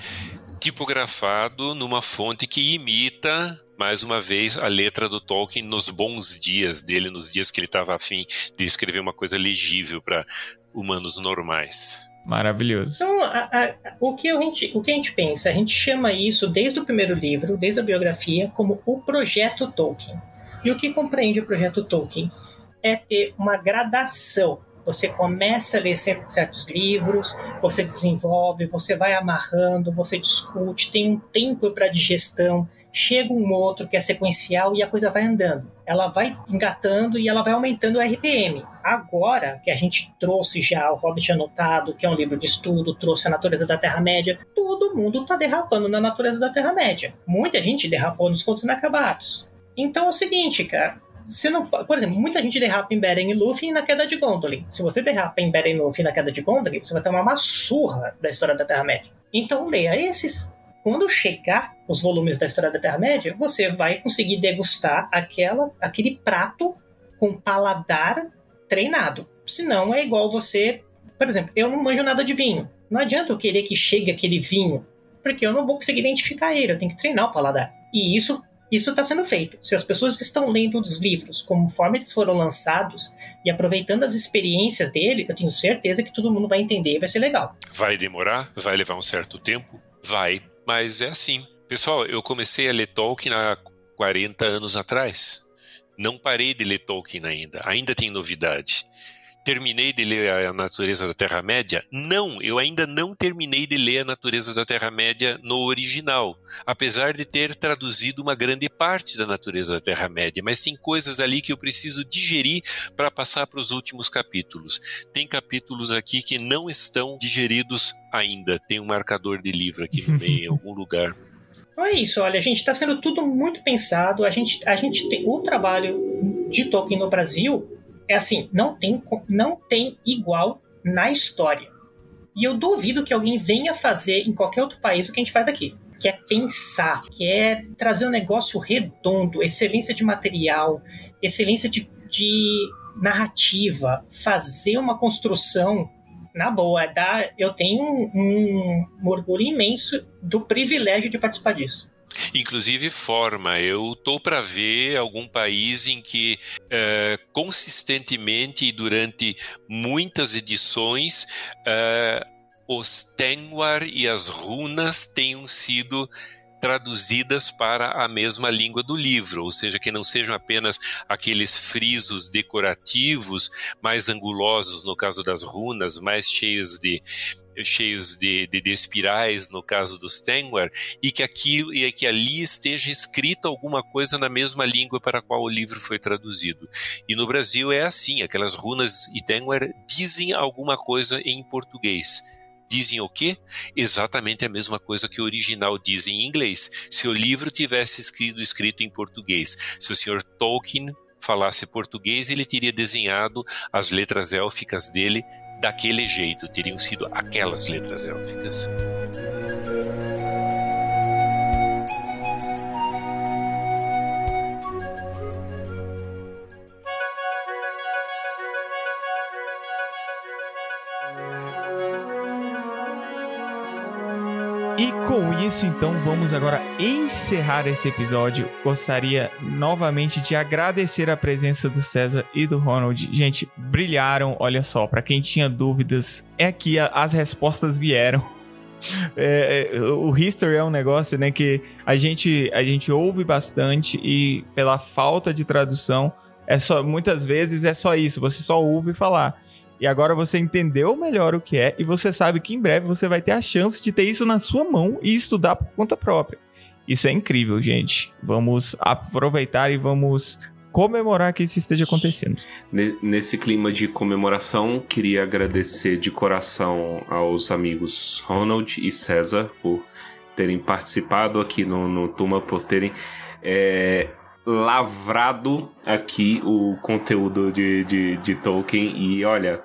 tipografado numa fonte que imita mais uma vez, a letra do Tolkien nos bons dias dele, nos dias que ele estava afim de escrever uma coisa legível para humanos normais. Maravilhoso. Então, a, a, o, que a gente, o que a gente pensa? A gente chama isso, desde o primeiro livro, desde a biografia, como o Projeto Tolkien. E o que compreende o Projeto Tolkien? É ter uma gradação. Você começa a ler certos livros, você desenvolve, você vai amarrando, você discute, tem um tempo para digestão, chega um outro que é sequencial e a coisa vai andando. Ela vai engatando e ela vai aumentando o RPM. Agora que a gente trouxe já o Hobbit Anotado, que é um livro de estudo, trouxe a natureza da Terra-média, todo mundo está derrapando na natureza da Terra-média. Muita gente derrapou nos contos inacabados. Então é o seguinte, cara. Você não, por exemplo, muita gente derrapa em Beren e Luffy na queda de Gondolin. Se você derrapa em Beren e Luffy na queda de Gondolin, você vai ter uma surra da história da Terra-média. Então leia esses quando chegar os volumes da história da Terra-média, você vai conseguir degustar aquela, aquele prato com paladar treinado. Senão é igual você. Por exemplo, eu não manjo nada de vinho. Não adianta eu querer que chegue aquele vinho, porque eu não vou conseguir identificar ele, eu tenho que treinar o paladar. E isso isso está sendo feito. Se as pessoas estão lendo os livros conforme eles foram lançados e aproveitando as experiências dele, eu tenho certeza que todo mundo vai entender e vai ser legal. Vai demorar? Vai levar um certo tempo? Vai. Mas é assim. Pessoal, eu comecei a ler Tolkien há 40 anos atrás. Não parei de ler Tolkien ainda. Ainda tem novidade. Terminei de ler A Natureza da Terra-média? Não, eu ainda não terminei de ler A Natureza da Terra-média no original, apesar de ter traduzido uma grande parte da Natureza da Terra-média, mas tem coisas ali que eu preciso digerir para passar para os últimos capítulos. Tem capítulos aqui que não estão digeridos ainda. Tem um marcador de livro aqui no meio, em algum lugar. Então é isso, olha, a gente está sendo tudo muito pensado. A gente, a gente tem o trabalho de Tolkien no Brasil é assim, não tem, não tem igual na história. E eu duvido que alguém venha fazer em qualquer outro país o que a gente faz aqui. Que é pensar, que é trazer um negócio redondo, excelência de material, excelência de, de narrativa, fazer uma construção na boa, dá, eu tenho um, um, um orgulho imenso do privilégio de participar disso. Inclusive forma. Eu tô para ver algum país em que é, consistentemente e durante muitas edições é, os Tengwar e as runas tenham sido traduzidas para a mesma língua do livro, ou seja, que não sejam apenas aqueles frisos decorativos mais angulosos no caso das runas, mais cheios de cheios de, de, de, espirais no caso dos Tengwar e que aqui e que ali esteja escrita alguma coisa na mesma língua para a qual o livro foi traduzido. E no Brasil é assim, aquelas runas e Tengwar dizem alguma coisa em português dizem o quê? Exatamente a mesma coisa que o original diz em inglês. Se o livro tivesse escrito, escrito em português, se o senhor Tolkien falasse português, ele teria desenhado as letras élficas dele daquele jeito, teriam sido aquelas letras élficas. E com isso, então, vamos agora encerrar esse episódio. Gostaria novamente de agradecer a presença do César e do Ronald. Gente, brilharam, olha só, para quem tinha dúvidas, é aqui as respostas vieram. É, é, o history é um negócio, né, que a gente a gente ouve bastante e pela falta de tradução é só muitas vezes é só isso, você só ouve falar. E agora você entendeu melhor o que é e você sabe que em breve você vai ter a chance de ter isso na sua mão e estudar por conta própria. Isso é incrível, gente. Vamos aproveitar e vamos comemorar que isso esteja acontecendo. Nesse clima de comemoração, queria agradecer de coração aos amigos Ronald e César por terem participado aqui no, no Tuma, por terem é, lavrado aqui o conteúdo de, de, de Tolkien. E olha,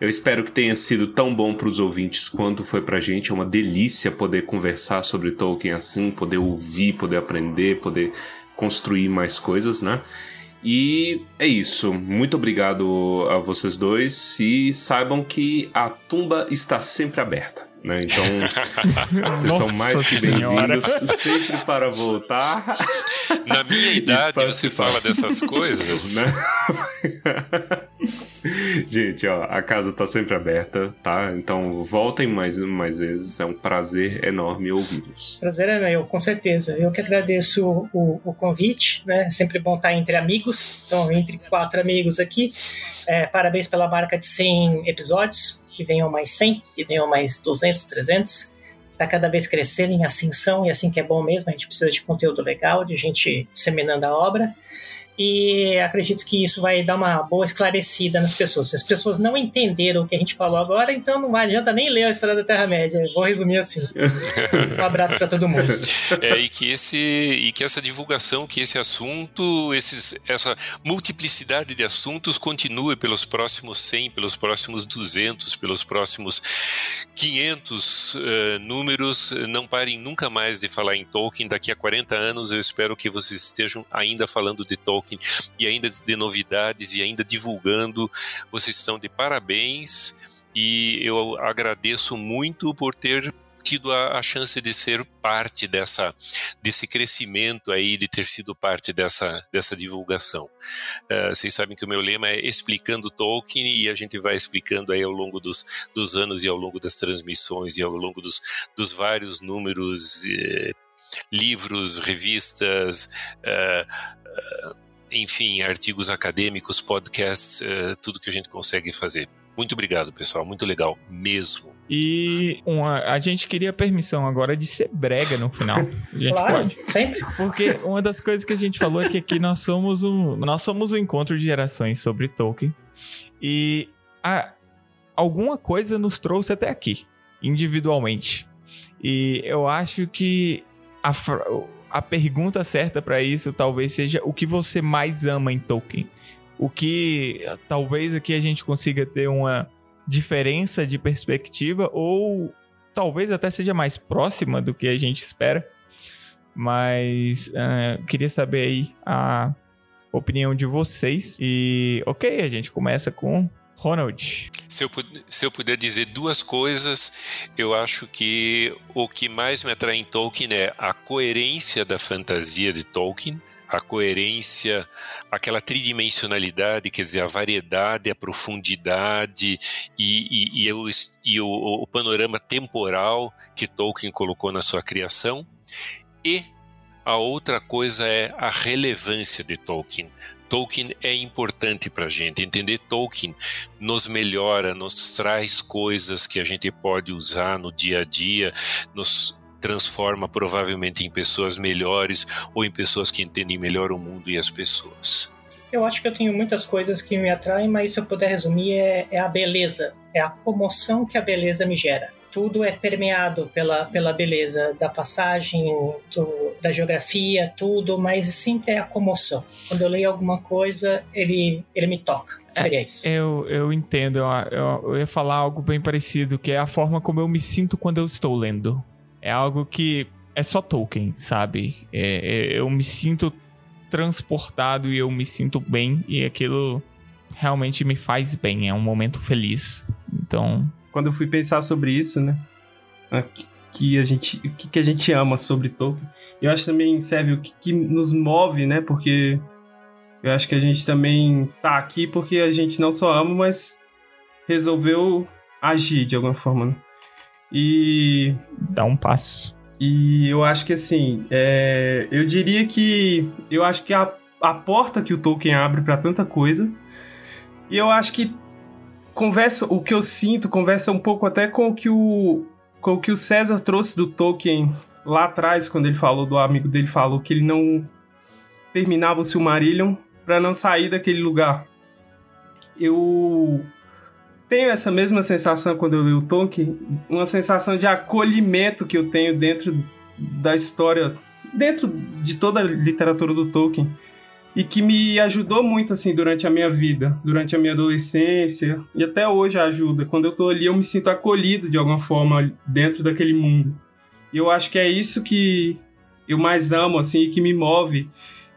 eu espero que tenha sido tão bom para os ouvintes quanto foi para a gente. É uma delícia poder conversar sobre Tolkien assim, poder ouvir, poder aprender, poder construir mais coisas, né? E é isso. Muito obrigado a vocês dois e saibam que a tumba está sempre aberta. Né? Então, vocês são mais que bem-vindos sempre para voltar. Na minha idade, você fala dessas coisas. Né? Gente, ó, a casa tá sempre aberta, tá? Então voltem mais, mais vezes. É um prazer enorme ouvi-los. Prazer é meu, com certeza. Eu que agradeço o, o, convite, né? É sempre bom estar entre amigos. Então, entre quatro amigos aqui. É, parabéns pela marca de 100 episódios. Que venham mais 100, que venham mais 200, 300 tá cada vez crescendo em ascensão e assim que é bom mesmo, a gente precisa de conteúdo legal, de gente disseminando a obra e acredito que isso vai dar uma boa esclarecida nas pessoas. Se as pessoas não entenderam o que a gente falou agora, então não adianta nem ler a história da Terra-média. Vou resumir assim. um abraço para todo mundo. É, e, que esse, e que essa divulgação, que esse assunto, esses, essa multiplicidade de assuntos continue pelos próximos 100, pelos próximos 200, pelos próximos 500 uh, eh, números. Não parem nunca mais de falar em Tolkien. Daqui a 40 anos eu espero que vocês estejam ainda falando de Tolkien Tolkien e ainda de novidades e ainda divulgando. Vocês estão de parabéns e eu agradeço muito por ter tido a, a, chance de ser parte dessa desse crescimento aí, de ter sido parte dessa, dessa divulgação. Uh, vocês sabem que o meu lema é explicando Tolkien e a gente vai explicando aí ao longo dos, dos anos e ao longo das transmissões e ao longo dos, dos vários números, eh, livros, revistas, uh, enfim, artigos acadêmicos, podcasts, uh, tudo que a gente consegue fazer. Muito obrigado, pessoal. Muito legal mesmo. E uma, a gente queria permissão agora de ser brega no final. A gente claro, pode. sempre. Porque uma das coisas que a gente falou é que aqui nós somos um, nós somos um encontro de gerações sobre Tolkien. E a, alguma coisa nos trouxe até aqui, individualmente. E eu acho que a, a pergunta certa para isso talvez seja o que você mais ama em Tolkien. O que talvez aqui a gente consiga ter uma diferença de perspectiva ou talvez até seja mais próxima do que a gente espera. Mas uh, queria saber aí a opinião de vocês. E ok, a gente começa com Ronald. Se eu, se eu puder dizer duas coisas, eu acho que o que mais me atrai em Tolkien é a coerência da fantasia de Tolkien, a coerência, aquela tridimensionalidade, quer dizer, a variedade, a profundidade e, e, e, o, e o, o panorama temporal que Tolkien colocou na sua criação. E a outra coisa é a relevância de Tolkien. Tolkien é importante para a gente. Entender Tolkien nos melhora, nos traz coisas que a gente pode usar no dia a dia, nos transforma provavelmente em pessoas melhores ou em pessoas que entendem melhor o mundo e as pessoas. Eu acho que eu tenho muitas coisas que me atraem, mas se eu puder resumir, é, é a beleza. É a comoção que a beleza me gera tudo é permeado pela, pela beleza da passagem, do, da geografia, tudo, mas sempre é a comoção. Quando eu leio alguma coisa, ele, ele me toca. É, Seria isso. Eu, eu entendo. Eu, eu, eu ia falar algo bem parecido, que é a forma como eu me sinto quando eu estou lendo. É algo que é só Tolkien, sabe? É, é, eu me sinto transportado e eu me sinto bem e aquilo realmente me faz bem. É um momento feliz. Então, quando eu fui pensar sobre isso, né? Que a gente, o que, que a gente ama sobre Tolkien. Eu acho também serve o que, que nos move, né? Porque eu acho que a gente também tá aqui porque a gente não só ama, mas resolveu agir de alguma forma. Né? E. Dar um passo. E eu acho que assim, é, eu diria que. Eu acho que a, a porta que o Tolkien abre para tanta coisa. E eu acho que conversa, o que eu sinto conversa um pouco até com o que o, com o que o César trouxe do Tolkien lá atrás, quando ele falou do amigo dele, falou que ele não terminava o Silmarillion para não sair daquele lugar. Eu tenho essa mesma sensação quando eu leio o Tolkien, uma sensação de acolhimento que eu tenho dentro da história, dentro de toda a literatura do Tolkien e que me ajudou muito assim durante a minha vida, durante a minha adolescência e até hoje ajuda. Quando eu tô ali, eu me sinto acolhido de alguma forma dentro daquele mundo. E eu acho que é isso que eu mais amo assim e que me move.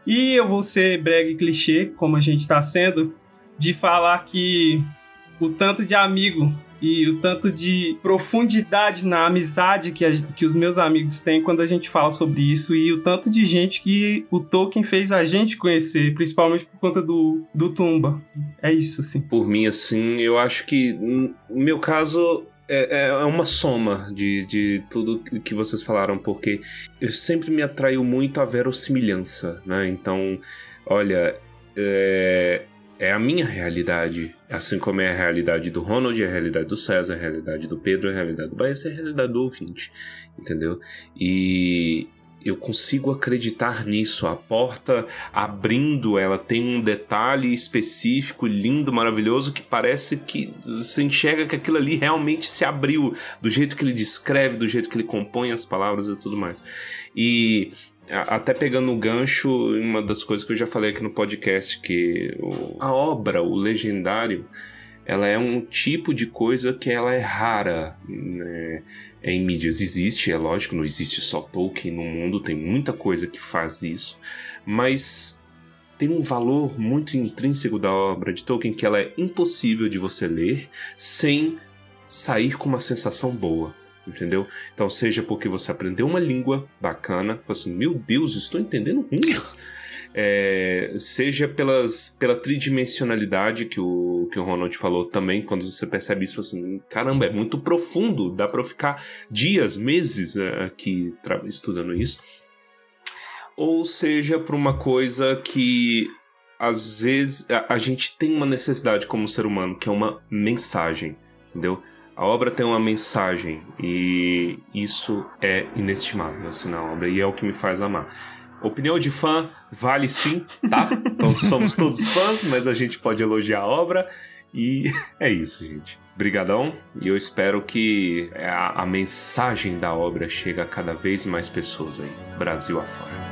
E eu vou ser brega e clichê, como a gente está sendo, de falar que o tanto de amigo e o tanto de profundidade na amizade que, a, que os meus amigos têm quando a gente fala sobre isso e o tanto de gente que o Tolkien fez a gente conhecer, principalmente por conta do, do Tumba. É isso, assim. Por mim, assim, eu acho que no meu caso é, é uma soma de, de tudo que vocês falaram, porque eu sempre me atraiu muito a verossimilhança, né? Então, olha, é, é a minha realidade. Assim como é a realidade do Ronald, é a realidade do César, é a realidade do Pedro, é a realidade do Bahia, é a realidade do ouvinte. Entendeu? E eu consigo acreditar nisso. A porta abrindo, ela tem um detalhe específico, lindo, maravilhoso, que parece que você enxerga que aquilo ali realmente se abriu, do jeito que ele descreve, do jeito que ele compõe as palavras e tudo mais. E até pegando o gancho, uma das coisas que eu já falei aqui no podcast, que a obra, o legendário, ela é um tipo de coisa que ela é rara né? em mídias. Existe, é lógico, não existe só Tolkien no mundo, tem muita coisa que faz isso, mas tem um valor muito intrínseco da obra de Tolkien que ela é impossível de você ler sem sair com uma sensação boa entendeu? Então, seja porque você aprendeu uma língua bacana, você assim, meu Deus, estou entendendo ruins. É, seja pelas, pela tridimensionalidade que o, que o Ronald falou também, quando você percebe isso, assim, caramba, é muito profundo, dá para ficar dias, meses é, aqui estudando isso. Ou seja, por uma coisa que às vezes a, a gente tem uma necessidade como ser humano, que é uma mensagem, entendeu? A obra tem uma mensagem e isso é inestimável, assim, na obra, e é o que me faz amar. Opinião de fã vale sim, tá? Então somos todos fãs, mas a gente pode elogiar a obra e é isso, gente. Brigadão, e eu espero que a, a mensagem da obra chegue a cada vez mais pessoas aí, Brasil afora.